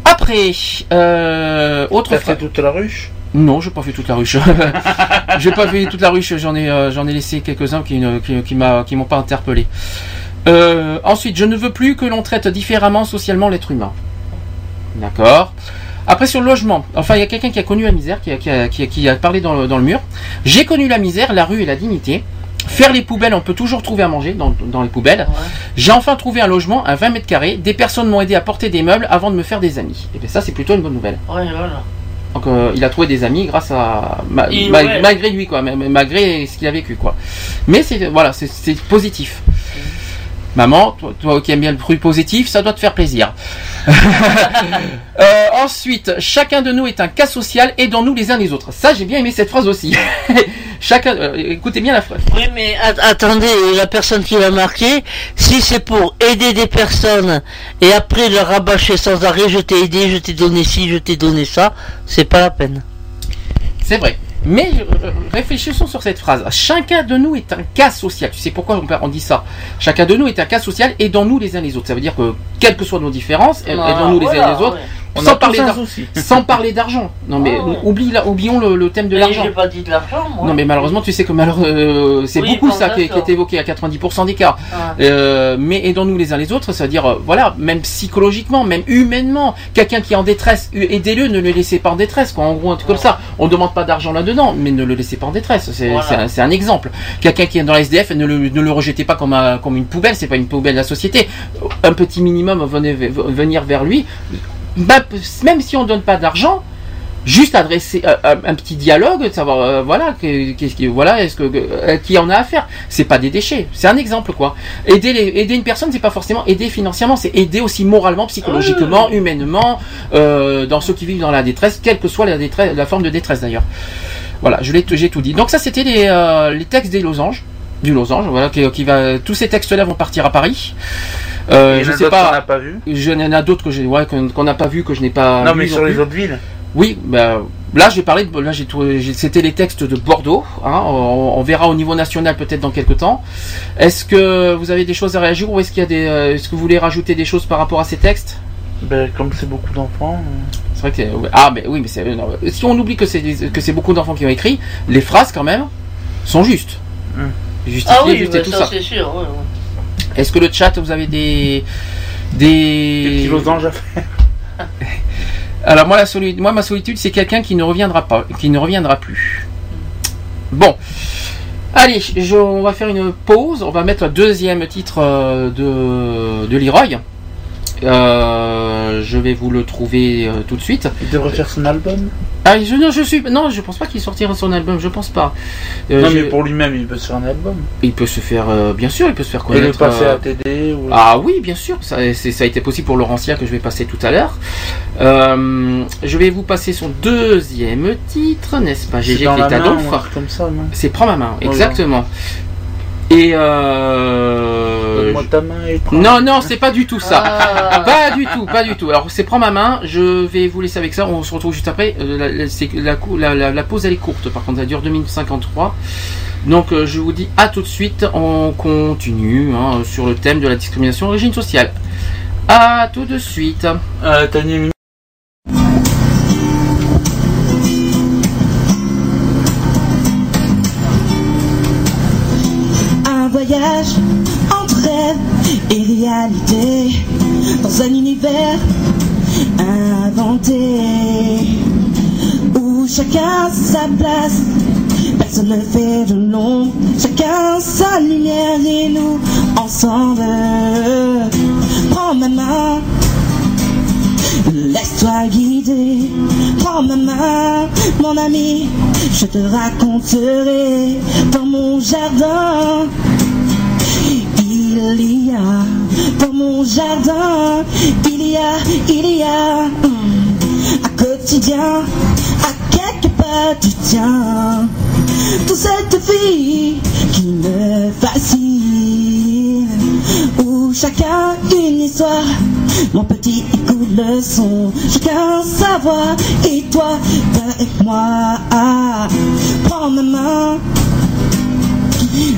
Après, euh, autre T'as phrase. fait toute la ruche? Non, j'ai pas fait toute la ruche. *laughs* j'ai pas fait toute la ruche. J'en ai, euh, j'en ai laissé quelques-uns qui, ne- qui, qui m'ont pas interpellé. Euh, ensuite, je ne veux plus que l'on traite différemment socialement l'être humain. D'accord? Après sur le logement, enfin il y a quelqu'un qui a connu la misère, qui a, qui a, qui a- qui a parlé dans le, dans le mur. J'ai connu la misère, la rue et la dignité. Faire les poubelles, on peut toujours trouver à manger dans, dans les poubelles. J'ai enfin trouvé un logement à 20 mètres carrés. Des personnes m'ont aidé à porter des meubles avant de me faire des amis. Et bien ça c'est plutôt une bonne nouvelle. Ouais, voilà. Donc euh, il a trouvé des amis grâce à ma- Et ma- ouais. malgré lui quoi, ma- malgré ce qu'il a vécu quoi. Mais c'est voilà, c'est positif. Maman, toi, toi qui aimes bien le bruit positif, ça doit te faire plaisir. *laughs* Euh, ensuite, chacun de nous est un cas social, aidons-nous les uns les autres. Ça, j'ai bien aimé cette phrase aussi. *laughs* chacun, euh, écoutez bien la phrase. Oui, mais at- attendez, la personne qui l'a marqué, si c'est pour aider des personnes et après leur rabâcher sans arrêt, je t'ai aidé, je t'ai donné ci, je t'ai donné ça, c'est pas la peine. C'est vrai. Mais euh, réfléchissons sur cette phrase. Chacun de nous est un cas social. Tu sais pourquoi on, dit ça? Chacun de nous est un cas social, aidons-nous les uns les autres. Ça veut dire que, quelles que soient nos différences, aidons-nous les uns les autres. On Sans parler, *laughs* sans parler d'argent. Non mais Ah ouais. oublie la- oublions le, le thème de Mais l'argent. J'ai pas dit de l'argent, moi. Non mais malheureusement tu sais que malheureux, euh, c'est Oui, beaucoup ça qui, est- qui d'accord. est évoqué à 90% des cas. Ah. Euh, mais aidons-nous les uns les autres, c'est-à-dire euh, voilà, même psychologiquement, même humainement, quelqu'un qui est en détresse, aidez-le, ne le laissez pas en détresse, quoi. En gros un truc comme ça. On ne demande pas d'argent là-dedans, mais ne le laissez pas en détresse. C'est Voilà. c'est un, c'est un exemple. Quelqu'un qui est dans la SDF, ne le, ne le rejetez pas comme, un- comme une poubelle, c'est pas une poubelle de la société. Un petit minimum, venez ve- venir vers lui. Bah, Même si on donne pas d'argent, juste adresser euh, un, petit dialogue, de savoir euh, voilà que- qu'est-ce qui voilà est-ce que euh, qui en a à faire. C'est pas des déchets, c'est un exemple quoi. Aider les, aider une personne, c'est pas forcément aider financièrement, c'est aider aussi moralement, psychologiquement, humainement, euh, dans ceux qui vivent dans la détresse, quelle que soit la détresse, la forme de détresse d'ailleurs. Voilà, je l'ai j'ai tout dit. Donc ça c'était les, les textes des losanges. Du losange, voilà, qui, qui va, tous ces textes-là vont partir à Paris. Euh, je sais pas. pas vu Je- Il y en a d'autres que j'ai, ouais, qu'on n'a pas vu, que je n'ai pas. Non, mais sur les plus. autres villes. Oui, bah, là j'ai parlé, de, là j'ai c'était les textes de Bordeaux. hein, on, on verra au niveau national peut-être dans quelques temps. Est-ce que vous avez des choses à réagir ou est-ce qu'il y a des, euh, est-ce que vous voulez rajouter des choses par rapport à ces textes? Ben, comme c'est beaucoup d'enfants. euh, C'est vrai que c'est- ah mais oui mais c'est non, si on oublie que c'est que c'est beaucoup d'enfants qui ont écrit, les phrases quand même sont justes. Hum. Justifiées, Ah oui, justes bah, et tout ça, ça. c'est sûr. ouais, ouais. Est-ce que le chat vous avez des des Des petits losanges à faire. *laughs* Alors moi la solitude, moi ma solitude c'est quelqu'un qui ne reviendra pas, qui ne reviendra plus. Bon. Allez, je- on va faire une pause. On va mettre le deuxième titre euh, de, de Leroy. Euh, je vais vous le trouver euh, tout de suite. Il devrait faire son album. Ah, je, non, je suis, non, je pense pas qu'il sortira son album. Je pense pas. Euh, non, je- mais pour lui-même, il peut se faire un album. Il peut se faire, bien sûr, il peut se faire Et le connaître. passer à TD ou... Ah oui, bien sûr, ça, c'est- ça a été possible pour Laurentien que je vais passer tout à l'heure. Je vais vous passer son deuxième titre, n'est-ce pas? C'est GG dans la main, comme ça, C'est Prends ma main, Voilà. Et euh... Donne-moi ta main et prends. Non, non, c'est pas du tout ça. Ah. Pas du tout, pas du tout. Alors, c'est prends ma main. Je vais vous laisser avec ça. On se retrouve juste après. Euh, la, la- c'est- la cou- la- la- la pause, elle est courte. Par contre, elle dure 2 minutes 53. Donc, euh, je vous dis à tout de suite. On continue hein, sur le thème de la discrimination d'origine sociale. À tout de suite. Euh, un univers inventé où chacun sa place. Personne ne fait de l'ombre, chacun sa lumière et nous ensemble. Prends ma main, laisse-toi guider. Prends ma main, mon ami, je te raconterai dans mon jardin. Il y a dans mon jardin, il y a, il y a hum, un quotidien à quelque pas du tien. Toute cette vie qui me fascine, où chacun une histoire, mon petit écoute le son, chacun sa voix, et toi, avec moi, prends ma main.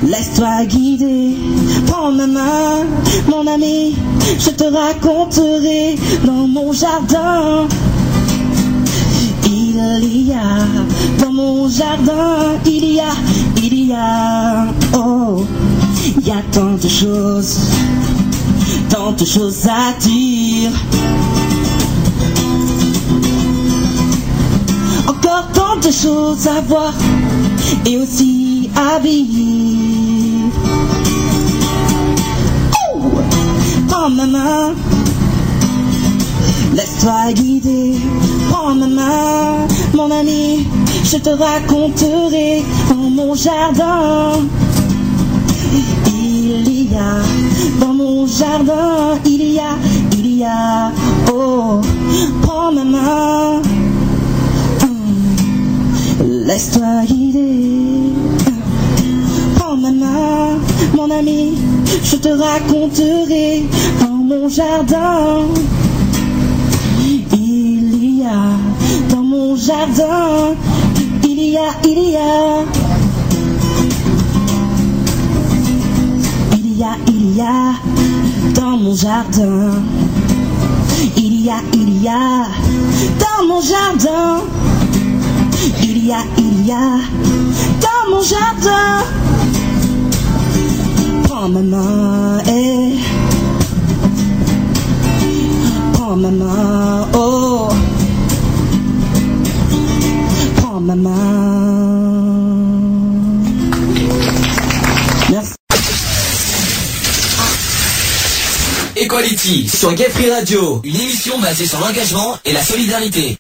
Laisse-toi guider, prends ma main, mon ami, je te raconterai dans mon jardin. Il y a dans mon jardin, il y a, il y a, oh, il y a tant de choses, tant de choses à dire. Encore tant de choses à voir et aussi à vivre. Main, laisse-toi guider. Prends ma main, mon ami, je te raconterai dans mon jardin. Il y a dans mon jardin, il y a, il y a, oh, prends ma main. Laisse-toi guider. Prends ma main, mon ami, je te raconterai mon jardin. Il y a dans mon jardin, il y a, il y a. Il y a, il y a dans mon jardin. Il y a, il y a dans mon jardin. Il y a, il y a dans mon jardin. Ma main, oh. Prends ma main. Merci. Equality sur Gay Free Radio, une émission basée sur l'engagement et la solidarité.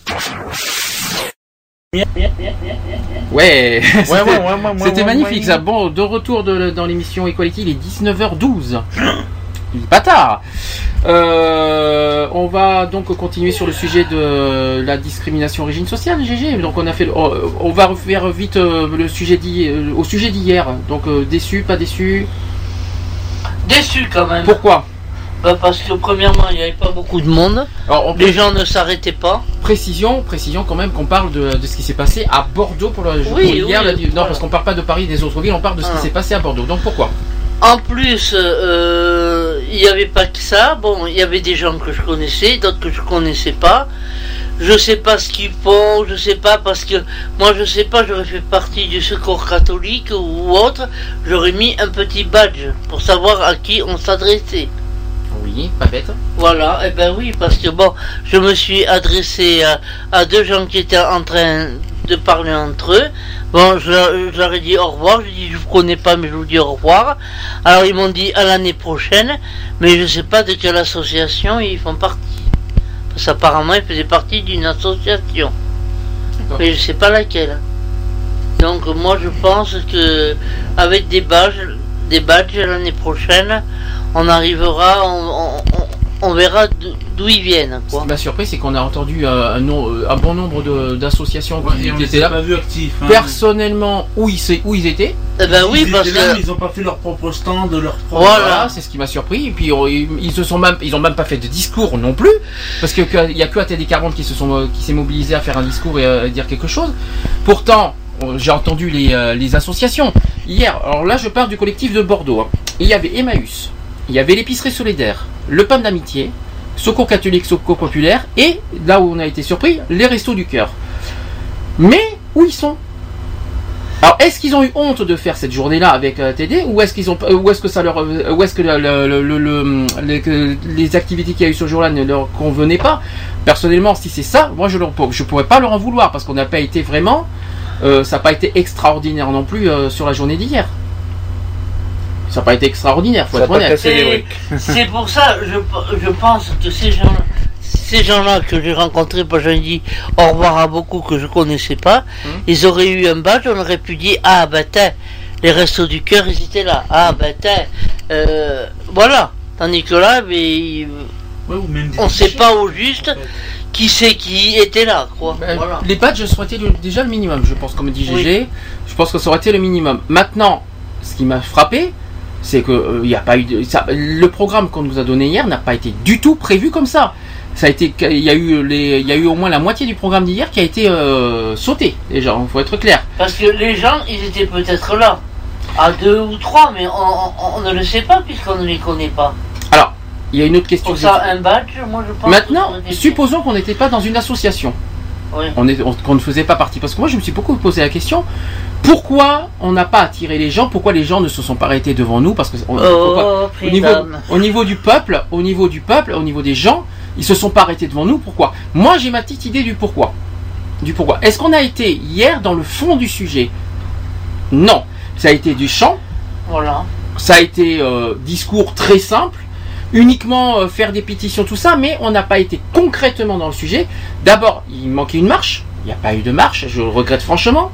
Ouais, ouais, ouais, ouais, *laughs* c'était ouais, magnifique ouais. ça. Bon, de retour de- dans l'émission Equality, il est 19h12. *laughs* Il est pas tard. Euh, on va donc continuer sur le sujet de la discrimination origine sociale, GG. Donc on a fait, le- on va refaire vite euh, le sujet euh, au sujet d'hier. Donc déçu, pas déçu? Déçu quand même. Pourquoi? Bah, Parce que premièrement, il n'y avait pas beaucoup de monde. Les gens ne s'arrêtaient pas. Précision, précision quand même qu'on parle de, de ce qui s'est passé à Bordeaux pour, pour Oui, hier. oui, la- non, voilà. parce qu'on parle pas de Paris et des autres villes, on parle de ce qui Ah. s'est passé à Bordeaux. Donc pourquoi? En plus, euh, il n'y avait pas que ça. Bon, il y avait des gens que je connaissais, d'autres que je connaissais pas. Je sais pas ce qu'ils font, je sais pas parce que moi je sais pas, j'aurais fait partie du secours catholique ou autre, j'aurais mis un petit badge pour savoir à qui on s'adressait. Oui, pas bête. Voilà, et ben oui, parce que bon, je me suis adressé à, à deux gens qui étaient en train de parler entre eux. Bon, je, leur- je leur ai dit au revoir, je dis je vous connais pas, mais je vous dis au revoir. Alors ils m'ont dit à l'année prochaine, mais je sais pas de quelle association ils font partie. Parce qu'apparemment ils faisaient partie d'une association. Mais je sais pas laquelle. Donc moi je pense que avec des badges, des badges l'année prochaine, on arrivera, on, on- on- on verra d'où ils viennent. Ce qui m'a surpris, c'est qu'on a entendu euh, un, euh, un bon nombre de- d'associations qui, étaient là. pas vus actifs, hein. Personnellement, où ils, où ils étaient Eh ben oui, ils parce étaient là, que- mais ils ont pas fait leur propre stand, leur propre. Voilà, c'est ce qui m'a surpris. Et puis euh, ils, ils se sont même, ils ont même pas fait de discours non plus, parce que qu'il y a que ATD 40 qui se sont, euh, qui s'est mobilisé à faire un discours et à dire quelque chose. Pourtant, euh, j'ai entendu les, euh, les associations hier. Alors là, je parle du collectif de Bordeaux. hein. Il y avait Emmaüs, il y avait l'épicerie solidaire, le pain d'amitié, Secours catholique, Secours populaire, et là où on a été surpris, les restos du cœur. Mais où ils sont? Alors, est-ce qu'ils ont eu honte de faire cette journée-là avec euh, TD ou est-ce que les, activités qu'il y a eu ce jour-là ne leur convenaient pas? Personnellement, si c'est ça, moi je ne pourrais pas leur en vouloir parce qu'on n'a pas été vraiment, euh, ça n'a pas été extraordinaire non plus euh, sur la journée d'hier. Ça n'a pas été extraordinaire, faut être honnête. *laughs* c'est pour ça, je, je pense que ces gens ces gens-là que j'ai rencontrés, parce que j'ai dit au revoir à beaucoup que je connaissais pas, ils auraient eu un badge, on aurait pu dire Ah ben tiens, les restos du cœur, ils étaient là. Ah ben tiens, euh, voilà. Tandis que là, mais, on sait pas au juste qui c'est qui était là, quoi. Ben, Voilà. Les badges, ça aurait été déjà le minimum, je pense, comme dit GG. Oui. Je pense que ça aurait été le minimum. Maintenant, ce qui m'a frappé, c'est que euh, il y a pas eu de, ça- le programme qu'on nous a donné hier n'a pas été du tout prévu comme ça. Ça a été, il y a eu les, il y a eu au moins la moitié du programme d'hier qui a été euh, sauté. Déjà, il faut être clair. Parce que les gens, ils étaient peut-être là, à deux ou trois, mais on, on- on ne le sait pas puisqu'on ne les connaît pas. Alors, il y a une autre question. Que ça, un badge, moi je pense. Maintenant, que supposons qu'on n'était pas dans une association. Oui. On est, on- qu'on ne faisait pas partie. Parce que moi, je me suis beaucoup posé la question pourquoi on n'a pas attiré les gens? Pourquoi les gens ne se sont pas arrêtés devant nous? Parce que on- Oh, au, niveau, Freedom. au niveau du peuple, au niveau du peuple, au niveau des gens, ils se sont pas arrêtés devant nous. Pourquoi? Moi, j'ai ma petite idée du pourquoi. Du pourquoi. Est-ce qu'on a été hier dans le fond du sujet? Non. Ça a été du chant. Voilà. Ça a été euh, discours très simple, uniquement euh, faire des pétitions, tout ça, mais on n'a pas été concrètement dans le sujet. D'abord, il manquait une marche. Il n'y a pas eu de marche, je le regrette franchement.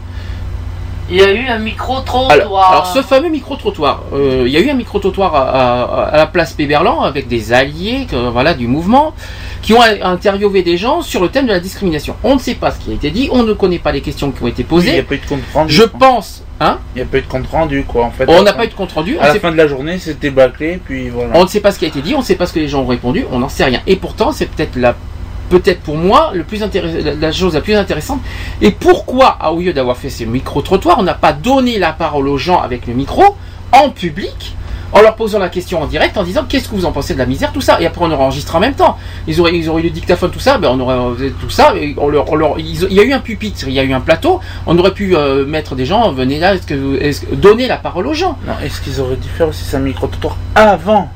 Il y a eu un micro-trottoir. Alors, alors, ce fameux micro-trottoir, euh, il y a eu un micro-trottoir à, à- à la place Péberlan avec des alliés que, voilà, du mouvement qui ont interviewé des gens sur le thème de la discrimination. On ne sait pas ce qui a été dit, on ne connaît pas les questions qui ont été Il posées. n'y a pas eu de compte rendu. Je pense, hein Il n'y a pas eu de compte rendu, quoi, en fait. On n'a pas eu de compte rendu. À la fin de la journée, c'était bâclé, puis voilà. On ne sait pas ce qui a été dit, on ne sait pas ce que les gens ont répondu, on n'en sait rien. Et pourtant, c'est peut-être la, peut-être pour moi le plus intéress- la, chose la plus intéressante. Et pourquoi, au lieu d'avoir fait ces micro-trottoirs, on n'a pas donné la parole aux gens avec le micro, en public, en leur posant la question en direct, en disant qu'est-ce que vous en pensez de la misère, tout ça? Et après, on aurait enregistré en même temps. Ils auraient, ils auraient eu le dictaphone, tout ça, ben on aurait tout ça. Et on leur, on leur- ils- il y a eu un pupitre, il y a eu un plateau. On aurait pu euh, mettre des gens, venez là, est-ce que, vous- est-ce que- donner la parole aux gens? Est-ce qu'ils auraient dû faire aussi ça micro-trottoir avant?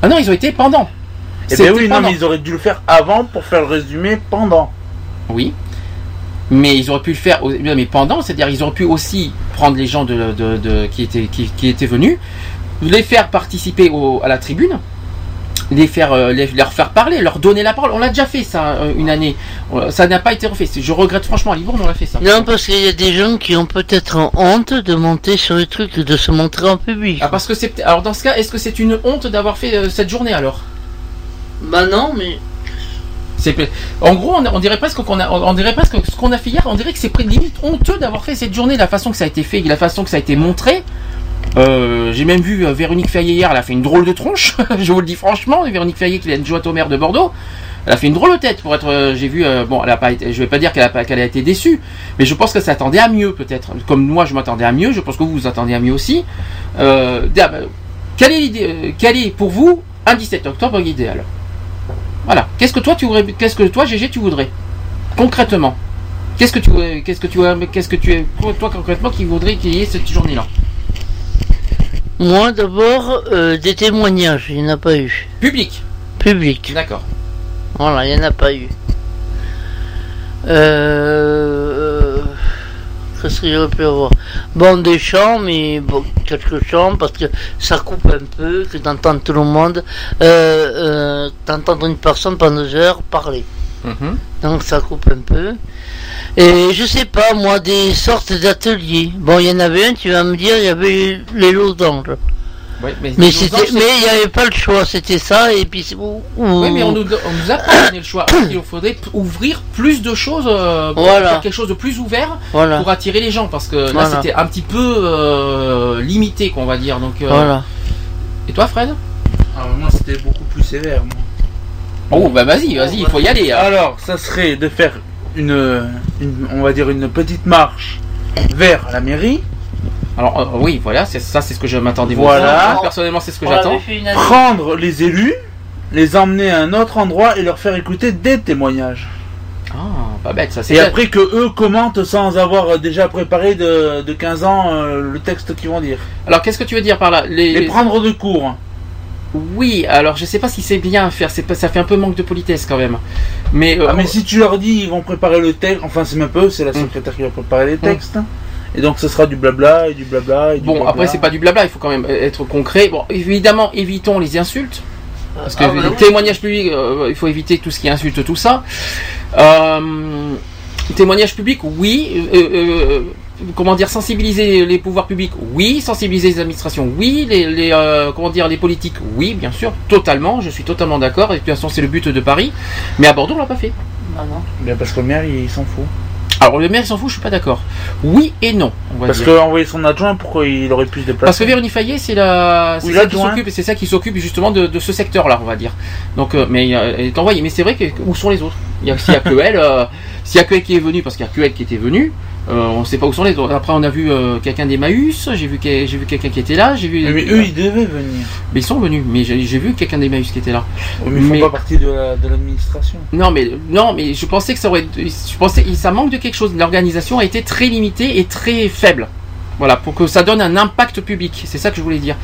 Ah non, ils ont été pendant. Eh bien oui, non, mais ils auraient dû le faire avant pour faire le résumé pendant. Oui. Mais ils auraient pu le faire, au- mais pendant, c'est-à-dire ils auraient pu aussi prendre les gens de, de- de- qui, étaient, qui, qui étaient venus, les faire participer au- à la tribune, les faire, euh, les- leur faire parler, leur donner la parole. On l'a déjà fait ça euh, une année. On- Ça n'a pas été refait. Je regrette franchement à Livourne, on l'a fait ça. Non, parce qu'il y a des gens qui ont peut-être honte de monter sur les trucs, de se montrer en public. Ah, parce que c'est. Alors dans ce cas, est-ce que c'est une honte d'avoir fait euh, cette journée alors? Bah non, mais. En gros, on, dirait presque qu'on a, on dirait presque que ce qu'on a fait hier, on dirait que c'est de limite honteux d'avoir fait cette journée, la façon que ça a été fait, la façon que ça a été montré. Euh, J'ai même vu euh, Véronique Ferrier hier, elle a fait une drôle de tronche, *laughs* je vous le dis franchement. Véronique Ferrier qui est adjointe au maire de Bordeaux, elle a fait une drôle de tête pour être. euh, J'ai vu, bon, elle a pas été, je vais pas dire qu'elle a, qu'elle a été déçue, mais je pense qu'elle s'attendait à mieux peut-être. Comme moi, je m'attendais à mieux, je pense que vous vous attendez à mieux aussi. Quelle est l'idée, euh, quel est pour vous un 17 octobre idéal? Voilà. Qu'est-ce que toi tu voudrais, qu'est-ce que toi GG tu voudrais concrètement? Qu'est-ce que tu, qu'est-ce que tu, qu'est-ce que tu es, toi concrètement qui voudrais qu'il y ait cette journée-là? Moi, d'abord, euh, des témoignages, il n'y en a pas eu. Public? Public. D'accord. Voilà, il n'y en a pas eu. Euh. Qu'est-ce qu'il aurait pu avoir Bon, des chants, mais bon, quelques chants, parce que ça coupe un peu, que d'entendre tout le monde, euh, euh, d'entendre une personne pendant deux heures parler. Donc ça coupe un peu. Et je sais pas, moi, des sortes d'ateliers. Bon, il y en avait un, tu vas me dire, il y avait les losanges. Ouais, mais il n'y avait pas le choix, c'était ça, et puis c'est ou- ou- Oui, mais on nous, on nous a pas donné le choix. *coughs* Il faudrait ouvrir plus de choses, euh, pour Voilà. faire quelque chose de plus ouvert Voilà. pour attirer les gens, parce que là Voilà. c'était un petit peu euh, limité, qu'on va dire. Donc. euh, Voilà. Et toi, Fred? Alors, moi, c'était beaucoup plus sévère. moi. Oh, bah vas-y, vas-y, il faut y aller. hein. Alors, ça serait de faire une, une- on va dire une petite marche vers la mairie. Alors euh, oui, voilà, c'est ça, c'est ce que je m'attendais. Voilà. Personnellement, c'est ce que j'attends. Prendre les élus, les emmener à un autre endroit et leur faire écouter des témoignages. Ah, pas bête, ça c'est. Et bête. après que eux commentent sans avoir euh, déjà préparé de, de 15 ans euh, le texte qu'ils vont dire. Alors qu'est-ce que tu veux dire par là? Les... Les prendre de court. Oui, alors je sais pas si c'est bien à faire, c'est ça fait un peu manque de politesse quand même. Mais, euh, Ah, mais si tu leur dis ils vont préparer le texte, enfin c'est même pas eux, c'est la Mm. secrétaire qui va préparer les textes. Et donc ce sera du blabla et du blabla et du Bon, blabla. après c'est pas du blabla, il faut quand même être concret. Bon, évidemment, évitons les insultes. Parce que Ah, bah le oui. témoignage public, euh, il faut éviter tout ce qui insulte tout ça. Euh, témoignage public, oui. Euh, euh, comment dire, sensibiliser les pouvoirs publics, oui. Sensibiliser les administrations, oui. Les, les, euh, comment dire, les politiques, oui, bien sûr, totalement. Je suis totalement d'accord. Et de toute façon, c'est le but de Paris. Mais à Bordeaux, on l'a pas fait. Ah non. Bien parce que le maire il s'en fout. Alors le maire il s'en fout, je suis pas d'accord. Oui et non, on va Parce dire. que envoyer son adjoint, pourquoi il aurait pu se déplacer Parce que Véronique Fayet, c'est la, c'est Oui, ça qui s'occupe, c'est ça qui s'occupe justement de, de ce secteur-là, on va dire. Donc, euh, mais euh, elle est envoyée. Mais c'est vrai que où sont les autres? Il y a, s'il y a que elle, euh, s'il y a que elle qui est venue, parce qu'il y a que elle qui était venue. Euh, on ne sait pas où sont les autres. Après, on a vu euh, quelqu'un d'Emmaüs, j'ai vu, j'ai vu quelqu'un qui était là, j'ai vu. Mais, mais eux ils devaient venir. Mais ils sont venus. Mais j'ai vu quelqu'un d'Emmaüs qui était là. Mais ils font pas partie de la- de l'administration. Non, mais non, mais je pensais que ça aurait, je pensais, ça manque de quelque chose. L'organisation a été très limitée et très faible. Voilà, pour que ça donne un impact public. C'est ça que je voulais dire.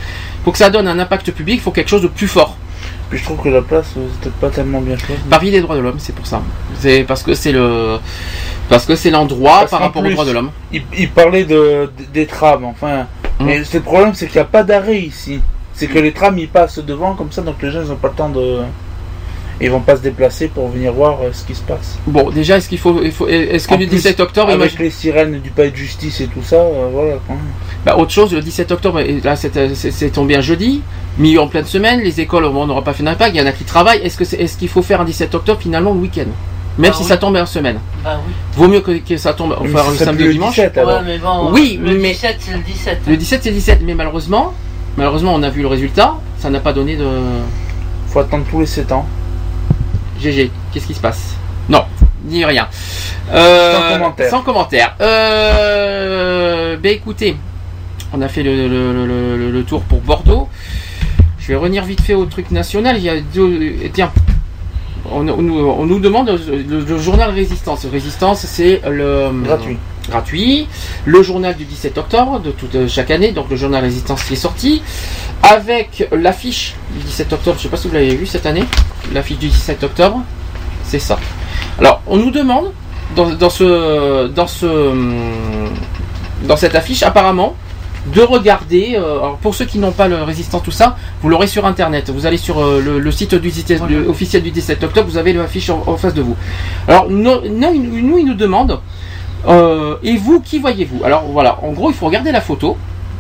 Pour que ça donne un impact public, il faut quelque chose de plus fort. Puis je trouve que la place euh, c'était pas tellement bien choisie. Paris des droits de l'homme, c'est pour ça. C'est parce que c'est le, parce que c'est l'endroit par rapport aux plus, droits de l'homme. Il, il parlait de, de- des trams, enfin. Hum. Mais c'est le problème, c'est qu'il n'y a pas d'arrêt ici. C'est que les trams ils passent devant comme ça, donc les gens ils n'ont pas le temps de. Ils vont pas se déplacer pour venir voir euh, ce qui se passe. Bon, déjà, est-ce qu'il faut, il faut- est-ce que En le plus, 17 octobre, avec imagine- les sirènes du palais de justice et tout ça, euh, voilà. Bah, autre chose, le 17 octobre, et là c'est c'est- tombé un jeudi, milieu en pleine semaine, les écoles on n'aura pas fait d'impact, il y en a qui travaillent. Est-ce que c'est- est-ce qu'il faut faire un 17 octobre finalement le week-end? Même Ah si oui. ça tombe en semaine. Bah oui. Vaut mieux que, que ça tombe enfin, le samedi ou le dimanche. 17, alors. Ouais, mais bon, Oui, le mais- 17, c'est le 17. Le 17 c'est 17, mais malheureusement, malheureusement on a vu le résultat, ça n'a pas donné de. Faut attendre tous les 7 ans. GG, qu'est-ce qui se passe? Non, dis rien. Euh, Sans commentaire. Sans commentaire. Euh, ben écoutez, on a fait le, le- le- le- le tour pour Bordeaux. Je vais revenir vite fait au truc national. Il y a deux. eh, Tiens, on, on nous- on nous demande le, le journal Résistance. Résistance, c'est le Gratuit. gratuit. Le journal du 17 octobre de toute euh, chaque année, donc le journal Résistance qui est sorti, avec l'affiche du 17 octobre. Je sais pas si vous l'avez vu cette année. L'affiche du 17 octobre, c'est ça. Alors, on nous demande dans, dans ce dans ce hum, dans cette affiche, apparemment, de regarder. euh, alors pour ceux qui n'ont pas le résistant, tout ça, vous l'aurez sur internet. Vous allez sur euh, le, le site du, 17 du- officiel du 17 octobre, vous avez l'affiche en, en face de vous. Alors nous, nous, il- nous, il nous demande. euh, et vous, qui voyez-vous? Alors voilà, en gros, il faut regarder la photo.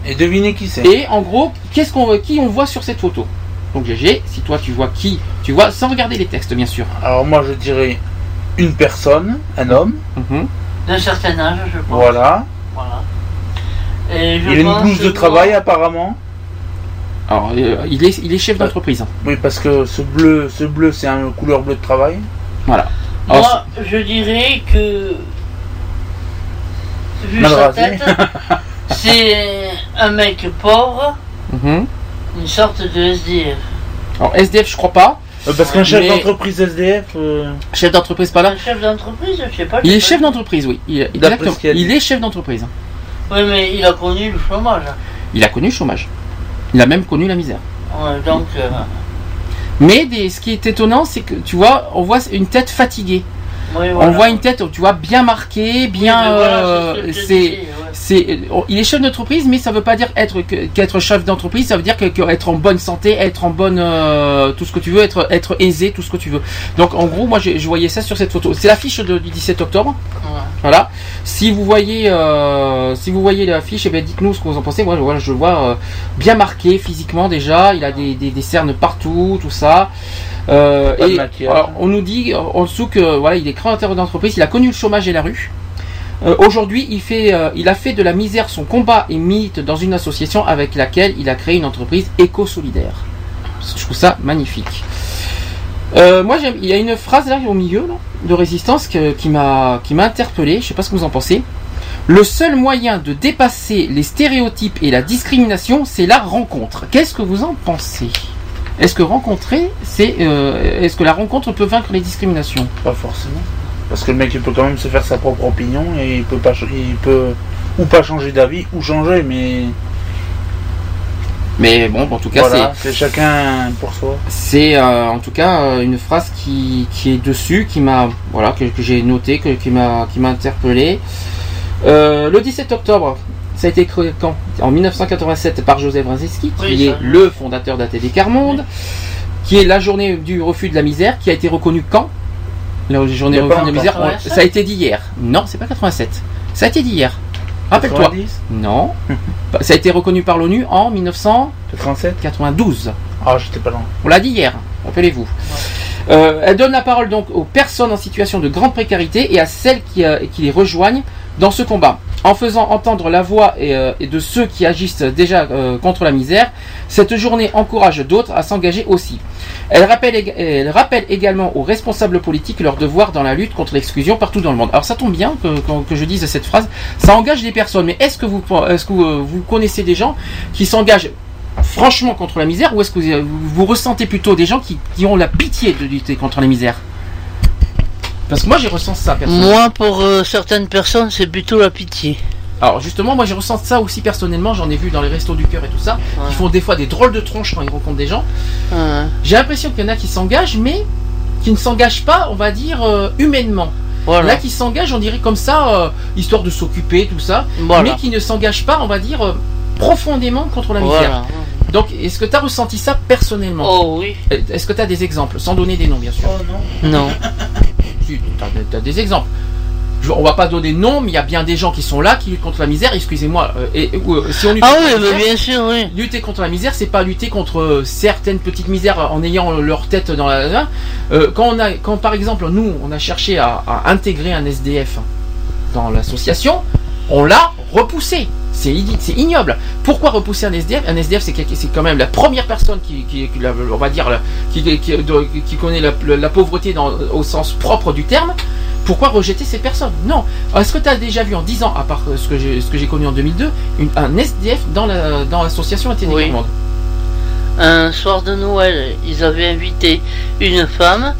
Et deviner qui c'est. Et en gros, qu'est-ce qu'on, qui on voit sur cette photo? Donc GG, si toi tu vois qui, tu vois, sans regarder les textes bien sûr. Alors moi je dirais une personne, un homme. Mhm. D'un certain âge, je pense. Voilà. Voilà. Et je Il a une blouse de travail apparemment. Alors, euh, il, est, il est chef d'entreprise. hein. Oui, parce que ce bleu, ce bleu, c'est un couleur bleu de travail. Voilà. Moi, je dirais que. Vu Mal sa rasé. tête, *laughs* c'est un mec pauvre, Mhm. une sorte de SDF. Alors SDF, je crois pas. Euh, parce qu'un chef Mais- d'entreprise SDF. euh, Chef d'entreprise pas là. Un chef d'entreprise, je sais pas. Il est pas chef d'entreprise, oui. Il, exactement. est chef d'entreprise. Oui, mais il a connu le chômage. Il a connu le chômage. Il a même connu la misère. Ouais, donc. euh, Mais des- ce qui est étonnant, c'est que tu vois, on voit une tête fatiguée. Oui, On voit une tête, tu vois, bien marquée, bien. euh, c'est c'est, on- il est chef d'entreprise, mais ça veut pas dire être qu'être chef d'entreprise, ça veut dire que, que être en bonne santé, être en bonne, euh, tout ce que tu veux, être être aisé, tout ce que tu veux. Donc en gros, moi, je, je voyais ça sur cette photo. C'est l'affiche du 17 octobre. Ouais. Voilà. Si vous voyez, euh, si vous voyez l'affiche, eh bien, dites-nous ce que vous en pensez. Moi, je, voilà, je le vois euh, bien marqué physiquement déjà. Il a des, des, des cernes partout, tout ça. Euh, et alors, on nous dit euh, en dessous que voilà, il est créateur d'entreprise. Il a connu le chômage et la rue. Euh, Aujourd'hui, il fait, euh, il a fait de la misère son combat et milite dans une association avec laquelle il a créé une entreprise éco-solidaire. Je trouve ça magnifique. Euh, moi, il y a une phrase là au milieu là, de résistance que- qui m'a qui m'a interpellé. Je sais pas ce que vous en pensez. Le seul moyen de dépasser les stéréotypes et la discrimination, c'est la rencontre. Qu'est-ce que vous en pensez? Est-ce que rencontrer, c'est euh, est-ce que la rencontre peut vaincre les discriminations? Pas forcément. Parce que le mec il peut quand même se faire sa propre opinion et il peut pas il peut ou pas changer d'avis ou changer mais Mais bon, en tout cas, voilà, c'est chacun pour soi. C'est euh, en tout cas euh, une phrase qui, qui est dessus, qui m'a voilà que, que j'ai noté, que, qui m'a qui m'a interpellé. Euh, le 17 octobre, ça a été créé quand En 1987 par Joseph Brzezinski, qui Oui, est ça. le fondateur d'ATD Carmonde, qui est la journée du refus de la misère, qui a été reconnue quand La journée du refus de la misère, on- ça a été d'hier. Non, c'est pas 87. Ça a été d'hier. Rappelle-toi. 90? Non. *laughs* ça a été reconnu par l'ONU en 1992. 87 Ah, j'étais pas loin. On l'a dit hier, rappelez-vous. Euh, elle donne la parole donc aux personnes en situation de grande précarité et à celles qui, euh, qui les rejoignent dans ce combat. En faisant entendre la voix euh, de ceux qui agissent déjà euh, contre la misère, cette journée encourage d'autres à s'engager aussi. Elle rappelle, ég- elle rappelle également aux responsables politiques leur devoir dans la lutte contre l'exclusion partout dans le monde. Alors ça tombe bien que, je dise cette phrase, ça engage des personnes, mais est-ce que euh, vous connaissez des gens qui s'engagent franchement contre la misère ou est-ce que vous ressentez plutôt des gens qui, qui ont la pitié de lutter contre la misère? Parce que moi j'ai ressenti ça personnellement. Moi, pour euh, certaines personnes, c'est plutôt la pitié. Alors justement, moi j'ai ressenti ça aussi personnellement, j'en ai vu dans les restos du cœur et tout ça, qui font des fois des drôles de tronches quand ils rencontrent des gens. Ouais. J'ai l'impression qu'il y en a qui s'engagent, mais qui ne s'engagent pas, on va dire, euh, humainement. Voilà. Là qui s'engagent, on dirait comme ça, euh, histoire de s'occuper, tout ça, Voilà. mais qui ne s'engagent pas, on va dire, euh, profondément contre la misère. Voilà. Donc, est-ce que tu as ressenti ça personnellement? Oh oui. Est-ce que tu as des exemples, sans donner des noms, bien sûr Non. Si, *laughs* tu as, des exemples. Je- on va pas donner de noms, mais il y a bien des gens qui sont là, qui luttent contre la misère. Excusez-moi, euh, et, euh, si on lutte Ah contre oui, la mais misère, bien sûr, oui. lutter contre la misère, c'est pas lutter contre euh, certaines petites misères en ayant leur tête dans la. Euh, quand on a, quand par exemple nous, on a cherché à, à intégrer un SDF dans l'association, on l'a repoussé. C'est c'est ignoble. Pourquoi repousser un SDF Un SDF, c'est quand même la première personne qui, qui- qui- la- on va dire, la- qui, connaît la, la pauvreté dans, au sens propre du terme. Pourquoi rejeter ces personnes? Non. Est-ce que tu as déjà vu en 10 ans, à part ce que j'ai ce que j'ai connu en 2002, une- un SDF dans la- dans l'association ATD Oui. Monde? Un soir de Noël, ils avaient invité une femme.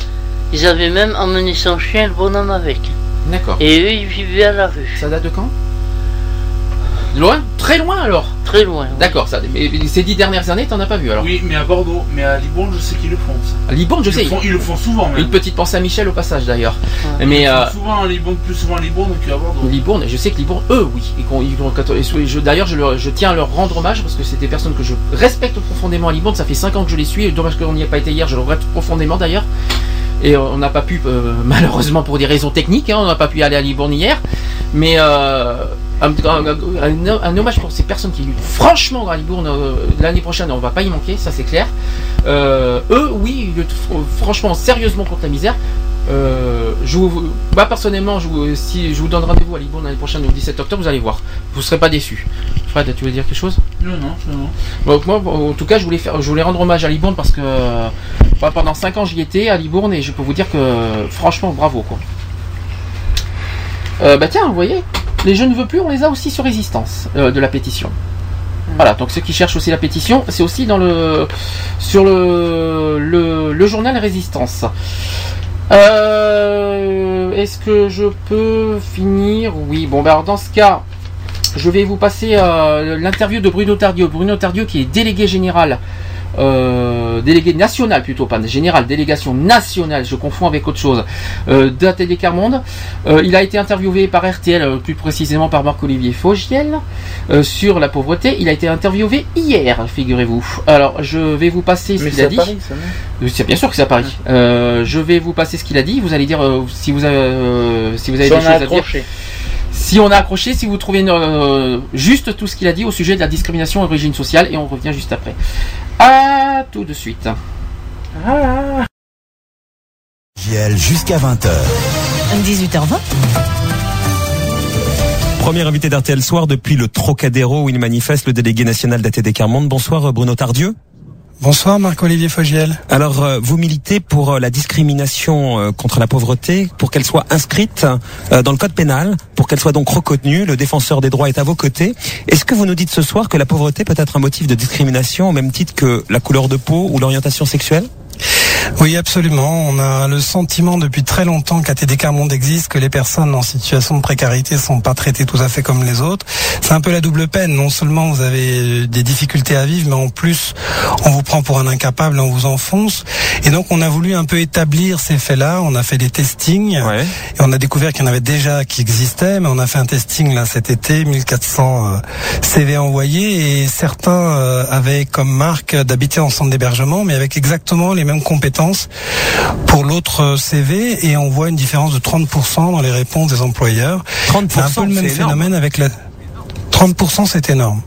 Ils avaient même emmené son chien, le bonhomme avec. D'accord. Et eux, ils vivaient à la rue. Ça date de quand? Loin Très loin alors Très loin. D'accord, ça. Mais ces dix dernières années, t'en as pas vu alors Oui, mais à Bordeaux, mais à Libourne, je sais qu'ils le font. Ça. À Libourne, je Ils sais. le font- ils le font souvent, même. Une petite pensée à Michel au passage d'ailleurs. Ils Mais le font euh, souvent à Libourne, plus souvent à Libourne qu'à Bordeaux. Libourne, je sais que Libourne, eux, oui. Ils ont- ils ont- et je- D'ailleurs, je, leur- je tiens à leur rendre hommage parce que c'est des personnes que je respecte profondément à Libourne. Ça fait 5 ans que je les suis. Dommage qu'on n'y ait pas été hier, je le regrette profondément d'ailleurs. Et euh, on n'a pas pu, euh, *laughs* malheureusement pour des raisons techniques, hein, on n'a pas pu aller à Libourne hier. Mais euh, un, un- un- un hommage pour ces personnes qui luttent. Franchement, à Libourne, euh, l'année prochaine, on va pas y manquer, ça c'est clair. Euh, eux, oui, ils luttent fr- franchement, sérieusement contre la misère. Euh, je vous, moi personnellement, je vous, si je vous donne rendez-vous à Libourne l'année prochaine, au 17 octobre, vous allez voir. Vous serez pas déçus. Fred, tu veux dire quelque chose? Non, non, non, donc moi, en tout cas, je voulais faire, je voulais rendre hommage à Libourne parce que euh, bah, pendant 5 ans j'y étais à Libourne et je peux vous dire que franchement, bravo quoi. Euh, bah tiens, vous voyez, les je ne veux plus, on les a aussi sur résistance euh, de la pétition. Voilà, donc ceux qui cherchent aussi la pétition, c'est aussi dans le sur le le, le journal Résistance. Euh, Est-ce que je peux finir? Oui, bon, bah alors dans ce cas, je vais vous passer euh, l'interview de Bruno Tardieu. Bruno Tardieu qui est délégué général, euh, délégué national plutôt, pas général, délégation nationale, je confonds avec autre chose, euh, d'Atelier Carmonde. Euh, il a été interviewé par RTL, euh, plus précisément par Marc-Olivier Fogiel, euh, sur la pauvreté. Il a été interviewé hier, figurez-vous. Alors, je vais vous passer ce qu'il a dit. Paris, ça, C'est bien sûr que c'est à Paris. Euh, je vais vous passer ce qu'il a dit. Vous allez dire si vous avez, si vous avez Si des on choses a à dire. accroché. Si on a accroché, si vous trouvez juste tout ce qu'il a dit au sujet de la discrimination et origine sociale, et on revient juste après. À tout de suite. JL jusqu'à 20h. 18h20. Premier invité d'RTL Soir depuis le Trocadéro où il manifeste le délégué national d'ATD Carmonde. Bonsoir Bruno Tardieu. Bonsoir Marc-Olivier Fogiel. Alors euh, vous militez pour euh, la discrimination euh, contre la pauvreté, pour qu'elle soit inscrite dans le code pénal, pour qu'elle soit donc reconnue. Le défenseur des droits est à vos côtés. Est-ce que vous nous dites ce soir que la pauvreté peut être un motif de discrimination au même titre que la couleur de peau ou l'orientation sexuelle? Oui, absolument. On a le sentiment depuis très longtemps qu'ATD Carmonde existe, que les personnes en situation de précarité sont pas traitées tout à fait comme les autres. C'est un peu la double peine. Non seulement vous avez des difficultés à vivre, mais en plus, on vous prend pour un incapable, on vous enfonce. Et donc, on a voulu un peu établir ces faits-là. On a fait des testings. Et on a découvert qu'il y en avait déjà qui existaient, mais on a fait un testing là cet été, 1400 euh, CV envoyés, et certains euh, avaient comme marque d'habiter en centre d'hébergement, mais avec exactement les mêmes compétences pour l'autre CV, et on voit une différence de 30% dans les réponses des employeurs. 30%, C'est un peu le même c'est énorme. phénomène avec la 30% c'est énorme.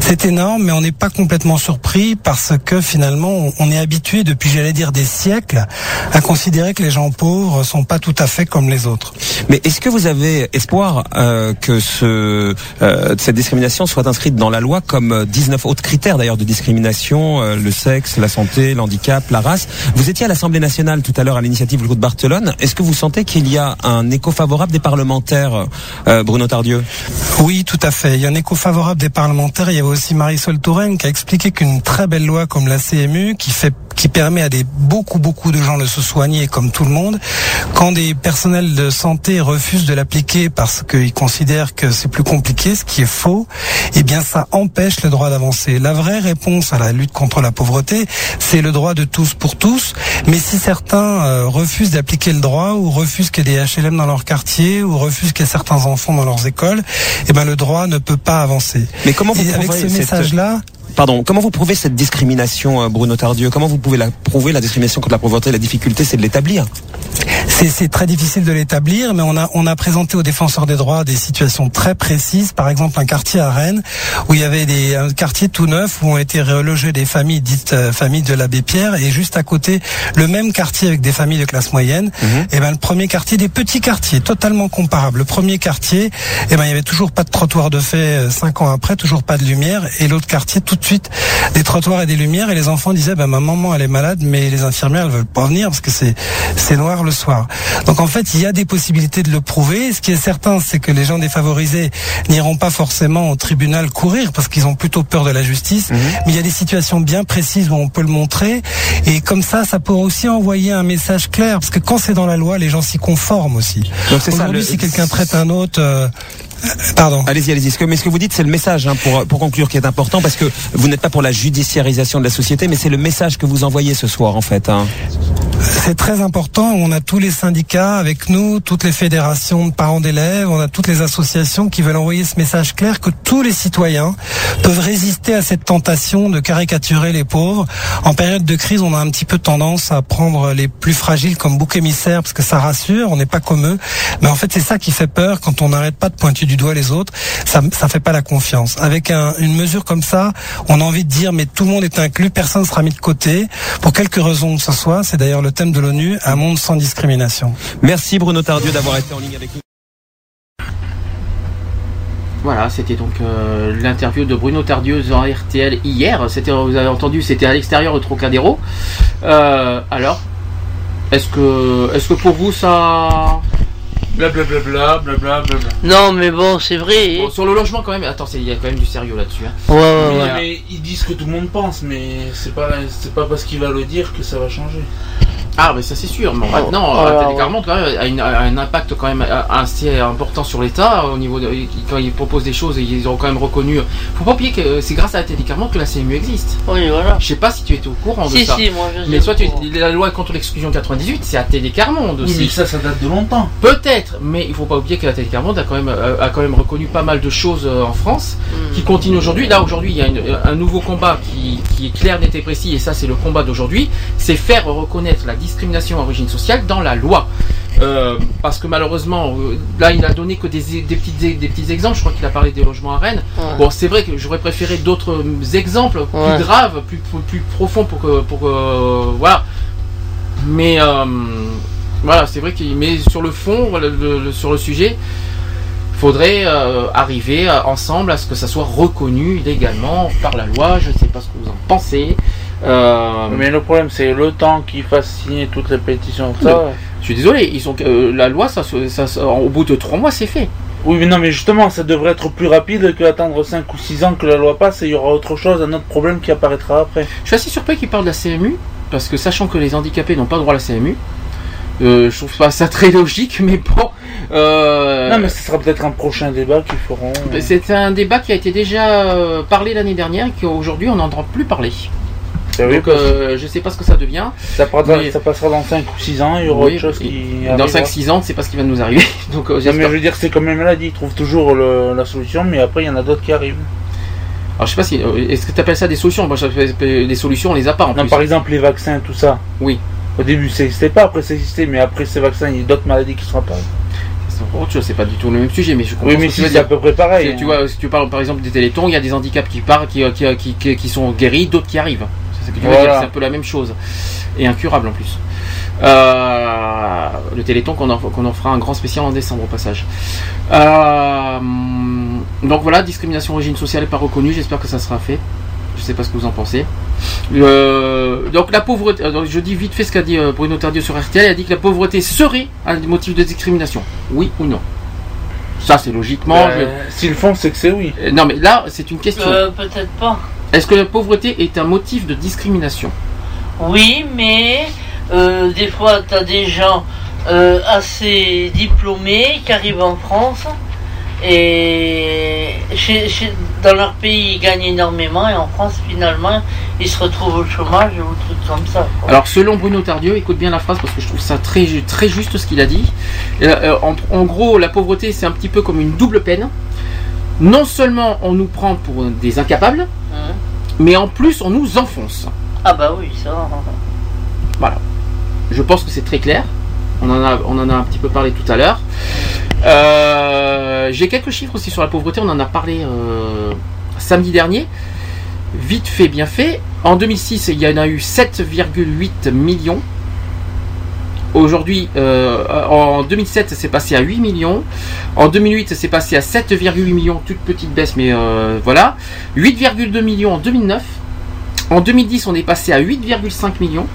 C'est énorme, mais on n'est pas complètement surpris parce que finalement, on- est habitué depuis, j'allais dire, des siècles à considérer que les gens pauvres sont pas tout à fait comme les autres. Mais est-ce que vous avez espoir euh, que ce, euh, cette discrimination soit inscrite dans la loi comme euh, 19 autres critères d'ailleurs de discrimination, euh, le sexe, la santé, l'handicap, la race? Vous étiez à l'Assemblée nationale tout à l'heure à l'initiative Groupe de Barcelone. Est-ce que vous sentez qu'il y a un écho favorable des parlementaires, euh, Bruno Tardieu? Oui, tout à fait. Il y a un écho favorable des parlementaires. Il y avait aussi Marisol Touraine qui a expliqué qu'une très belle loi comme la CMU, qui fait qui permet à des beaucoup beaucoup de gens de se soigner comme tout le monde, quand des personnels de santé refusent de l'appliquer parce qu'ils considèrent que c'est plus compliqué, ce qui est faux, eh bien ça empêche le droit d'avancer. La vraie réponse à la lutte contre la pauvreté, c'est le droit de tous pour tous. Mais si certains euh, refusent d'appliquer le droit ou refusent qu'il y ait des HLM dans leur quartier ou refusent qu'il y ait certains enfants dans leurs écoles, eh ben le droit ne peut pas avancer. Mais comment vous Et avec ce cette- message-là, Pardon, comment vous prouvez cette discrimination, euh, Bruno Tardieu? Comment vous pouvez la prouver la discrimination contre la pauvreté? La difficulté, c'est de l'établir. C'est très difficile de l'établir, mais on a on a présenté aux défenseurs des droits des situations très précises. Par exemple, un quartier à Rennes où il y avait des un quartier tout neuf où ont été relogées des familles dites euh, familles de l'abbé Pierre, et juste à côté le même quartier avec des familles de classe moyenne. Et ben le premier quartier, des petits quartiers totalement comparables. Le premier quartier, et ben il y avait toujours pas de trottoir de fait euh, cinq ans après, toujours pas de lumière, et l'autre quartier tout de suite des trottoirs et des lumières, et les enfants disaient ben ma maman elle est malade, mais les infirmières elles veulent pas venir parce que c'est c'est noir le soir. Donc en fait, il y a des possibilités de le prouver. Ce qui est certain, c'est que les gens défavorisés n'iront pas forcément au tribunal courir parce qu'ils ont plutôt peur de la justice. Mais il y a des situations bien précises où on peut le montrer. Et comme ça, ça peut aussi envoyer un message clair parce que quand c'est dans la loi, les gens s'y conforment aussi. Donc c'est ça, Aujourd'hui, si quelqu'un traite un autre, euh, Pardon. Allez-y, allez-y. Mais ce que vous dites, c'est le message, hein, pour, pour conclure, qui est important, parce que vous n'êtes pas pour la judiciarisation de la société, mais c'est le message que vous envoyez ce soir, en fait. hein. C'est très important. On a tous les syndicats avec nous, toutes les fédérations de parents d'élèves, on a toutes les associations qui veulent envoyer ce message clair que tous les citoyens peuvent résister à cette tentation de caricaturer les pauvres. En période de crise, on a un petit peu tendance à prendre les plus fragiles comme bouc émissaire parce que ça rassure, on n'est pas comme eux. Mais en fait, c'est ça qui fait peur quand on n'arrête pas de pointer du doigt les autres. Ça, ça fait pas la confiance. Avec un- une mesure comme ça, on a envie de dire mais tout le monde est inclus, personne ne sera mis de côté pour quelque raison que ce soit. C'est d'ailleurs le thème de l'ONU, un monde sans discrimination. Merci Bruno Tardieu d'avoir été en ligne avec nous. Voilà, c'était donc euh, l'interview de Bruno Tardieu en RTL hier. C'était, vous avez entendu, c'était à l'extérieur au Trocadéro. Euh, alors, est-ce que, est-ce que pour vous ça, Blablabla, blablabla. Non, mais bon, c'est vrai. Bon, sur le logement quand même. Attends, c'est- il y a quand même du sérieux là-dessus. hein. Ouais, ouais, ouais. mais ils disent que tout le monde pense, mais c'est pas, c'est pas parce qu'il va le dire que ça va changer. Ah, mais ça c'est sûr. Mais Oh, maintenant, oh, euh, ouais. Carmonde quand même a, une- a un impact quand même euh, assez important sur l'État au niveau de quand ils proposent des choses, ils ont quand même reconnu. Faut pas oublier que euh, c'est grâce à la télé Carmonde que la CMU existe. Oui, voilà. Je sais pas si tu étais au courant de Si, ça. si, moi, je mais soit tu, la loi contre l'exclusion 98, c'est à Télé Carmonde Oui, aussi. mais ça, ça date de longtemps. Peut-être, mais il faut pas oublier que la Télé Carmonde a quand même euh, a quand même reconnu pas mal de choses euh, en France Hmm. qui continuent aujourd'hui. Là aujourd'hui, il y a une- un nouveau combat qui, qui est clair, net et précis, et ça c'est le combat d'aujourd'hui, c'est faire reconnaître la discrimination à origine sociale dans la loi. Euh, parce que malheureusement, euh, là il a donné que des, des, petits, des petits exemples. Je crois qu'il a parlé des logements à Rennes. Ouais. Bon, c'est vrai que j'aurais préféré d'autres euh, exemples plus Ouais. graves, plus, plus, plus profonds pour que, pour que- voilà. Mais euh, voilà, c'est vrai qu'il mais sur le fond, le- le- le- sur le sujet, faudrait euh, arriver ensemble à ce que ça soit reconnu légalement par la loi. Je ne sais pas ce que vous en pensez. Euh, Mais le problème, c'est le temps qu'ils fassent signer toutes les pétitions, ça. Je suis désolé, ils sont, euh, la loi, ça, au bout de trois mois, c'est fait. Oui, mais non, mais justement, ça devrait être plus rapide que attendre 5 ou 6 ans que la loi passe et il y aura autre chose, un autre problème qui apparaîtra après. Je suis assez surpris qu'ils parlent de la CMU, parce que sachant que les handicapés n'ont pas droit à la CMU, euh, je trouve pas ça très logique, *laughs* mais bon. euh, Non, mais ce sera peut-être un prochain débat qu'ils feront. C'est un débat qui a été déjà parlé l'année dernière et qu'aujourd'hui on n'entend plus parler. Donc euh, je sais pas ce que ça devient. Ça, passera, Mais- ça passera dans 5 ou 6 ans, il y aura Oui, autre chose qui. Dans arrivera. 5-6 ans, c'est pas ce qui va nous arriver. *laughs* Donc euh, Non, mais je veux dire, c'est comme les maladies, ils trouvent toujours le- la solution, mais après, il y en a d'autres qui arrivent. Alors je sais pas si. euh, Est-ce que tu appelles ça des solutions? Moi des solutions, on les a pas en Non, plus. par exemple, les vaccins, tout ça. Oui. Au début, ça n'existait pas, après, ça existait, mais après ces vaccins, il y a d'autres maladies qui. C'est encore autre chose, c'est pas du tout le même sujet, mais je comprends Oui, mais que si c'est à peu près pareil. Tu vois, si tu parles par exemple des télétons, il y a des handicaps qui partent, qui, qui, qui, qui- qui sont guéris, d'autres qui arrivent. C'est Voilà. un peu la même chose. Et incurable en plus. Euh, le téléthon qu'on en, qu'on en fera un grand spécial en décembre au passage. Euh, donc voilà, discrimination origine sociale n'est pas reconnue, j'espère que ça sera fait. Je sais pas ce que vous en pensez. Euh, donc la pauvreté, euh, donc je dis vite fait ce qu'a dit Bruno Tardieu sur RTL, il a dit que la pauvreté serait un motif de discrimination. Oui ou non? Ça c'est logiquement... S'ils le font, c'est que c'est oui. Non mais là c'est une question. Euh, Peut-être pas. Est-ce que la pauvreté est un motif de discrimination? Oui, mais euh, des fois, tu as des gens euh, assez diplômés qui arrivent en France et chez- chez- dans leur pays, ils gagnent énormément et en France, finalement, ils se retrouvent au chômage ou trucs comme ça. quoi. Alors selon Bruno Tardieu, écoute bien la phrase parce que je trouve ça très, ju- très juste ce qu'il a dit. Euh, euh, en, en gros, la pauvreté c'est un petit peu comme une double peine. Non seulement on nous prend pour des incapables, Hein mais en plus on nous enfonce. Ah bah oui, ça. Voilà. Je pense que c'est très clair. On en, a, on en a un petit peu parlé tout à l'heure. Euh, J'ai quelques chiffres aussi sur la pauvreté. On en a parlé euh, samedi dernier. Vite fait, bien fait. En 2006, il y en a eu 7,8 millions. Aujourd'hui, euh, en 2007, c'est passé à 8 millions. En 2008, c'est passé à 7,8 millions, toute petite baisse, mais euh, voilà. 8,2 millions en 2009. En 2010, on est passé à 8,5 millions.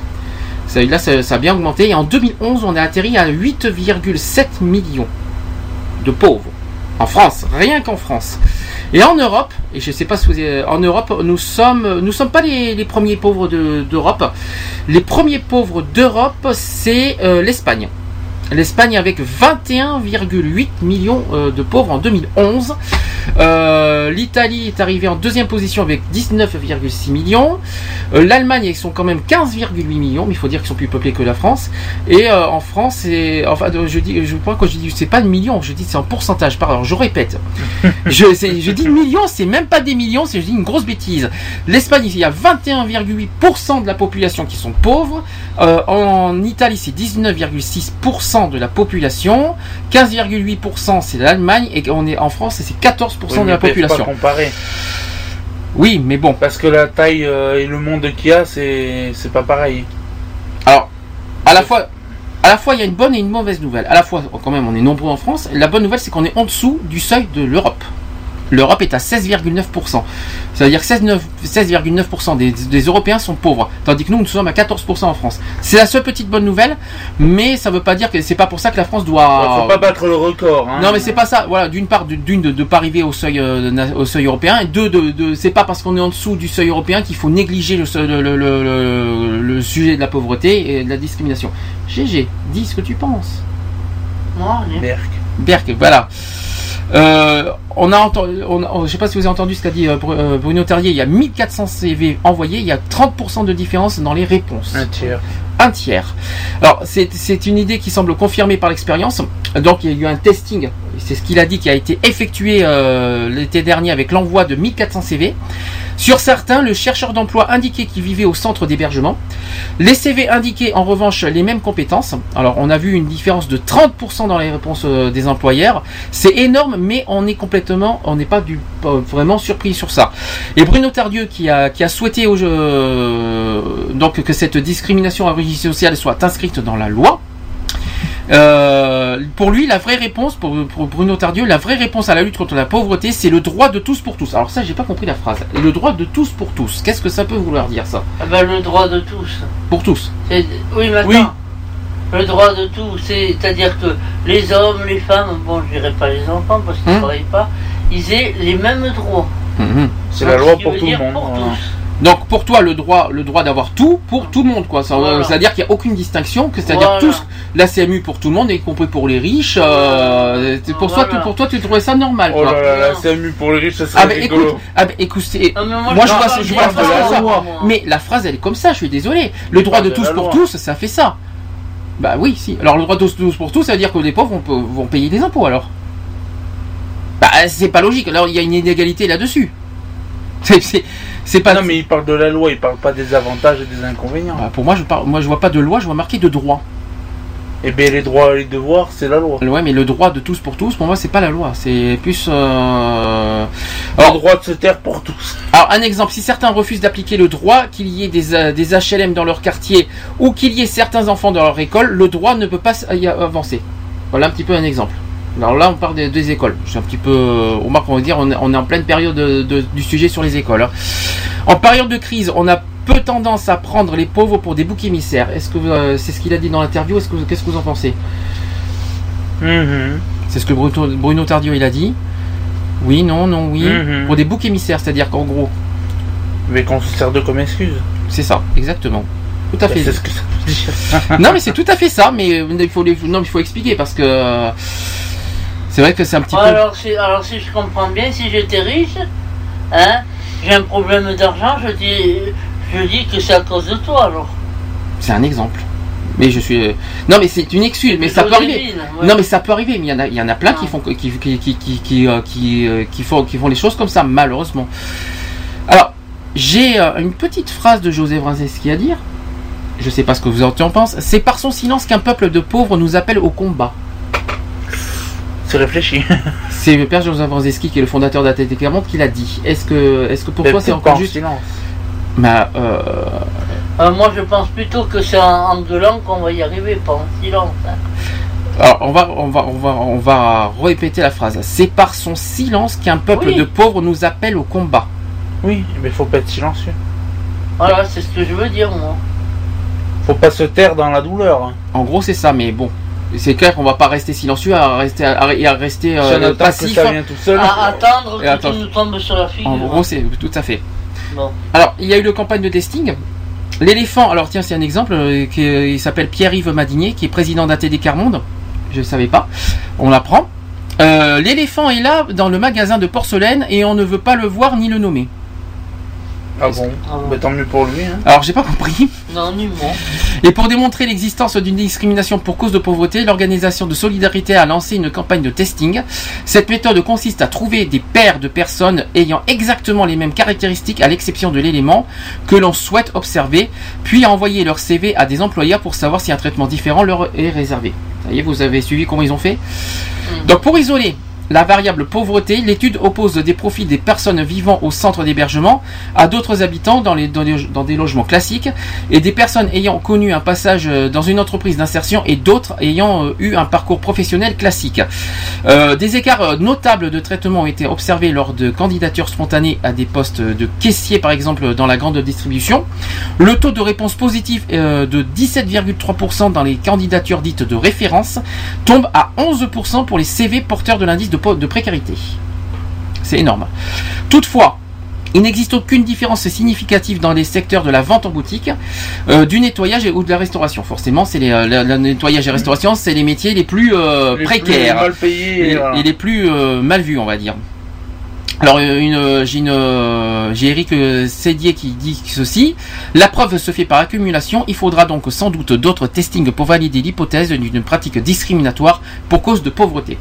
Ça, là, ça, ça a bien augmenté. Et en 2011, on a atterri à 8,7 millions de pauvres. En France, rien qu'en France. Et en Europe, et je ne sais pas si vous en Europe, nous sommes, nous sommes pas les, premiers pauvres de- d'Europe. Les premiers pauvres d'Europe, c'est euh, l'Espagne. L'Espagne avec 21,8 millions euh, de pauvres en 2011. Euh, L'Italie est arrivée en deuxième position avec 19,6 millions. Euh, L'Allemagne, ils sont quand même 15,8 millions, mais il faut dire qu'ils sont plus peuplés que la France. Et euh, en France, c'est, enfin, je dis, je crois que je dis, c'est pas de millions, je dis c'est en pourcentage. Pardon, je répète. *laughs* je, dis millions, c'est même pas des millions, c'est je dis une grosse bêtise. L'Espagne, il y a 21,8% de la population qui sont pauvres. En Italie, c'est 19,6% de la population. 15,8% c'est l'Allemagne et on est en France, c'est 14% Oui, de la population. Pas comparer. Oui, mais bon. Parce que la taille euh, et le monde qu'il y a, c'est c'est pas pareil. Alors, à la fois, à la fois, il y a une bonne et une mauvaise nouvelle. À la fois, quand même, on est nombreux en France. La bonne nouvelle, c'est qu'on est en dessous du seuil de l'Europe. L'Europe est à 16,9%. Ça veut dire que 16,9 16,9% des, des Européens sont pauvres, tandis que nous, nous sommes à 14% en France. C'est la seule petite bonne nouvelle, mais ça veut pas dire que c'est pas pour ça que la France doit. Faut pas battre le record. Hein. Non mais c'est pas ça. Voilà, d'une part, d'une de ne pas arriver au seuil euh, au seuil européen, et deux de, de c'est pas parce qu'on est en dessous du seuil européen qu'il faut négliger le, seuil- le, le, le- le- le sujet de la pauvreté et de la discrimination. GG, dis ce que tu penses. Moi, Berk. Berk, voilà. Euh, on a entendu, on, on- je sais pas si vous avez entendu ce qu'a dit euh, euh, Bruno Terrier. Il y a 1400 CV envoyés, il y a 30% de différence dans les réponses. Un tiers. Un tiers. Alors c'est une idée qui semble confirmée par l'expérience. Donc il y a eu un testing, c'est ce qu'il a dit, qui a été effectué euh, l'été dernier avec l'envoi de 1400 CV. Sur certains, le chercheur d'emploi indiquait qu'il vivait au centre d'hébergement. Les CV indiquaient en revanche les mêmes compétences. Alors on a vu une différence de 30% dans les réponses euh, des employeurs. C'est énorme, mais on est complètement, on n'est pas vraiment surpris sur ça. Et Bruno Tardieu qui a, souhaité donc que cette discrimination à origine sociale soit inscrite dans la loi. Euh, pour lui, la vraie réponse, pour, pour Bruno Tardieu, la vraie réponse à la lutte contre la pauvreté, c'est le droit de tous pour tous. Alors ça, j'ai pas compris la phrase. Le droit de tous pour tous. Qu'est-ce que ça peut vouloir dire ça Ah ben, le droit de tous. Pour tous. Oui, maintenant. Le droit de tous, c'est-à-dire que les hommes, les femmes, bon, je dirais pas les enfants parce qu'ils ne Hum. travaillent pas, ils aient les mêmes droits. Mhm. C'est la loi ce pour tout le dire monde. pour voilà. tous. Donc pour toi, le droit, le droit d'avoir tout pour tout le monde, quoi. Ça, Voilà. C'est-à-dire qu'il n'y a aucune distinction, que c'est-à-dire Voilà. tous la CMU pour tout le monde, y compris pour les riches. euh, pour, toi, tu- pour toi, tu trouvais ça normal. Oh quoi. là là, la CMU pour les riches, ça serait Ah rigolo. écoute, ah ben, écoute, Ah, mais moi, moi, je vois, je la phrase comme ça. moi. Mais la phrase elle est comme ça, je suis désolé. Le droit de tous pour loi. tous, ça fait ça. Bah oui, si. Alors le droit de tous pour tous, ça veut dire que les pauvres vont, vont payer des impôts alors. Bah c'est pas logique. Alors il y a une inégalité là-dessus. *laughs* C'est- C'est pas. Non, mais il parle de la loi, il parle pas des avantages et des inconvénients. Bah, pour moi, je parle, moi je vois pas de loi, je vois marqué de droit. Et bien, les droits et les devoirs, c'est la loi. Ouais, mais le droit de tous pour tous, pour moi, c'est pas la loi. C'est plus. euh, Le droit de se taire pour tous. Alors, un exemple, si certains refusent d'appliquer le droit, qu'il y ait des, euh, des HLM dans leur quartier ou qu'il y ait certains enfants dans leur école, le droit ne peut pas s- y avancer. Voilà un petit peu un exemple. Alors là, on parle des, écoles. Je suis un petit peu. euh, On marque, on va dire, on est, en pleine période de- de- du sujet sur les écoles. hein. En période de crise, on a peu tendance à prendre les pauvres pour des boucs émissaires. Est-ce que euh, c'est ce qu'il a dit dans l'interview Est-ce que vous- qu'est-ce que vous en pensez? Mhm. C'est ce que Bruno, Bruno Tardio il a dit. Oui, non, non, oui. Mhm. Pour des boucs émissaires, c'est-à-dire qu'en gros, Mais qu'on se sert de comme excuse. c'est ça, exactement. Tout à Bah, fait. C'est ce que ça veut dire. non mais c'est tout à fait ça, mais euh, il faut, les- non, il faut expliquer parce que c'est vrai que c'est un petit peu. Alors si, alors si je comprends bien, si j'étais riche, hein, j'ai un problème d'argent, je dis, je dis que c'est à cause de toi alors. C'est un exemple. Mais je suis. euh, Non mais c'est une excuse, mais ça peut arriver. Non mais ça peut arriver, mais il y en a, il y en a plein qui font qui qui qui qui qui, euh, euh, qui font qui font les choses comme ça malheureusement. Alors j'ai une petite phrase de José Brzezinski à dire. Je sais pas ce que vous en pensez. C'est par son silence qu'un peuple de pauvres nous appelle au combat. *laughs* C'est réfléchi. C'est le père José Brzezinski qui est le fondateur d'ATT Clermont qui l'a dit. Est-ce que est-ce que pour Mais toi c'est encore en juste silence Bah, euh, Euh, moi je pense plutôt que c'est en, en gueulant qu'on va y arriver, pas en silence. hein. Alors, on va, on va, on va, on va répéter la phrase. C'est par son silence qu'un peuple Oui. de pauvres nous appelle au combat. Oui, mais faut pas être silencieux. Voilà, c'est ce que je veux dire moi. Faut pas se taire dans la douleur. hein. En gros, c'est ça, mais bon. C'est clair qu'on va pas rester silencieux à rester, à, et à rester euh, passif. ça vienne tout seul. À attendre que attends. tu nous tombes sur la figure. En gros, c'est tout à fait. Bon. Alors, il y a eu le campagne de testing. L'éléphant, alors tiens, c'est un exemple, euh, qui il s'appelle Pierre-Yves Madinier, qui est président d'ATD Carmonde. Je ne savais pas. On l'apprend. Euh, L'éléphant est là dans le magasin de porcelaine et on ne veut pas le voir ni le nommer. Ah bon Bah, Tant mieux pour lui. Hein. Alors, j'ai pas compris. Non, nullement. Et pour démontrer l'existence d'une discrimination pour cause de pauvreté, l'organisation de solidarité a lancé une campagne de testing. Cette méthode consiste à trouver des paires de personnes ayant exactement les mêmes caractéristiques à l'exception de l'élément que l'on souhaite observer, puis à envoyer leur CV à des employeurs pour savoir si un traitement différent leur est réservé. Ça y est, vous avez suivi comment ils ont fait? Donc pour isoler la variable pauvreté, l'étude oppose des profils des personnes vivant au centre d'hébergement à d'autres habitants dans, les, dans, des logements classiques et des personnes ayant connu un passage euh, dans une entreprise d'insertion et d'autres ayant euh, eu un parcours professionnel classique. Euh, des écarts notables de traitement ont été observés lors de candidatures spontanées à des postes de caissier par exemple dans la grande distribution. Le taux de réponse positive euh, de 17,3% dans les candidatures dites de référence tombe à 11% pour les CV porteurs de l'indice de, précarité. C'est énorme. Toutefois, il n'existe aucune différence significative dans les secteurs de la vente en boutique, euh, du nettoyage et, ou de la restauration. Forcément, c'est les, euh, le, le nettoyage et restauration, c'est les métiers les plus euh, Les plus précaires mal payés, et, voilà. et les plus euh, mal vus, on va dire. Alors euh, une, euh, j'ai une, euh, j'ai Eric euh, Sédier qui dit ceci. La preuve se fait par accumulation. Il faudra donc sans doute d'autres testings pour valider l'hypothèse d'une pratique discriminatoire pour cause de pauvreté.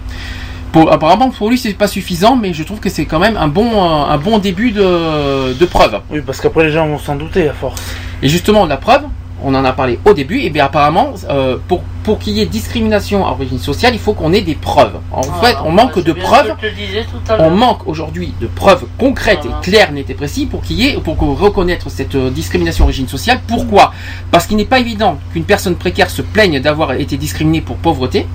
Pour, apparemment pour lui c'est pas suffisant, mais je trouve que c'est quand même un bon, euh, un bon début de, de preuve. Oui, parce qu'après les gens vont s'en douter à force. Et justement, la preuve, on en a parlé au début, et bien apparemment, euh, pour, pour qu'il y ait discrimination à origine sociale, il faut qu'on ait des preuves. En fait, on manque de preuves. À On manque aujourd'hui de preuves concrètes et claires, nettes et précises pour qu'il y ait, pour reconnaître cette euh, discrimination origine sociale. Pourquoi? Parce qu'il n'est pas évident qu'une personne précaire se plaigne d'avoir été discriminée pour pauvreté,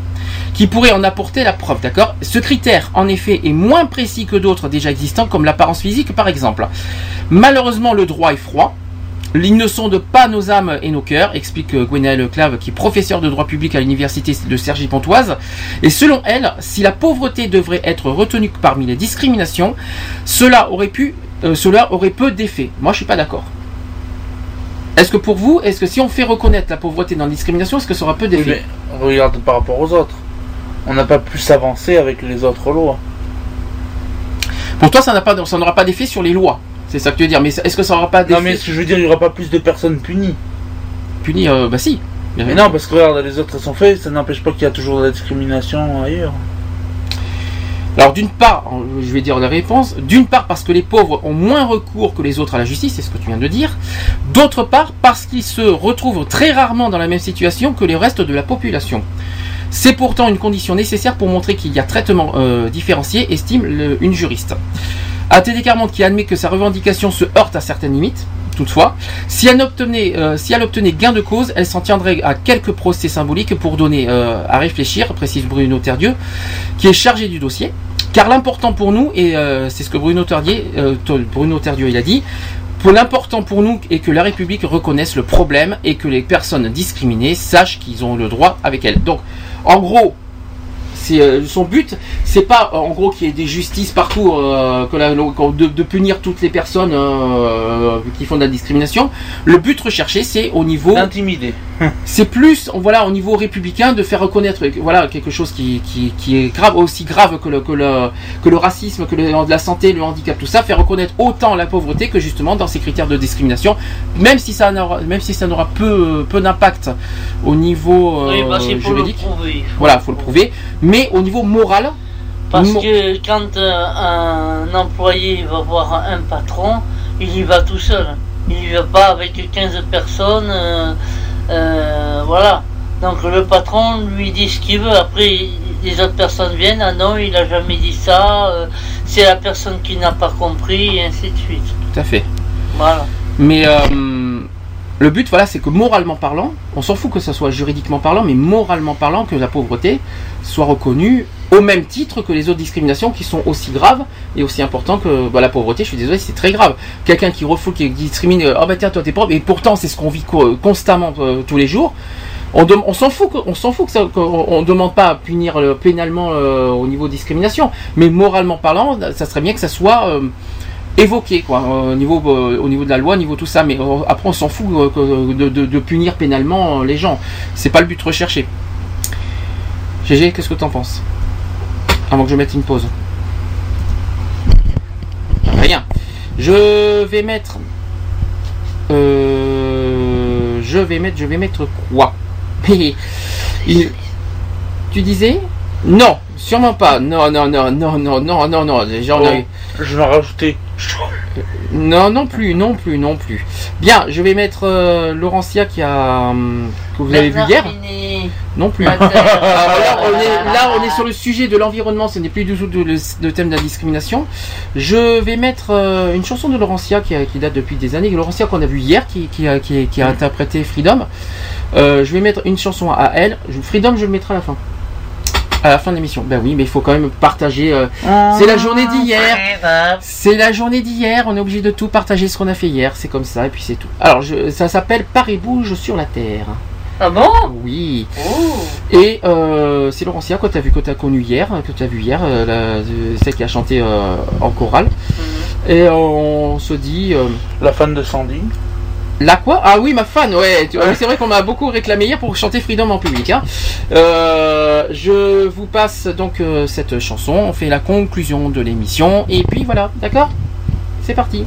qui pourrait en apporter la preuve, d'accord? Ce critère, en effet, est moins précis que d'autres déjà existants, comme l'apparence physique, par exemple. Malheureusement, le droit est froid. Ils ne sondent pas nos âmes et nos cœurs, explique euh, Gwenaëlle Clave, qui est professeur de droit public à l'université de Cergy-Pontoise. Et selon elle, si la pauvreté devrait être retenue parmi les discriminations, cela aurait pu, euh, cela aurait peu d'effet. Moi, je suis pas d'accord. Est-ce que pour vous, est-ce que si on fait reconnaître la pauvreté dans la discrimination, est-ce que ça aura peu Oui, d'effet mais regarde par rapport aux autres. On n'a pas plus avancé avec les autres lois. Pour toi, ça n'a pas, ça n'aura pas d'effet sur les lois. C'est ça que tu veux dire. Mais est-ce que ça n'aura pas d'effet Non, mais ce que je veux dire, il n'y aura pas plus de personnes punies. Punies, euh, bah si. Mais non, parce que regarde, les autres sont faits, ça n'empêche pas qu'il y a toujours de la discrimination ailleurs. Alors d'une part, je vais dire la réponse, d'une part parce que les pauvres ont moins recours que les autres à la justice, c'est ce que tu viens de dire. D'autre part parce qu'ils se retrouvent très rarement dans la même situation que les restes de la population. C'est pourtant une condition nécessaire pour montrer qu'il y a traitement euh, différencié, estime le- une juriste. ATD Carmonde qui admet que sa revendication se heurte à certaines limites, toutefois, si elle obtenait, euh, si elle obtenait gain de cause, elle s'en tiendrait à quelques procès symboliques pour donner euh, à réfléchir, précise Bruno Terdieu, qui est chargé du dossier. Car l'important pour nous, et euh, c'est ce que Bruno Bruno Terdieu a dit, l'important pour nous est que la République reconnaisse le problème et que les personnes discriminées sachent qu'ils ont le droit avec elles. Donc, en gros, c'est euh, son but, c'est pas euh, en gros qu'il y ait des justices partout, euh, que la- de, de punir toutes les personnes qui font de la discrimination. Le but recherché, c'est au niveau d'intimider. *laughs* C'est plus, voilà, au niveau républicain, de faire reconnaître, voilà, quelque chose qui, qui, qui est grave, aussi grave que le, que le, que le racisme, que le, la santé, le handicap, tout ça, faire reconnaître autant la pauvreté que justement dans ces critères de discrimination, même si ça n'aura, même si ça n'aura peu, peu d'impact au niveau euh, Oui, bah, le juridique. prouver, il faut Voilà, faut le prouver. Mais au niveau moral, Parce mo- que quand euh, un employé va voir un patron, il y va tout seul. Il y va pas avec 15 personnes. euh, euh, voilà. Donc le patron lui dit ce qu'il veut. Après, les autres personnes viennent. Ah non, il a jamais dit ça. euh, c'est la personne qui n'a pas compris, et ainsi de suite. tout à fait. Voilà. Mais le but, voilà, c'est que moralement parlant, on s'en fout que ça soit juridiquement parlant, mais moralement parlant, que la pauvreté soit reconnue au même titre que les autres discriminations qui sont aussi graves et aussi importantes que bah, la pauvreté. Je suis désolé, c'est très grave. Quelqu'un qui refoule, qui discrimine, oh bah tiens, toi t'es pauvre, et pourtant c'est ce qu'on vit co- constamment euh, tous les jours. On, s'en fout, on s'en que ça, qu'on on demande pas à punir euh, pénalement au niveau discrimination, mais moralement parlant, ça serait bien que ça soit évoqué quoi au niveau euh, au niveau de la loi au niveau tout ça. Mais euh, après on s'en fout euh, de, de, punir pénalement les gens. C'est pas le but recherché. GG qu'est-ce que t'en penses? Avant que je mette une pause. Rien. Je vais mettre je vais mettre je vais mettre quoi? *laughs* Il, tu disais? Non sûrement pas. Non non non non non non non, non. j'en ai je vais rajouter non, non plus, non plus, non plus. Bien, je vais mettre euh, Laurentia qui a hum, que vous avez vu hier. Non plus. *laughs* Alors là, on est, là, on est sur le sujet de l'environnement. Ce n'est plus du tout le, le thème de la discrimination. Je vais mettre euh, une chanson de Laurentia qui, a- qui date depuis des années. Laurentia qu'on a vu hier, qui, qui a, qui, qui a interprété Freedom. Euh, je vais mettre une chanson à elle. Freedom, je le mettrai à la fin. À la fin de l'émission. Ben oui, mais il faut quand même partager. euh, c'est la journée d'hier. C'est la journée d'hier. On est obligé de tout partager ce qu'on a fait hier. C'est comme ça et puis c'est tout. Alors, je, ça s'appelle Paris bouge sur la terre. Ah bon? Oui. Et euh, c'est Laurentia que tu as vu, que tu as connu hier, que tu as vu hier, euh, la- celle qui a chanté euh, en chorale. Et on se dit. euh, La fan de Sandy. La quoi Ah oui, ma fan, ouais. c'est vrai qu'on m'a beaucoup réclamé hier pour chanter Freedom en public. hein. Euh, je vous passe donc euh, cette chanson. On fait la conclusion de l'émission. Et puis voilà, d'accord? C'est parti.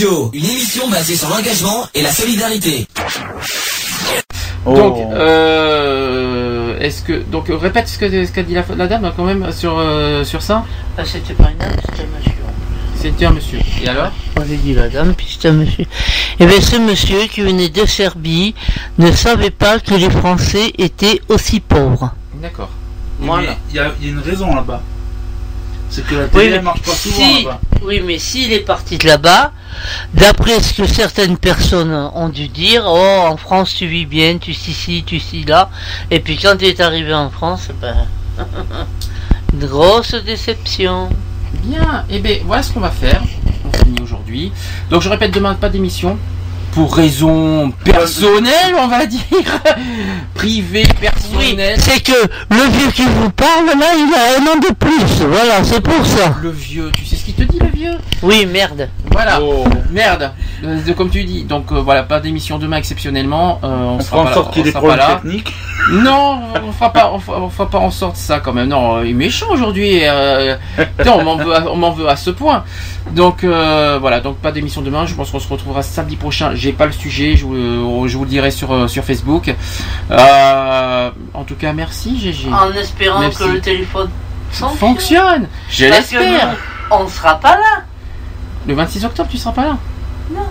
Radio, une émission basée sur l'engagement et la solidarité. Donc, euh, est-ce que donc répète ce que ce qu'a dit la, la dame quand même sur euh, sur ça. Ah, c'était pas une dame, c'était un monsieur. C'était un monsieur. Et alors? On avait dit la dame, puis c'était un monsieur. Et bien ce monsieur qui venait de Serbie ne savait pas que les Français étaient aussi pauvres. D'accord. Voilà. Il y, a il y a une raison là-bas. C'est que la Oui, télé mais elle marche pas souvent si- là-bas. oui, mais s'il est parti de là-bas, d'après ce que certaines personnes ont dû dire, oh, en France tu vis bien, tu suis ci, tu suis là, et puis quand il est arrivé en France, ben, *laughs* grosse déception. Bien. Et bien voilà ce qu'on va faire. On finit aujourd'hui. Donc je répète demain pas d'émission. Pour raisons personnelles, on va dire. *laughs* Privées, personnelles. C'est que le vieux qui vous parle, là, il a un an de plus, voilà, c'est pour ça. Le vieux, tu sais ce qu'il te dit, le vieux? Oui, merde. Voilà, merde. Euh, comme tu dis, donc euh, voilà, pas d'émission demain exceptionnellement. euh, on, On sera fera en sorte qu'il y ait des problèmes là. techniques. *laughs* Non, on fera pas, on fera, on fera pas en sorte ça quand même. Non, il est méchant aujourd'hui. euh, *laughs* on m'en veut, à- on m'en veut à ce point. Donc euh, voilà, donc pas d'émission demain. Je pense qu'on se retrouvera samedi prochain. J'ai pas le sujet, je vous, je vous le dirai sur sur Facebook. Euh, en tout cas, merci GG. En espérant Merci. que le téléphone fonctionne. Fonctionne. Je l'espère. On sera pas là. Le 26 octobre, tu seras pas là Non.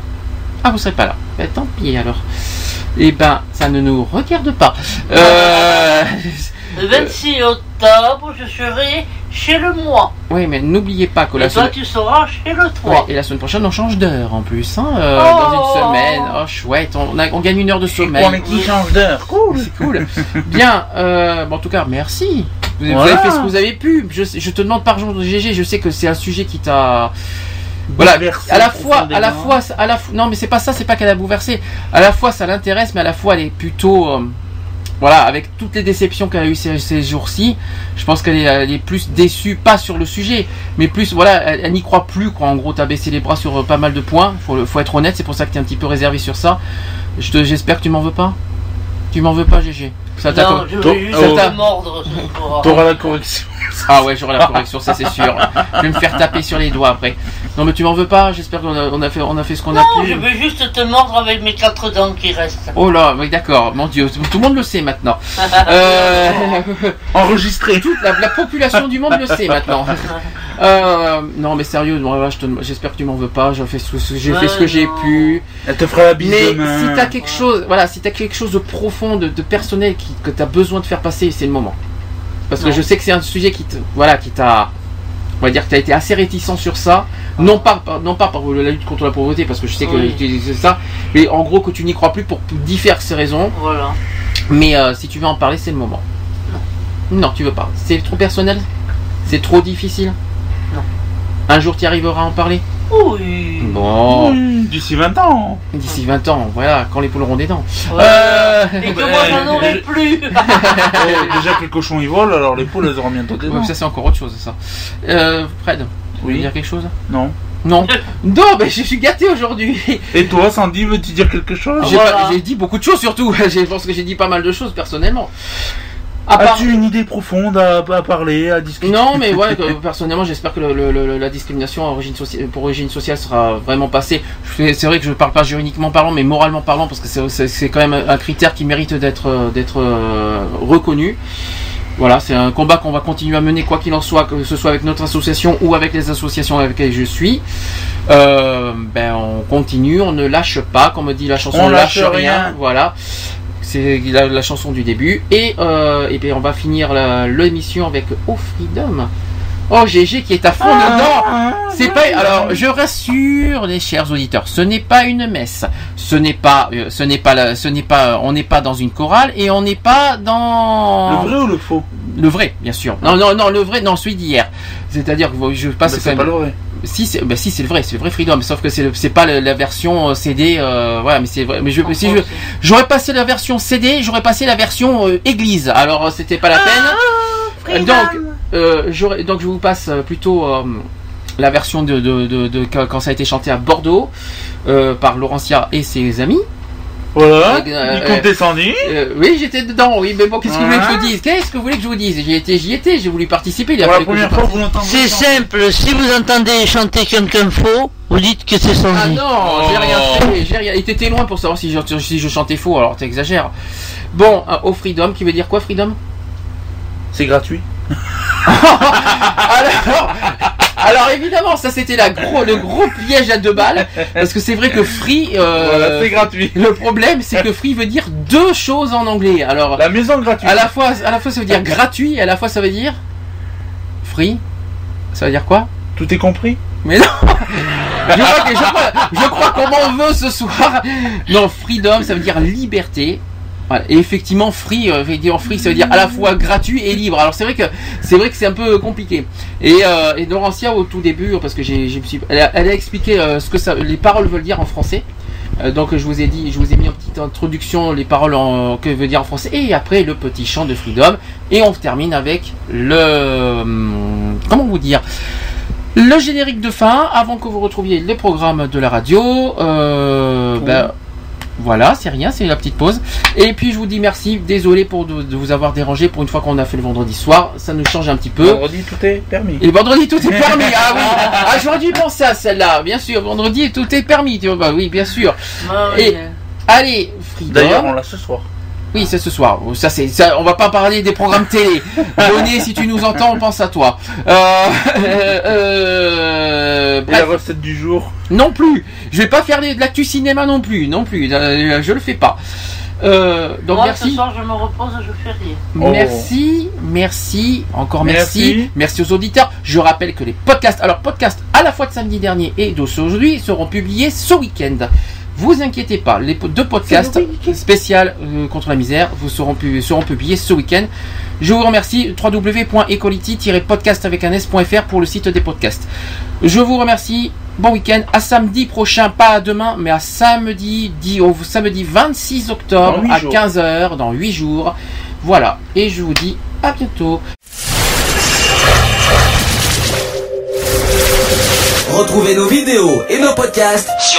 Ah, vous serez pas là. Ben, tant pis alors. Eh ben, ça ne nous regarde pas. Euh... *laughs* Le 26 octobre, je serai chez le mois. Oui, mais n'oubliez pas que Et la toi, semaine... tu seras chez le Ouais, 3. et la semaine prochaine, on change d'heure en plus, hein, euh, Oh. dans une semaine. Oh, chouette, on, a- on gagne une heure de sommeil. Pour les qui changent d'heure. Cool. C'est cool. *laughs* Bien, euh, bon, en tout cas, merci. Vous, avez fait ce que vous avez pu. Je, je te demande pardon, GG, je sais que c'est un sujet qui t'a. Voilà, à la fois, à la fois, à la fois, non, mais c'est pas ça, c'est pas qu'elle a bouleversé. À la fois, ça l'intéresse, mais à la fois, elle est plutôt, euh, voilà, avec toutes les déceptions qu'elle a eues ces, ces jours-ci, je pense qu'elle est, elle est plus déçue, pas sur le sujet, mais plus, voilà, elle, elle n'y croit plus, quoi. En gros, t'as baissé les bras sur euh, pas mal de points. Faut, être honnête, c'est pour ça que t'es un petit peu réservé sur ça. Je te, j'espère que tu m'en veux pas. Tu m'en veux pas, GG. Ça t'a- Non, je juste t'a- te mordre ce *laughs* soir. T'auras la correction. ah ouais, j'aurai la correction, ça c'est sûr. Je vais me faire taper sur les doigts après. Non mais tu m'en veux pas, j'espère qu'on a, on a fait, on a fait ce qu'on a Non, pu. je veux juste te mordre avec mes quatre dents qui restent. Oh là, oui d'accord, mon dieu, tout le monde le sait maintenant. *laughs* Euh, Enregistré. Toute la, la population du monde le sait maintenant. *laughs* Euh, non mais sérieux, non, là, je te- j'espère que tu m'en veux pas, j'ai fait ce, ce- j'ai fait ce que j'ai pu. Elle te fera la bise Mais demain. si t'as quelque chose, voilà, si t'as quelque chose de profond, de, de personnel qui, que t'as besoin de faire passer, c'est le moment. Parce que Non. je sais que c'est un sujet qui te, voilà, qui t'a, on va dire que t'as été assez réticent sur ça, non pas, par- non pas par la lutte contre la pauvreté, parce que je sais que Oui. tu- c'est ça, mais en gros que tu n'y crois plus pour diverses raisons. Voilà. Mais euh, si tu veux en parler, c'est le moment. Non, tu veux pas. C'est trop personnel? C'est trop difficile? Non. Un jour, tu arriveras à en parler? Oui. Bon. Mmh, D'ici 20 ans. D'ici 20 ans, voilà, quand les poules auront des dents. Euh, Et que moi j'en aurai plus. Eh, *laughs* déjà que les cochons ils volent, alors les poules elles auront bientôt des Ouais, dents. ça c'est encore autre chose ça. Euh, Fred, vous voulez Oui. dire quelque chose? Non. Non. *laughs* non, mais je suis gâté aujourd'hui. Et toi, Sandy, veux-tu dire quelque chose? J'ai dit beaucoup de choses surtout. *laughs* Je pense que j'ai dit pas mal de choses personnellement. Part- As-tu une idée profonde à, à parler, à discuter Non, mais ouais, que, *laughs* personnellement, j'espère que le- le- le- la discrimination origine pour origine sociale sera vraiment passée. C'est vrai que je ne parle pas juridiquement parlant, mais moralement parlant, parce que c'est- quand même un critère qui mérite d'être euh, d'être euh, reconnu. Voilà, c'est un combat qu'on va continuer à mener, quoi qu'il en soit, que ce soit avec notre association ou avec les associations avec lesquelles je suis. Euh, ben, on continue, on ne lâche pas, comme dit la chanson. On lâche, lâche rien. rien. Voilà. C'est la, chanson du début. Et, euh, on va finir l'émission avec Oh Freedom. Oh GG qui est à fond dedans. C'est pas alors je rassure les chers auditeurs, ce n'est pas une messe. Ce n'est pas euh, ce n'est pas la- ce n'est pas on n'est pas dans une chorale et on n'est pas dans Le vrai ou le faux? Le vrai, bien sûr. Non, non, non, le vrai, non, celui d'hier. C'est-à-dire que je passe quand c'est pas le vrai. Si, c'est, bah, si, c'est le vrai, c'est le vrai Freedom. Sauf que c'est, le- c'est pas la version euh, CD. Euh, voilà, mais c'est vrai. Mais je, si je, j'aurais passé la version CD, j'aurais passé la version euh, Église. Alors euh, c'était pas la peine. donc, euh, donc je vous passe euh, plutôt euh, la version de, de, de, de- quand quand ça a été chanté à Bordeaux euh, par Laurentia et ses amis. Voilà, Euh, il compte euh, descendu. euh, oui, j'étais dedans, oui, mais bon, qu'est-ce que vous voulez que je vous dise? Qu'est-ce que vous voulez que je vous dise? J'y étais, j'y étais, j'ai voulu participer. Il a Pour la première fois, participe. vous l'entendez C'est simple, si vous entendez chanter quelqu'un faux, vous dites que c'est Sandy. Ah non, j'ai rien fait, j'ai rien. Et t'étais loin pour savoir si je, si je chantais faux, alors t'exagères. Bon, au Freedom, qui veut dire quoi Freedom? C'est gratuit. *laughs* alors, alors évidemment, ça c'était la gros, le gros piège à deux balles, parce que c'est vrai que free, euh, Voilà, c'est gratuit. Le problème, c'est que free veut dire deux choses en anglais. Alors, La maison gratuite. à la fois, à la fois ça veut dire gratuit, et à la fois ça veut dire free. Ça veut dire quoi? Tout est compris? Mais non *laughs* je crois, que- je crois- je crois qu'on m'en veut ce soir. Non, freedom, ça veut dire liberté. Voilà. Et effectivement, free, euh, effectivement, free, ça veut dire à la fois gratuit et libre. Alors c'est vrai que c'est vrai que c'est un peu compliqué. Et, euh, et Laurentia au tout début, parce que j'ai, j'ai- elle, a, elle a expliqué euh, ce que ça, les paroles veulent dire en français. Euh, donc je vous ai dit, je vous ai mis en petite introduction les paroles en, que veut dire en français et après le petit chant de Freedom et on termine avec le hum, comment vous dire? Le générique de fin avant que vous retrouviez les programmes de la radio. Euh, ben, voilà, c'est rien, c'est la petite pause. Et puis je vous dis merci, désolé pour de, de vous avoir dérangé pour une fois qu'on a fait le vendredi soir, ça nous change un petit peu. Vendredi, tout est permis. Et le vendredi tout est permis. *laughs* Ah oui. Ah j'aurais dû penser à celle-là, bien sûr. Vendredi tout est permis. Tu vois, bah oui, bien sûr. Et allez, Freedom. D'ailleurs, on l'a ce soir. Oui, c'est ce soir. Oh, Ça, c'est, ça, on va pas parler des programmes télé. *laughs* Bonnet, si tu nous entends, on pense à toi. Euh, euh, euh, Et la recette du jour. Non plus. Je vais pas faire des- de l'actu cinéma non plus. Non plus. Euh, je le fais pas. Euh, donc Moi, merci. ce soir, je me repose, je fais rien. Merci, merci, encore merci. Merci. merci, aux auditeurs. Je rappelle que les podcasts, alors podcasts à la fois de samedi dernier et d'aujourd'hui seront publiés ce week-end. Vous inquiétez pas, les deux podcasts spécial euh, contre la misère vous seront, pu- seront publiés ce week-end. Je vous remercie www.equality-podcast avec un s.fr pour le site des podcasts. Je vous remercie. Bon week-end. À samedi prochain, pas à demain, mais à samedi, dit- au samedi 26 octobre à jours. 15h, dans 8 jours. Voilà. Et je vous dis à bientôt. Retrouvez nos vidéos et nos podcasts Sur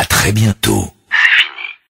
à très bientôt.